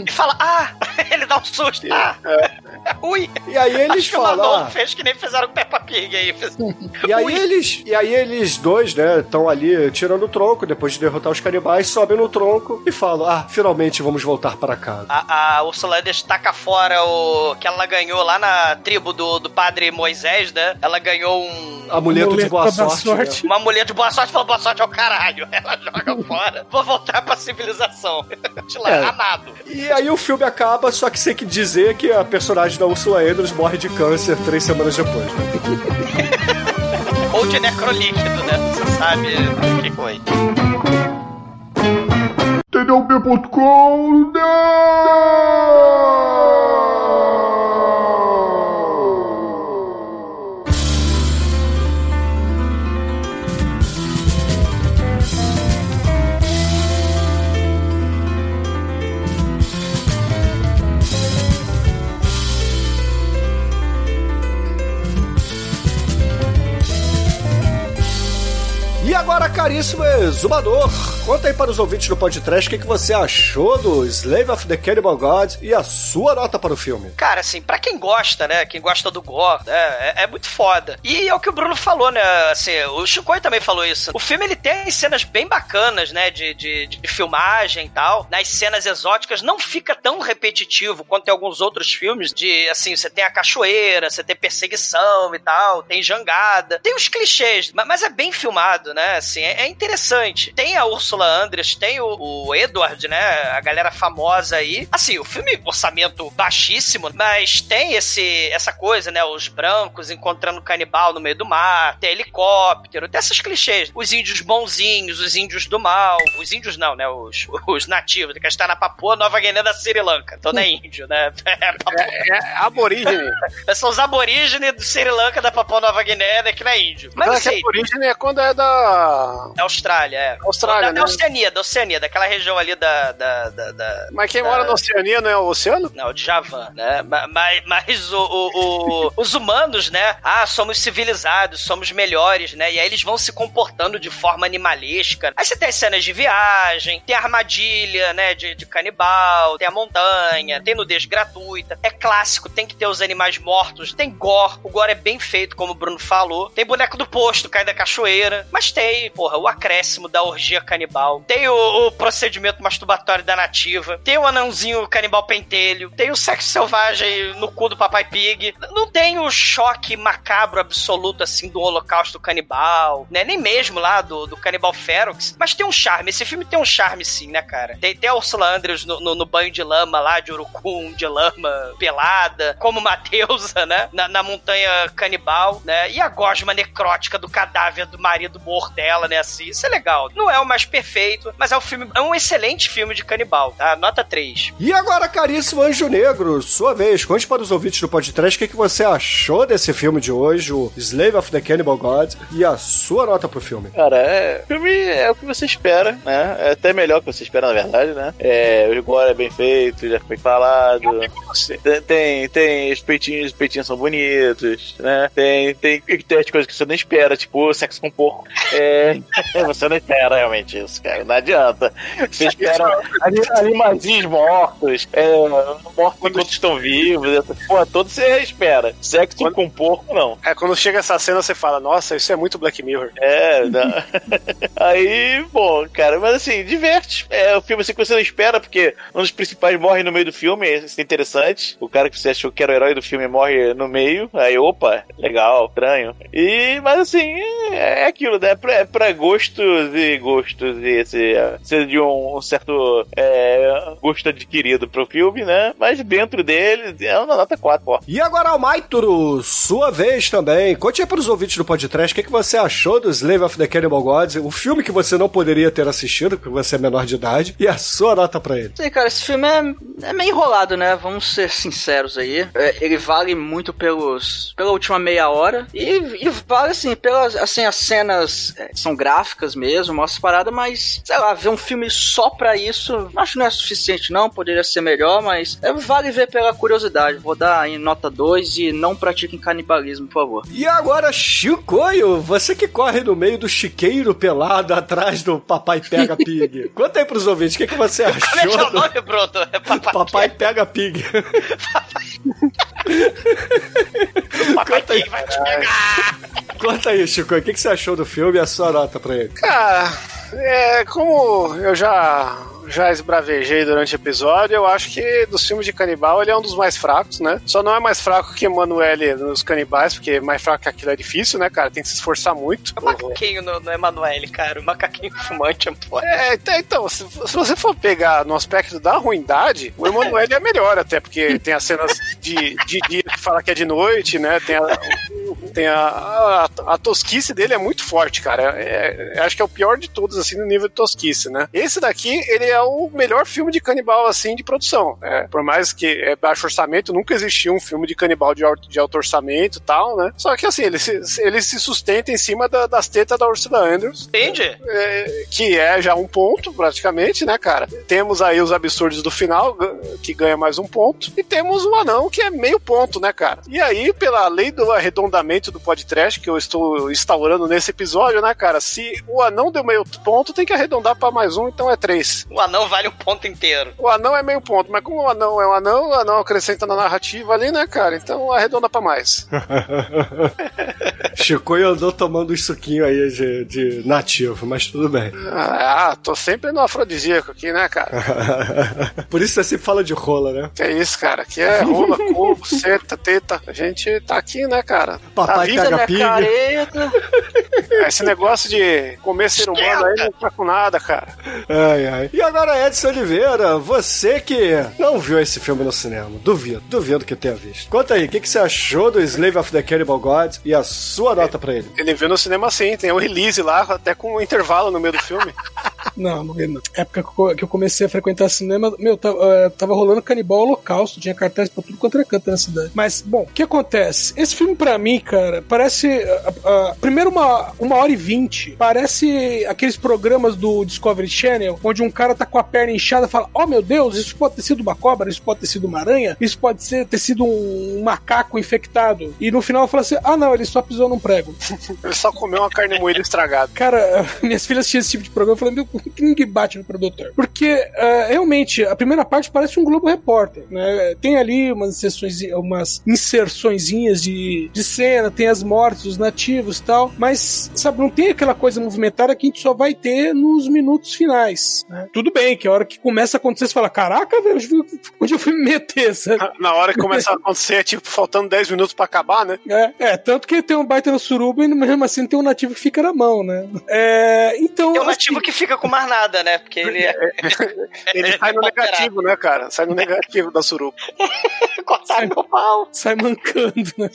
E fala, ah! Ele dá um susto. Ah! Ui! E aí eles Acho que o falam, Manolo ah. fez que nem fizeram com Peppa Pig aí. Fez... E aí Ui. eles, e aí eles dois, né, estão ali tirando o tronco, depois de derrotar os canibais, sobem no tronco e falam: "Ah, finalmente vamos voltar para casa". A, a Ursula destaca fora o que ela ganhou lá na tribo do, do padre Moisés, né? Ela ganhou um. Amuleto de boa sorte. né? Uma mulher de boa sorte falou boa sorte ao caralho. Ela joga fora. Vou voltar pra civilização. De lá, É. E aí o filme acaba, só que sem que dizer que a personagem da Ursula Andrews morre de câncer três semanas depois. Ou de necrolíquido, né? Você sabe o que foi. TDUP.com caríssimo exumador, conta aí para os ouvintes do podcast o que, que você achou do Slave of the Cannibal God e a sua nota para o filme. Cara, assim, pra quem gosta, né? Quem gosta do gore, né? É, é muito foda. E é o que o Bruno falou, né? Assim, o Chicoio também falou isso. O filme, ele tem cenas bem bacanas, né? De, de, de filmagem e tal. Nas cenas exóticas, não fica tão repetitivo quanto em alguns outros filmes. De, assim, você tem a cachoeira, você tem perseguição e tal, tem jangada. Tem os clichês, ma- mas é bem filmado, né? Assim, é, é interessante. Tem a Ursula Andress, tem o, o Edward, né? A galera famosa aí. Assim, o filme, orçamento baixíssimo, mas tem esse, essa coisa, né? Os brancos encontrando canibal no meio do mar, tem helicóptero, tem essas clichês. Os índios bonzinhos, os índios do mal. Os índios não, né? Os, os nativos, que está na Papua Nova Guiné da Sri Lanka. Então não é índio, né? É, Papua- É aborígene. São os aborígenes do Sri Lanka da Papua Nova Guiné, né? Que não é índio. Mas Mas que assim, aborígene é quando é da. É Austrália, é. Austrália, da, né? da Oceania, da Oceania, daquela região ali da. da, da, da- Mas quem da- mora na Oceania não é o oceano? Não, o Djavan, né? Ma- Mas, mas o, o- o- os humanos, né? Ah, somos civilizados, somos melhores, né? E aí eles vão se comportando de forma animalesca. Aí você tem as cenas de viagem, tem a armadilha, né? De, de canibal, tem a montanha, tem nudez gratuita. É clássico, tem que ter os animais mortos, tem gore. O gore é bem feito, como o Bruno falou. Tem boneco do posto, cai da cachoeira. Mas tem, porra, o acréscimo da orgia canibal. Tem o, o procedimento masturbatório da nativa. Tem o anãozinho canibal pentelho. Tem o sexo selvagem no cu do Papai Pig. Não tem o choque macabro absoluto, assim, do holocausto canibal, né? Nem mesmo lá do, do canibal Ferox. Mas tem um charme. Esse filme tem um charme, sim, né, cara? Tem, tem a Ursula Andrews no, no- no banho de lama lá, de urucum, de lama pelada, como uma deusa, né? Na, na montanha canibal, né? E a gosma necrótica do cadáver do marido morto dela, né? Assim, isso é legal. Não é o mais perfeito, mas é um filme, é um excelente filme de canibal, tá? Nota 3. E agora, caríssimo Anjo Negro, sua vez, conte para os ouvintes do podcast o que, que você achou desse filme de hoje, o Slave of the Cannibal God, e a sua nota pro filme. Cara, é, o filme é o que você espera, né? É até melhor que você espera, na verdade, né? É, o gore é bem feito, já foi falado. Tem, tem, tem os peitinhos, os peitinhos são bonitos, né? Tem, tem, tem as coisas que você não espera, tipo sexo com porco. É, você não espera realmente isso, cara. Não adianta. Você espera ani- animazinhos mortos, é, mortos enquanto estão vivos, essa porra toda você espera. Sexo com porco, não. É, quando chega essa cena, você fala, nossa, isso é muito Black Mirror. É, não. Aí, bom, cara, mas assim, diverte. É o filme assim que você não espera, porque um dos principais morre no meio do filme, isso é interessante. O cara que você achou que era o herói do filme morre no meio. Aí, opa, legal, estranho. E, mas assim, é, é aquilo, né? É pra, gostos e gostos. E esse, ser de um, um certo é, gosto adquirido pro filme, né? Mas dentro dele, é uma nota 4, pô. E agora, Almaituro, sua vez também. Conte aí pros ouvintes do podcast o que, que você achou do Slave of the Cannibal Gods, o filme que você não poderia ter assistido, porque você é menor de idade, e a sua nota pra ele. Sei, cara, esse filme é, é meio enrolado, né? Vamos ser sinceros aí. É, ele vale muito pelos pela última meia hora e, e vale, assim, pelas assim, as cenas é, são gráficas mesmo, mostra as paradas, mas, sei lá, ver um filme só pra isso, acho que não é suficiente não, poderia ser melhor, mas é, vale ver pela curiosidade. Vou dar em nota 2 e não pratiquem canibalismo, por favor. E agora, Chicoio, você que corre no meio do chiqueiro pelado atrás do Papai Pega Pig. Conta aí pros ouvintes, o que, que você Como é que é o achou nome, Bruto? É papai. Papai Pega Pig? Papai Pig vai te pegar. Conta aí, Chico, o que, que você achou do filme e a sua nota pra ele? Cara, é, como eu já já esbravejei durante o episódio, eu acho que dos filmes de canibal ele é um dos mais fracos, né? Só não é mais fraco que Emanuele nos canibais, porque mais fraco que aquilo é difícil, né, cara? Tem que se esforçar muito. O macaquinho no, no Emanuele, cara. O macaquinho fumante é foda. É, então, então, se, se você for pegar no aspecto da ruindade, o Emanuele é melhor, até porque tem as cenas de, de dia que fala que é de noite, né? Tem a, tem a, a, a tosquice dele é muito forte, cara. É, é- acho que é o pior de todos, assim, no nível de tosquice, né? Esse daqui, ele é o melhor filme de canibal, assim, de produção. É, por mais que é baixo orçamento, nunca existiu um filme de canibal de, alto- de alto orçamento e tal, né? Só que, assim, ele se, ele se sustenta em cima da- das tetas da Ursula Andrews. Entende? É, que é já um ponto, praticamente, né, cara? Temos aí os absurdos do final, que ganha mais um ponto. E temos o anão, que é meio ponto, né, cara? E aí, pela lei do arredondamento do podcast que eu estou instaurando nesse episódio, né, cara? Se o anão deu meio ponto, tem que arredondar pra mais um, então é três. O anão vale um ponto inteiro. O anão é meio ponto, mas como o anão é um anão, o anão acrescenta na narrativa ali, né, cara? Então arredonda pra mais. Chicoio andou tomando um suquinho aí de, de nativo, mas tudo bem. Ah, tô sempre no afrodisíaco aqui, né, cara? Por isso você sempre fala de rola, né? Que é isso, cara? Que é rola, corpo, seta, teta. A gente tá aqui, né, cara? Papai tá caga. Esse negócio de comer ser humano aí não tá com nada, cara. Ai, ai. E agora, Edson Oliveira, você que não viu esse filme no cinema, duvido, duvido que tenha visto. Conta aí, o que, que você achou do Slave of the Cannibal Gods e a sua nota pra ele? Ele viu no cinema sim, tem um release lá, até com um intervalo no meio do filme. Não, não vi não. Época que eu- comecei a frequentar cinema, meu, tava, eh, tava rolando Canibal Holocausto, tinha cartaz pra tudo quanto era canto na cidade. Mas, bom, o que acontece? Esse filme pra mim, cara, parece. ah, ah, primeiro, uma, uma hora e vinte. Parece aqueles programas do Discovery Channel, onde um cara tá com a perna inchada e fala: Oh meu Deus, isso pode ter sido uma cobra, isso pode ter sido uma aranha, isso pode ser, ter sido um macaco infectado. E no final fala assim: Ah, não, ele só pisou num prego. Ele só comeu uma carne moída estragada. Cara, minhas filhas tinham esse tipo de programa. Eu falei, meu, por que ninguém bate no produtor? Porque, eh, realmente, a primeira parte parece um Globo Repórter, né? Tem ali umas inserções, umas inserçõezinhas de, de cena, tem as mortes, os nativos e tal, mas, sabe, não tem aquela coisa movimentada que a gente só vai ter nos minutos finais. né? Tudo bem, que a hora que começa a acontecer, você fala, caraca, velho, onde eu fui me meter, sabe? Na hora que começa a acontecer, tipo, faltando 10 minutos pra acabar, né? É, é, tanto que tem um baita no suruba e mesmo assim tem um nativo que fica na mão, né? É, então. Tem um nativo que fica com mais nada, né? Porque ele é. Ele sai no negativo, né, cara? Sai no negativo da suruba. Cortaram meu pau. sai mancando, né?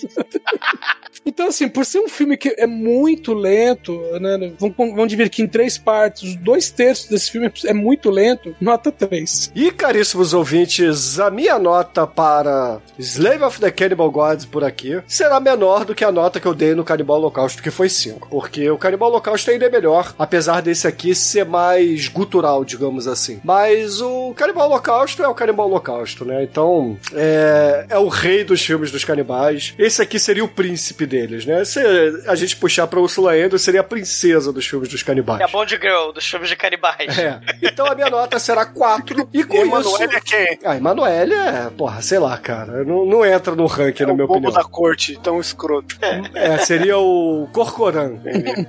Então, assim, por ser um filme que é muito lento, né? Vamos, vamos dividir aqui em três partes. Os dois terços desse filme é muito lento, nota 3. E, caríssimos ouvintes, a minha nota para Slave of the Cannibal Gods por aqui será menor do que a nota que eu dei no Canibal Holocausto, que foi 5. Porque o Canibal Holocausto ainda é melhor, apesar desse aqui ser mais gutural, digamos assim. Mas o Canibal Holocausto é o Canibal Holocausto, né? Então, é, é o rei dos filmes dos canibais. Esse aqui seria o príncipe deles, né? Se a gente puxar pra Ursula Andrews, seria a princesa dos filmes dos canibais. É a Bond Girl dos filmes de canibais. É. Então a minha nota será 4. E com E isso. Emanuele é quem? Ah, Emanuele é, porra, sei lá, cara. Não, não entra no ranking, É na o minha opinião. da corte, tão escroto. É, seria o Corcoran.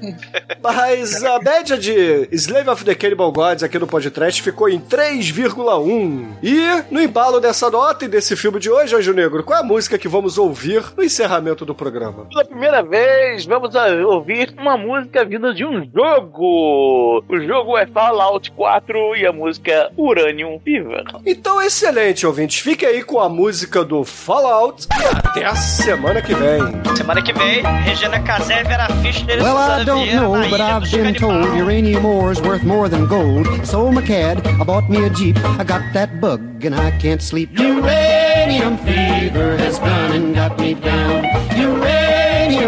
Mas a média de Slave of the Cannibal Gods aqui no podcast ficou em 3,1. E no embalo dessa nota e desse filme de hoje, Anjo Negro, qual é a música que vamos ouvir no encerramento do programa? Pela primeira vez, vamos ouvir uma música vinda de um jogo. O jogo é Fallout 4 e a música é Uranium Fever. Então, excelente, ouvintes. Fique aí com a música do Fallout e até a semana que vem. Semana que vem, Regina Casé, Vera Fischer e Well, I don't Vieira know, but I've been told uranium ore's worth more than gold. Sold my cad, I bought me a Jeep. I got that bug and I can't sleep. Uranium fever has gone and got me down. Uranium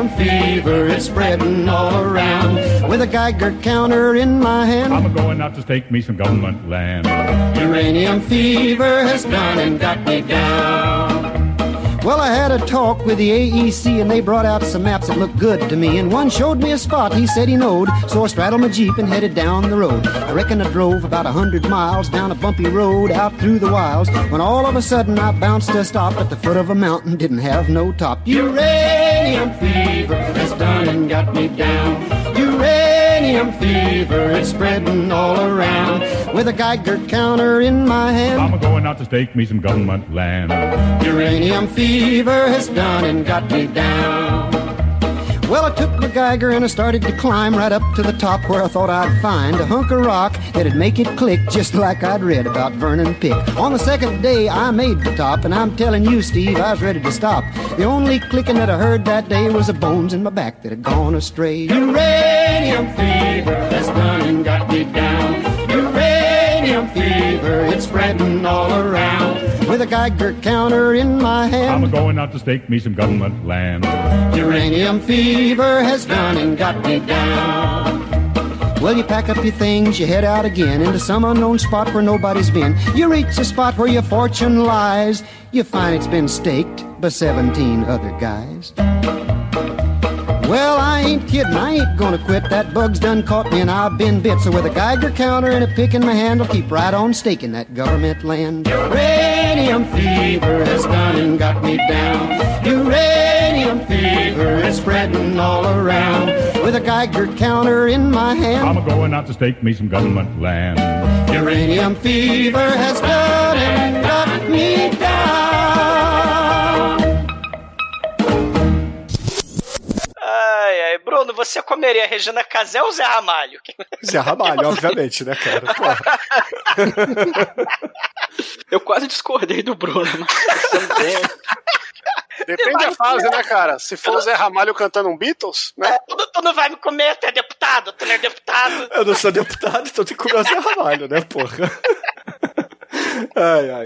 fever is spreading all around. With a Geiger counter in my hand. I'm going out to stake me some government land. Uranium fever has gone and got me down. Well, I had a talk with the AEC and they brought out some maps that looked good to me. And one showed me a spot he said he knowed. So I straddled my Jeep and headed down the road. I reckon I drove about a hundred miles down a bumpy road out through the wilds. When all of a sudden I bounced a stop at the foot of a mountain, didn't have no top. Uranium fever has done and got me down. Uranium fever is spreading all around. With a Geiger counter in my hand. I'm going out to stake me some government land. Uranium fever has done and got me down. Well, I took my Geiger and I started to climb right up to the top where I thought I'd find a hunk of rock that'd make it click just like I'd read about Vernon Pick. On the second day, I made the top, and I'm telling you, Steve, I was ready to stop. The only clicking that I heard that day was the bones in my back that had gone astray. Uranium fever has done and got me down. Uranium fever, it's spreading all around. With a Geiger counter in my hand. I'm going out to stake me some government land. Uranium fever has gone and got me down. Well, you pack up your things, you head out again into some unknown spot where nobody's been. You reach the spot where your fortune lies. You find it's been staked by 17 other guys. Well, I ain't kidding, I ain't gonna quit. That bug's done caught me and I've been bit. So with a Geiger counter and a pick in my hand, I'll keep right on staking that government land. Uranium fever has gone and got me down. Uranium fever is spreading all around. With a Geiger counter in my hand. I'm a going out to stake me some government land. Uranium fever has gone and got me Bruno, você comeria Regina Casé ou Zé Ramalho? Zé Ramalho, obviamente, né, cara? Eu quase discordei do Bruno, mas bem, Depende da fase, né, cara? Se for o Zé Ramalho cantando um Beatles, né? Tu, tu não vai me comer, tu é deputado, tu não é deputado. Eu não sou deputado, então tem que comer o Zé Ramalho, né, porra? Ai, ai.